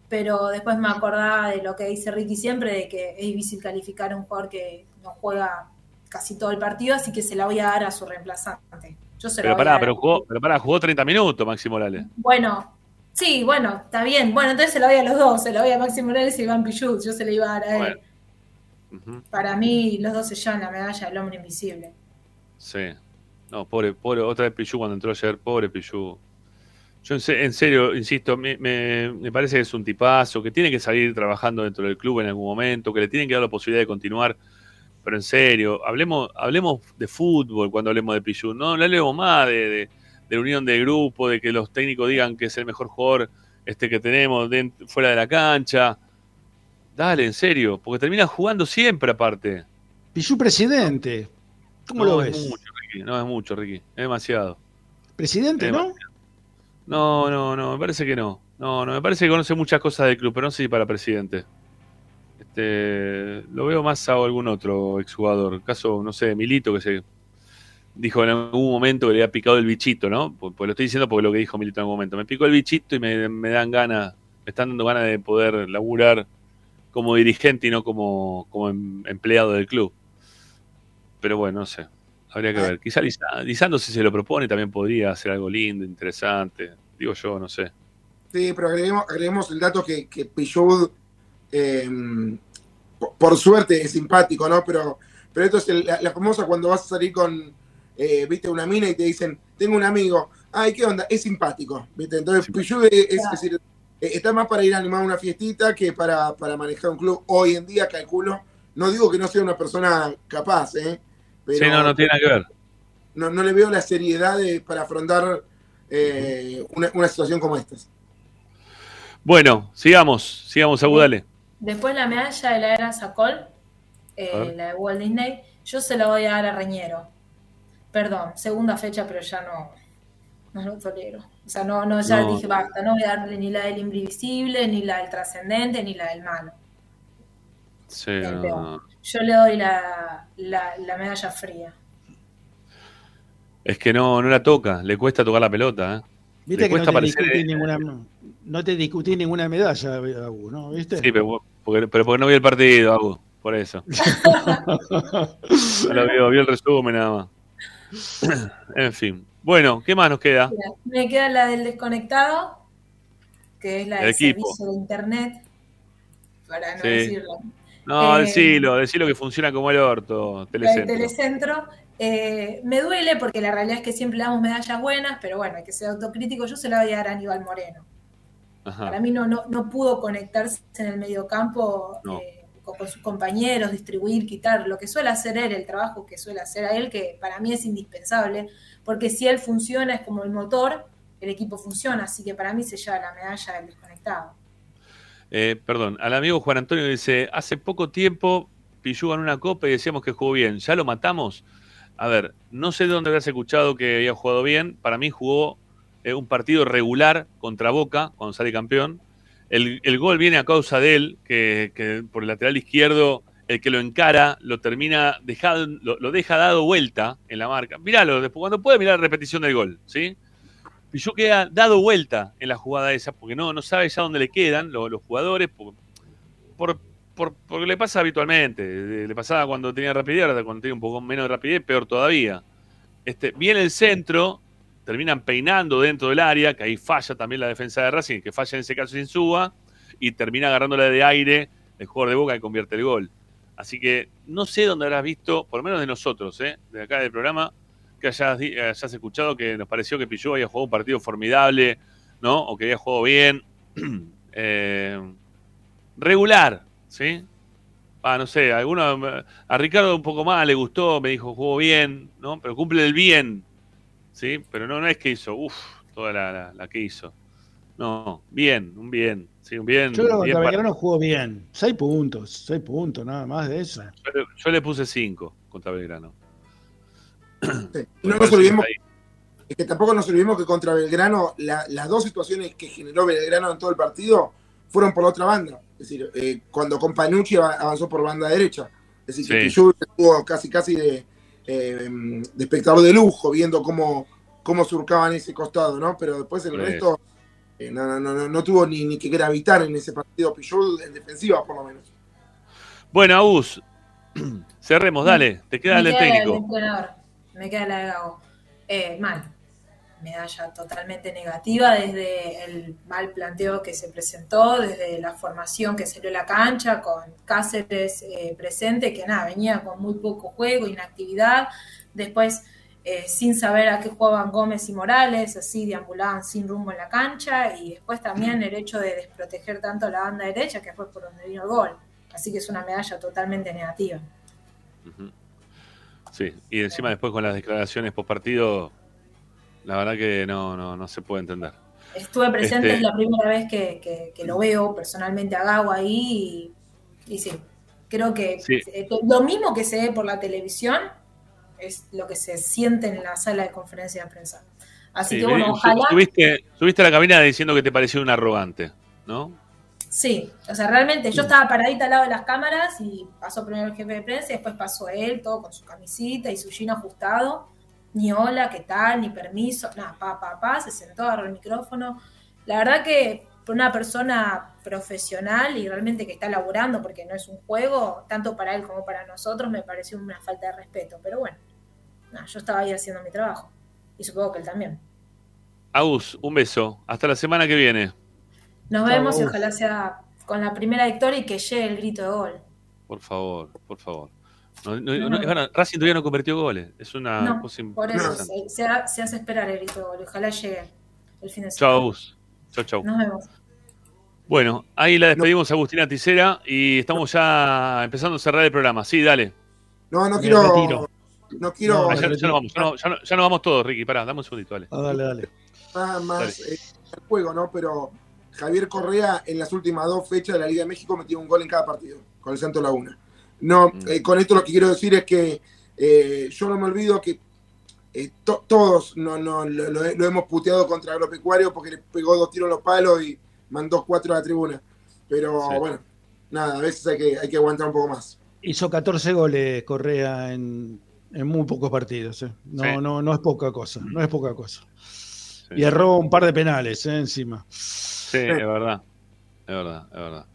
pero después me acordaba de lo que dice Ricky siempre, de que es difícil calificar a un jugador que no juega casi todo el partido, así que se la voy a dar a su reemplazante. Yo se Pero a pará, pero jugó, pero pará, jugó 30 minutos Maxi Morales. Bueno, Sí, bueno, está bien. Bueno, entonces se lo doy a los dos. Se lo doy a Maxi Morales y Iván Pichut. Yo se le iba a dar a él. Para mí, los dos se llevan la medalla del hombre invisible. Sí. No, pobre, pobre, otra vez Pichu cuando entró ayer, pobre Pichu. Yo en serio, insisto, me, me- me parece que es un tipazo, que tiene que salir trabajando dentro del club en algún momento, que le tienen que dar la posibilidad de continuar. Pero en serio, hablemos, hablemos de fútbol cuando hablemos de Pichu. No, no hablemos más de, de, de unión de grupo, de que los técnicos digan que es el mejor jugador este que tenemos fuera de la cancha. Dale, en serio, porque termina jugando siempre aparte. Pichu presidente. ¿Cómo no, lo es ves? mucho, Ricky. No es mucho, Ricky. Es demasiado. Presidente, Es ¿no? No, no, no, me parece que no. No, no, me parece que conoce muchas cosas del club, pero no sé si para presidente. Este, lo veo más a algún otro exjugador. Caso, no sé, Milito, que se dijo en algún momento que le había picado el bichito, ¿no? Pues, pues lo estoy diciendo porque lo que dijo Milito en algún momento. Me picó el bichito y me, me dan ganas, me están dando ganas de poder laburar como dirigente y no como, como em- empleado del club. Pero bueno, no sé. Habría que ver. Quizá Lisa- Lisandro, si se lo propone, también podría hacer algo lindo, interesante. Digo yo, no sé. Sí, pero agreguemos, agreguemos el dato que, que Pichud, eh, por, suerte, es simpático, ¿no? Pero, pero esto es el- la, la famosa cuando vas a salir con, eh, viste, una mina y te dicen, tengo un amigo, ay, ¿qué onda? Es simpático, ¿viste? Entonces, Pichud es, es decir, eh, está más para ir a animar una fiestita que para, para manejar un club. Hoy en día, calculo, no digo que no sea una persona capaz, ¿eh? Pero sí, no, no tiene nada que ver. no, no le veo la seriedad de- para afrontar eh, una, una situación como esta. Bueno, sigamos, sigamos, Abu, dale. Después la medalla de la era Sacol, eh, la de Walt Disney, yo se la voy a dar a Reñero. Perdón, segunda fecha, pero ya no, no lo tolero. O sea, no, no ya No. dije basta, no voy a darle ni la del invisible, ni la del trascendente, ni la del malo. Sí, no, no. Yo le doy la, la, la medalla fría. Es que no, no la toca, le cuesta tocar la pelota, ¿eh? Viste Le que no te, aparecer. discutí ninguna, no te discutí ninguna medalla, ¿no? ¿Viste? Sí, pero porque, pero porque no vi el partido, Abu, por eso. No lo vio, vio el resumen nada más. En fin. Bueno, ¿qué más nos queda? Me queda la del desconectado, que es la El del servicio de internet, para no Sí. decirlo. No, Eh, decilo, decilo que funciona como el orto, La del Telecentro. Telecentro. eh, me duele porque la realidad es que siempre damos medallas buenas, pero bueno, hay que ser autocrítico. Yo se la voy a dar a Aníbal Moreno. Ajá. Para mí no, no, no pudo conectarse en el mediocampo No. eh, con, con sus compañeros, distribuir, quitar, lo que suele hacer él, el trabajo que suele hacer a él, que para mí es indispensable, porque si él funciona es como el motor, el equipo funciona, así que para mí se lleva la medalla del desconectado. Eh, perdón, al amigo Juan Antonio dice, hace poco tiempo Pichu ganó una copa y decíamos que jugó bien. ¿Ya lo matamos? A ver, no sé de dónde habías escuchado que había jugado bien. Para mí jugó eh, un partido regular contra Boca cuando sale campeón. El, el gol viene a causa de él, que, que por el lateral izquierdo, el que lo encara, lo termina dejado, lo, lo deja dado vuelta en la marca. Míralo, después cuando puede mirar la repetición del gol, ¿sí? Queda dado vuelta en la jugada esa, porque no, no sabe ya dónde le quedan lo- los, jugadores, por, por, por- porque le pasa habitualmente. Eh, Le pasaba cuando tenía rapidez, ahora cuando tiene un poco menos de rapidez, peor todavía. Este, viene el centro, terminan peinando dentro del área, que ahí falla también la defensa de Racing, que falla en ese caso sin suba, y termina agarrándola de aire el jugador de Boca que convierte el gol. Así que no sé dónde habrás visto, por lo menos de nosotros, ¿eh? de acá del programa, que hayas, escuchado que nos pareció que Pilló había jugado un partido formidable, ¿no? O que había jugado bien. Eh, regular, ¿sí? Ah, no sé, alguno, a Ricardo un poco más le gustó, me dijo jugó bien, ¿no? Pero cumple el bien, ¿sí? Pero no, no es que hizo, uff, toda la, la- la que hizo. No, bien, un bien, sí, un bien. Yo creo que contra Belgrano jugó bien. Seis puntos, seis puntos, nada más de eso. yo, le, yo le puse 5 contra Belgrano. Sí. No nos olvidemos, que es que tampoco nos olvidemos que contra Belgrano, la- las dos situaciones que generó Belgrano en todo el partido fueron por la otra banda. Es decir, eh, cuando con Panucci ava- avanzó por banda derecha. Es decir, que Sí. Pichu estuvo casi casi de, eh, de espectador de lujo, viendo cómo, cómo surcaban ese costado, ¿no? Pero después el Sí. resto eh, no, no, no, no, no tuvo ni, ni que gravitar en ese partido Pichu, en defensiva por lo menos. Bueno, Agus, cerremos, dale, te queda el me queda del técnico. entrenador, me queda la de Gago. Eh, mal. Medalla totalmente negativa desde el mal planteo que se presentó, desde la formación que salió a la cancha, con Cáceres eh, presente, que nada, venía con muy poco juego, inactividad, después eh, sin saber a qué jugaban Gómez y Morales, así deambulaban sin rumbo en la cancha, y después también el hecho de desproteger tanto la banda derecha, que fue por donde vino el gol. Así que es una medalla totalmente negativa. Sí, y encima después con las declaraciones post partido, la verdad que no, no, no se puede entender. Estuve presente, Este- es la primera vez que, que- que lo veo personalmente a Gago ahí y, y sí, creo que Sí. eh, lo mismo que se ve por la televisión es lo que se siente en la sala de conferencia de prensa. Así Sí, que bueno, ojalá, Subiste, subiste a la cabina diciendo que te pareció un arrogante, ¿no? sí, o sea, realmente yo estaba paradita al lado de las cámaras y pasó primero el jefe de prensa y después pasó él, todo con su camisita y su jean ajustado, ni hola, qué tal, ni permiso, nada, pa, pa, pa, se sentó, agarró el micrófono. La verdad que por una persona profesional y realmente que está laburando, porque no es un juego, tanto para él como para nosotros, me pareció una falta de respeto. Pero bueno, nada, yo estaba ahí haciendo mi trabajo. Y supongo que él también. Agus, un beso. Hasta la semana que viene. Nos vemos y ojalá sea con la primera victoria y que llegue el grito de gol. Por favor, por favor. No, no- No, no- no. bueno, Racing todavía no convirtió goles. Es una no, cosa por eso impresionante. se, se ha- se hace esperar el grito de gol. Ojalá llegue el fin de Chao, semana. Agus. Chao, chao. Nos vemos. Bueno, ahí la despedimos a Agustina Ticera y estamos ya empezando a cerrar el programa. Sí, dale. No, no quiero. No quiero. Ah, ya, ya nos vamos, ya, no- ya no- ya nos vamos todos, Ricky. Pará, dame un segundito, dale. Ah, dale, dale. Nada más Dale. eh, el juego, ¿no? Pero Javier Correa en las últimas dos fechas de la Liga de México metió un gol en cada partido con el Santo Laguna. No, eh, con esto lo que quiero decir es que eh, yo no me olvido que eh, to- todos no, no, lo, lo- lo hemos puteado contra Agropecuario porque le pegó dos tiros en los palos y mandó cuatro a la tribuna. Pero bueno, nada, a veces hay que, hay que aguantar un poco más. Hizo 14 goles Correa en, en muy pocos partidos. ¿eh? No, Sí. no, no es poca cosa, no es poca cosa. Y erró un par de penales ¿eh? encima. Sí, es verdad. Es verdad, es verdad.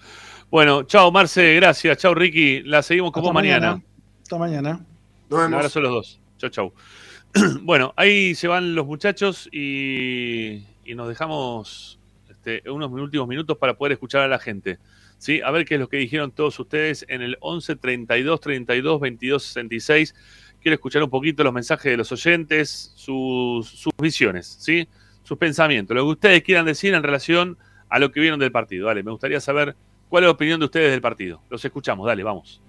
Bueno, chao, Marce, gracias. Chao, Ricky. La seguimos vos mañana. mañana. Hasta mañana. Un abrazo a los dos. Chau, chau. bueno, ahí se van los muchachos y, y nos dejamos este, unos últimos minutos para poder escuchar a la gente. ¿sí? A ver qué es lo que dijeron todos ustedes en el 11 32 32 22 66. Quiero escuchar un poquito los mensajes de los oyentes, sus, sus visiones, ¿sí? sus pensamientos, lo que ustedes quieran decir en relación a lo que vieron del partido. Dale, me gustaría saber cuál es la opinión de ustedes del partido. Los escuchamos, dale, vamos.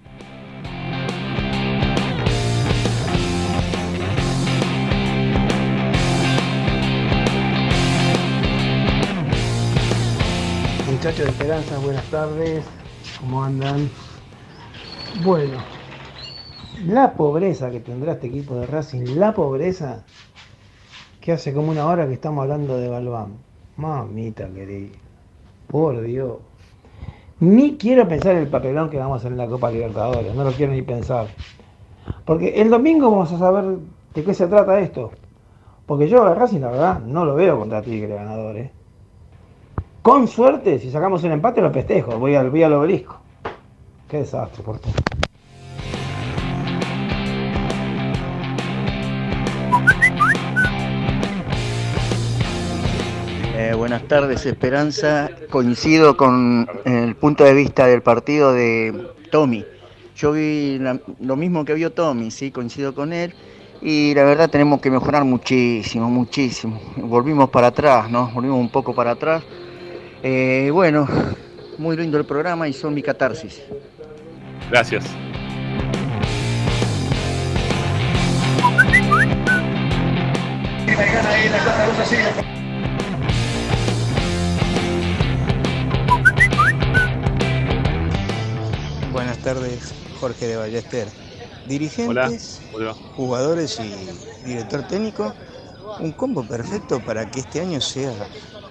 Muchachos de Esperanza, buenas tardes. ¿Cómo andan? Bueno, la pobreza que tendrá este equipo de Racing, la pobreza que hace como una hora que estamos hablando de Galván. Mamita querida, por Dios. Ni quiero pensar el papelón que vamos a hacer en la Copa Libertadores, no lo quiero ni pensar. Porque el domingo vamos a saber de qué se trata esto. Porque yo a Racing, la verdad, no lo veo contra Tigre ganador, ¿eh? Con suerte, si sacamos un empate, lo festejo. Voy al, voy al obelisco. Qué desastre, por todo. Buenas tardes, Esperanza. Coincido con el punto de vista del partido de Tommy. Yo vi lo mismo que vio Tommy, sí, coincido con él. Y la verdad tenemos que mejorar muchísimo, muchísimo. Volvimos para atrás, ¿no? Volvimos un poco para atrás. Eh, bueno, muy lindo el programa y son mi catarsis. Gracias. Tardes, Jorge de Ballester. Dirigentes, jugadores y director técnico, un combo perfecto para que este año sea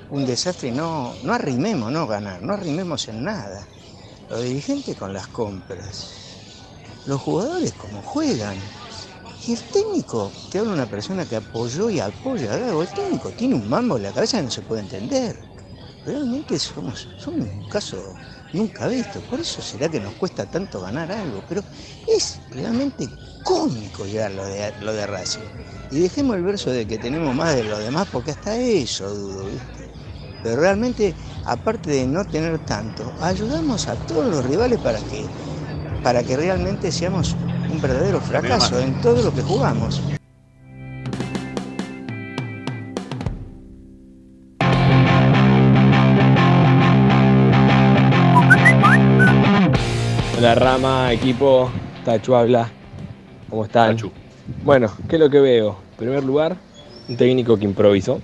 un desastre y no, no arrimemos, no ganar, no arrimemos en nada. Los dirigentes con las compras, los jugadores como juegan. Y el técnico, te habla una persona que apoyó y apoya a Gago, el técnico tiene un mambo en la cabeza que no se puede entender. realmente somos, somos un caso nunca visto. Por eso será que nos cuesta tanto ganar algo. Pero es realmente cómico ya lo de, lo de Racing. Y dejemos el verso de que tenemos más de los demás, porque hasta eso dudo, ¿viste? Pero realmente, aparte de no tener tanto, ayudamos a todos los rivales para que, para que realmente seamos un verdadero fracaso en todo lo que jugamos. La rama, equipo, Tachu habla. ¿Cómo están? Bueno, ¿qué es lo que veo? En primer lugar, un técnico que improvisó.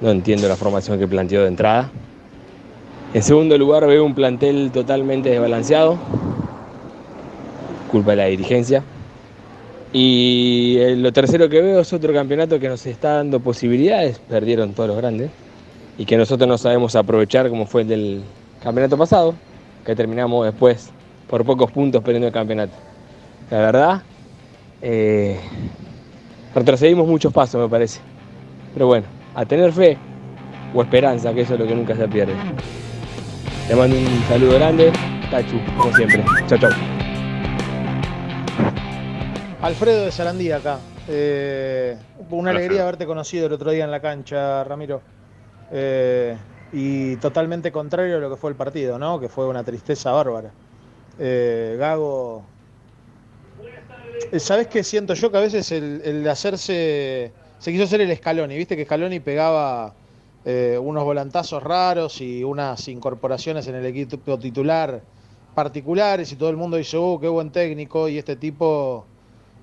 No entiendo la formación que planteó de entrada. En segundo lugar, veo un plantel totalmente desbalanceado. Culpa de la dirigencia. Y lo tercero que veo es otro campeonato que nos está dando posibilidades. Perdieron todos los grandes. Y que nosotros no sabemos aprovechar como fue el del campeonato pasado. Que terminamos después por pocos puntos perdiendo el campeonato. La verdad, eh, retrocedimos muchos pasos, me parece. Pero bueno, a tener fe o esperanza, que eso es lo que nunca se pierde. Te mando un saludo grande, Tachu, como siempre. Chao, chao. Alfredo de Sarandí acá. Eh, una alegría haberte conocido el otro día en la cancha, Ramiro. Eh, y totalmente contrario a lo que fue el partido, ¿no? Que fue una tristeza bárbara. Eh, Gago. Eh, ¿Sabés qué siento yo? Que a veces el, hacerse. Se quiso hacer el Scaloni, viste que Scaloni pegaba eh, unos volantazos raros y unas incorporaciones en el equipo titular particulares y todo el mundo dice, oh, qué buen técnico, y este tipo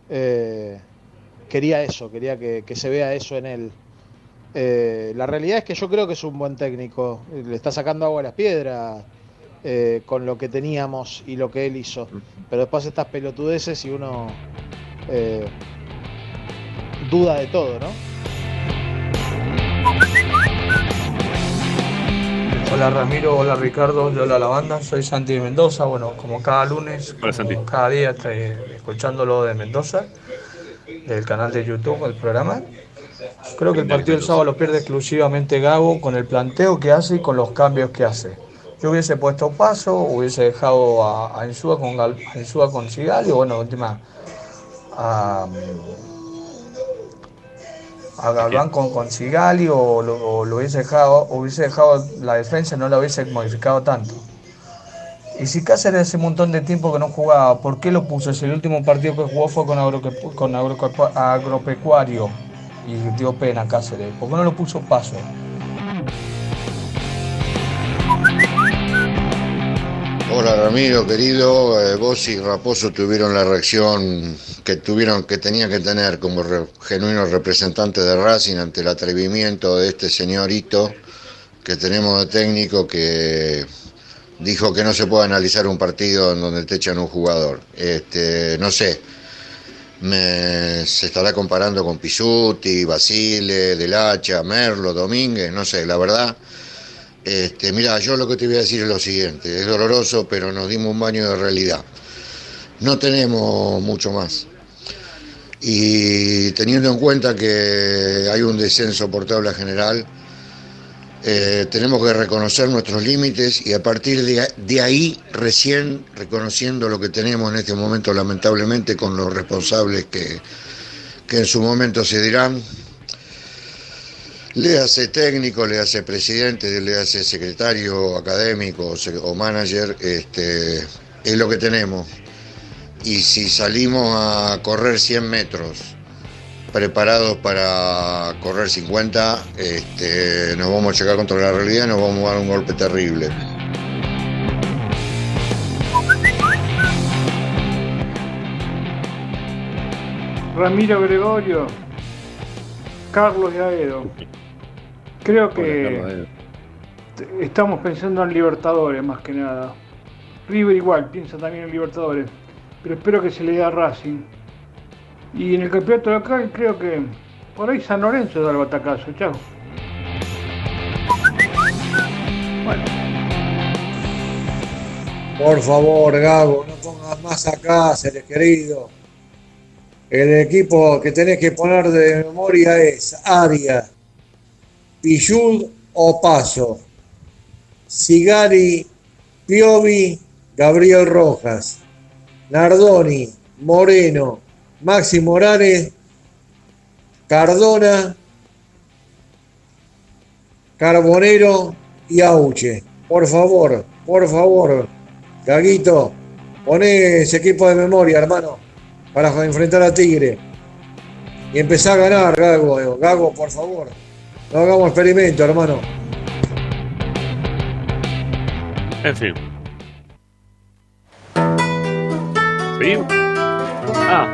eh, quería eso, quería que, se vea eso en él. La realidad es que yo creo que es un buen técnico, le está sacando agua a las piedras eh, con lo que teníamos y lo que él hizo, pero después estas pelotudeces y uno eh, duda de todo, ¿no? Hola Ramiro, hola Ricardo, hola la banda, soy Santi de Mendoza, bueno, como cada lunes, Hola, Santi. como cada día estoy escuchándolo de Mendoza, del canal de YouTube, el programa. Creo que el partido del sábado lo pierde exclusivamente Gago con el planteo que hace y con los cambios que hace. Yo hubiese puesto paso, hubiese dejado a, a Insúa con, Gal- a Insúa con Sigali, o bueno, última a, a Galván con, con Sigali o lo, o lo hubiese dejado, hubiese dejado la defensa, no la hubiese modificado tanto. Y si Cáceres hace un montón de tiempo que no jugaba, ¿por qué lo puso? Si el último partido que jugó fue con, agroque- con agropecuario y dio pena Cáceres. ¿Por qué no lo puso paso? Hola Ramiro, querido, Eh, vos y Raposo tuvieron la reacción que tuvieron, que tenían que tener como re- genuinos representantes de Racing ante el atrevimiento de este señorito que tenemos de técnico que dijo que no se puede analizar un partido en donde te echan un jugador. Este, no sé, me, se estará comparando con Pisuti, Basile, Del Hacha, Merlo, Domínguez, no sé, la verdad. Este, mira, yo lo que te voy a decir es lo siguiente, es doloroso, pero nos dimos un baño de realidad. No tenemos mucho más. Y teniendo en cuenta que hay un descenso por tabla general, eh, tenemos que reconocer nuestros límites y a partir de, de ahí, recién reconociendo lo que tenemos en este momento, lamentablemente, con los responsables que, que en su momento se dirán, le hace técnico, le hace presidente, le hace secretario académico o manager, este, es lo que tenemos. Y si salimos a correr 100 metros preparados para correr 50, este, nos vamos a checar contra la realidad y nos vamos a dar un golpe terrible. Ramiro Gregorio, Carlos de Aedo. Creo que estamos pensando en Libertadores más que nada. River igual, piensa también en Libertadores. Pero espero que se le dé a Racing. Y en el campeonato local creo que por ahí San Lorenzo da el batacazo. Chao. Por favor, Gago, no pongas más acá, seres querido. El equipo que tenés que poner de memoria es Aria, Pichud o Paso. Sigari, Piovi, Gabriel Rojas, Nardoni, Moreno, Maxi Morales, Cardona, Carbonero y Auche. Por favor, por favor, Gaguito, poné ese equipo de memoria, hermano, para enfrentar a Tigre. Y empezar a ganar, Gago. Gago, por favor. No hagamos experimento, hermano. En fin. ¿Sí? Ah.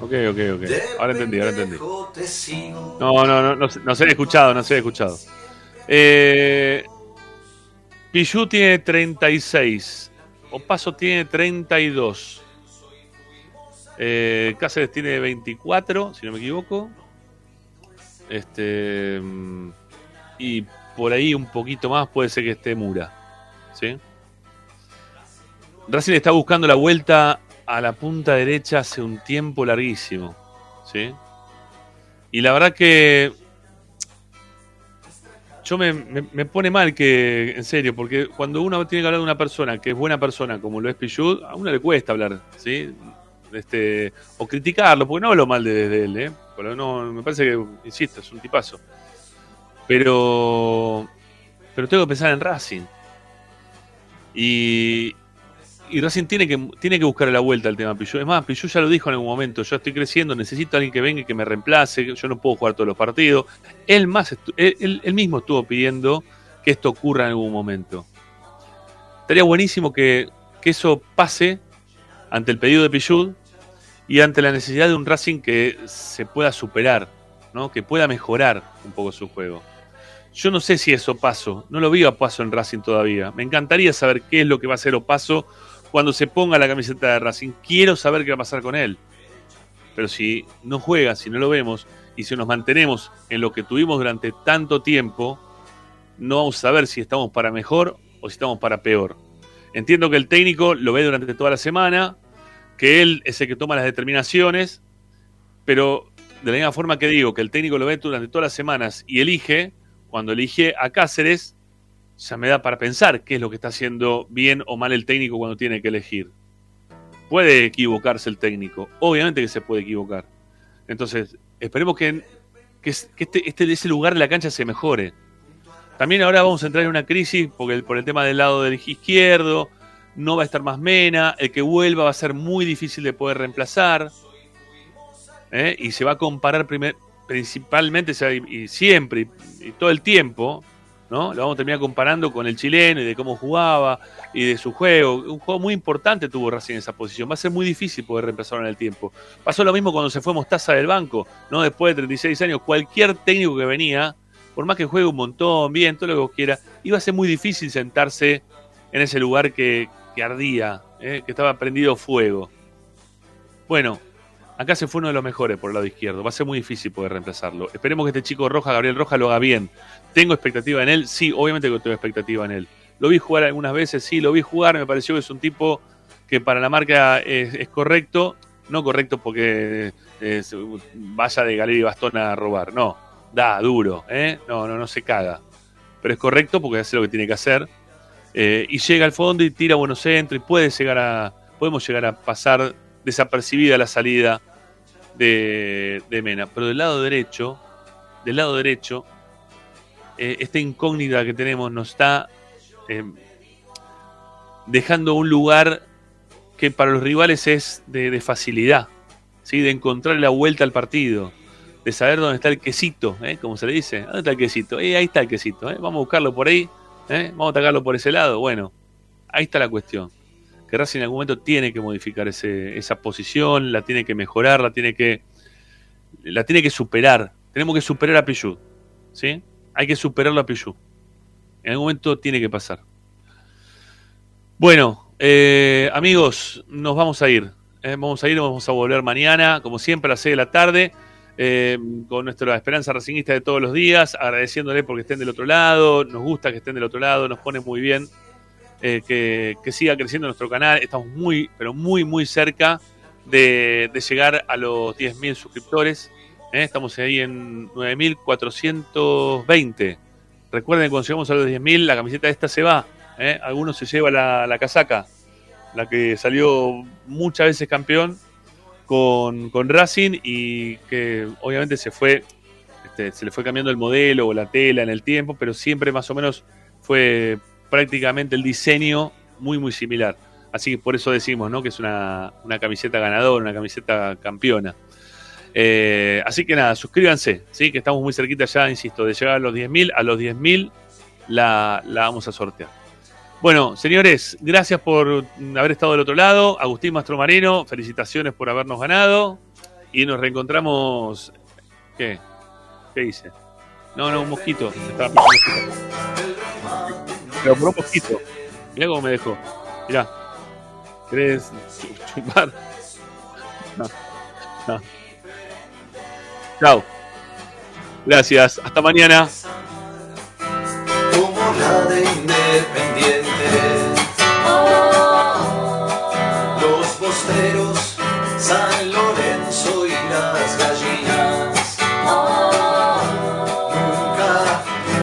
Ok, ok, ok. Ahora entendí, ahora entendí. No, no, no, no, no se he escuchado, no se he escuchado. Eh, Pichu tiene 36. Opaso tiene 32. Eh, Cáceres tiene 24, si no me equivoco. Este. Y por ahí un poquito más puede ser que esté Mura. ¿Sí? Racing está buscando la vuelta a la punta derecha hace un tiempo larguísimo. ¿Sí? Y la verdad que. Yo me, me- me pone mal que, en serio, porque cuando uno tiene que hablar de una persona que es buena persona, como lo es Pichud, a uno le cuesta hablar, ¿sí? Este, o criticarlo, porque no hablo mal de, de él, ¿eh? Pero no, me parece que, insisto, es un tipazo. Pero, pero tengo que pensar en Racing. Y, Racing tiene que, tiene que buscar la vuelta al tema Pichu. Es más, Pichu ya lo dijo en algún momento, yo estoy creciendo, necesito a alguien que venga y que me reemplace, yo no puedo jugar todos los partidos. Él, más él, mismo estuvo pidiendo que esto ocurra en algún momento. Estaría buenísimo que, que eso pase ante el pedido de Pichud y ante la necesidad de un Racing que se pueda superar, ¿no? que pueda mejorar un poco su juego. Yo no sé si eso paso, no lo vi a paso en Racing todavía. Me encantaría saber qué es lo que va a hacer Opaso cuando se ponga la camiseta de Racing. Quiero saber qué va a pasar con él. Pero si no juega, si no lo vemos y si nos mantenemos en lo que tuvimos durante tanto tiempo, no vamos a saber si estamos para mejor o si estamos para peor. Entiendo que el técnico lo ve durante toda la semana, que él es el que toma las determinaciones, pero de la misma forma que digo que el técnico lo ve durante todas las semanas y elige, cuando elige a Cáceres, ya me da para pensar qué es lo que está haciendo bien o mal el técnico cuando tiene que elegir. Puede equivocarse el técnico, obviamente que se puede equivocar. Entonces, esperemos que, que, que este, este, ese lugar de la cancha se mejore. También ahora vamos a entrar en una crisis porque el- por el tema del lado del izquierdo, no va a estar más Mena, el que vuelva va a ser muy difícil de poder reemplazar. ¿eh? Y se va a comparar primer- principalmente y, siempre y, todo el tiempo, ¿no? Lo vamos a terminar comparando con el chileno y de cómo jugaba y de su juego. Un juego muy importante tuvo Racing en esa posición. Va a ser muy difícil poder reemplazarlo en el tiempo. Pasó lo mismo cuando se fue Mostaza del banco, ¿no? Después de 36 años, cualquier técnico que venía, por más que juegue un montón, bien, todo lo que vos iba a ser muy difícil sentarse en ese lugar que, que ardía, ¿eh? que estaba prendido fuego. Bueno, acá se fue uno de los mejores por el lado izquierdo. Va a ser muy difícil poder reemplazarlo. Esperemos que este chico Roja, Gabriel Roja, lo haga bien. ¿Tengo expectativa en él? Sí, obviamente que tengo expectativa en él. Lo vi jugar algunas veces, sí, lo vi jugar. Me pareció que es un tipo que para la marca es, correcto. No correcto porque eh, vaya de Galería y Bastón a robar. No, da, duro. ¿eh? No, no, no se caga. Pero es correcto porque hace lo que tiene que hacer. Eh, y llega al fondo y tira buenos centros y puede llegar a, podemos llegar a pasar desapercibida la salida de, de Mena. Pero del lado derecho, del lado derecho, eh, esta incógnita que tenemos nos está eh, dejando un lugar que para los rivales es de, de facilidad, ¿sí? de encontrar la vuelta al partido, de saber dónde está el quesito, ¿eh? como se le dice. ¿Dónde está el quesito? Eh, ahí está el quesito, ¿eh? vamos a buscarlo por ahí, ¿eh? vamos a atacarlo por ese lado. Bueno, ahí está la cuestión. Que Racing en algún momento tiene que modificar ese- esa posición, la tiene que mejorar, la tiene que, la tiene que superar. Tenemos que superar a Pichu, ¿sí? Hay que superarlo a Pichu. En algún momento tiene que pasar. Bueno, eh, amigos, nos vamos a ir. eh, vamos a ir, vamos a volver mañana, como siempre, a las 6 de la tarde, eh, con nuestra esperanza racingista de todos los días, agradeciéndole porque estén del otro lado, nos gusta que estén del otro lado, nos pone muy bien eh, que, que siga creciendo nuestro canal. Estamos muy, pero muy, muy cerca de, de llegar a los 10.000 suscriptores. eh, Estamos ahí en 9.420. Recuerden, cuando llegamos a los 10.000, la camiseta esta se va. Algunos se lleva la, la casaca, la que salió muchas veces campeón con, con Racing y que obviamente se fue, este, se le fue cambiando el modelo o la tela en el tiempo, pero siempre más o menos fue prácticamente el diseño muy, muy similar. Así que por eso decimos ¿no? que es una, una camiseta ganadora, una camiseta campeona. Eh, así que nada, suscríbanse, ¿sí? que estamos muy cerquita ya, insisto, de llegar a los 10.000. A los 10.000 la, la vamos a sortear. Bueno, señores, gracias por haber estado del otro lado. Agustín Mastromarino, felicitaciones por habernos ganado. Y nos reencontramos. ¿Qué? ¿Qué hice? No, no, un mosquito. Un mosquito. Mirá cómo me dejó. Mirá. ¿Querés chu- chupar? No. No. Chao. Gracias. Hasta mañana.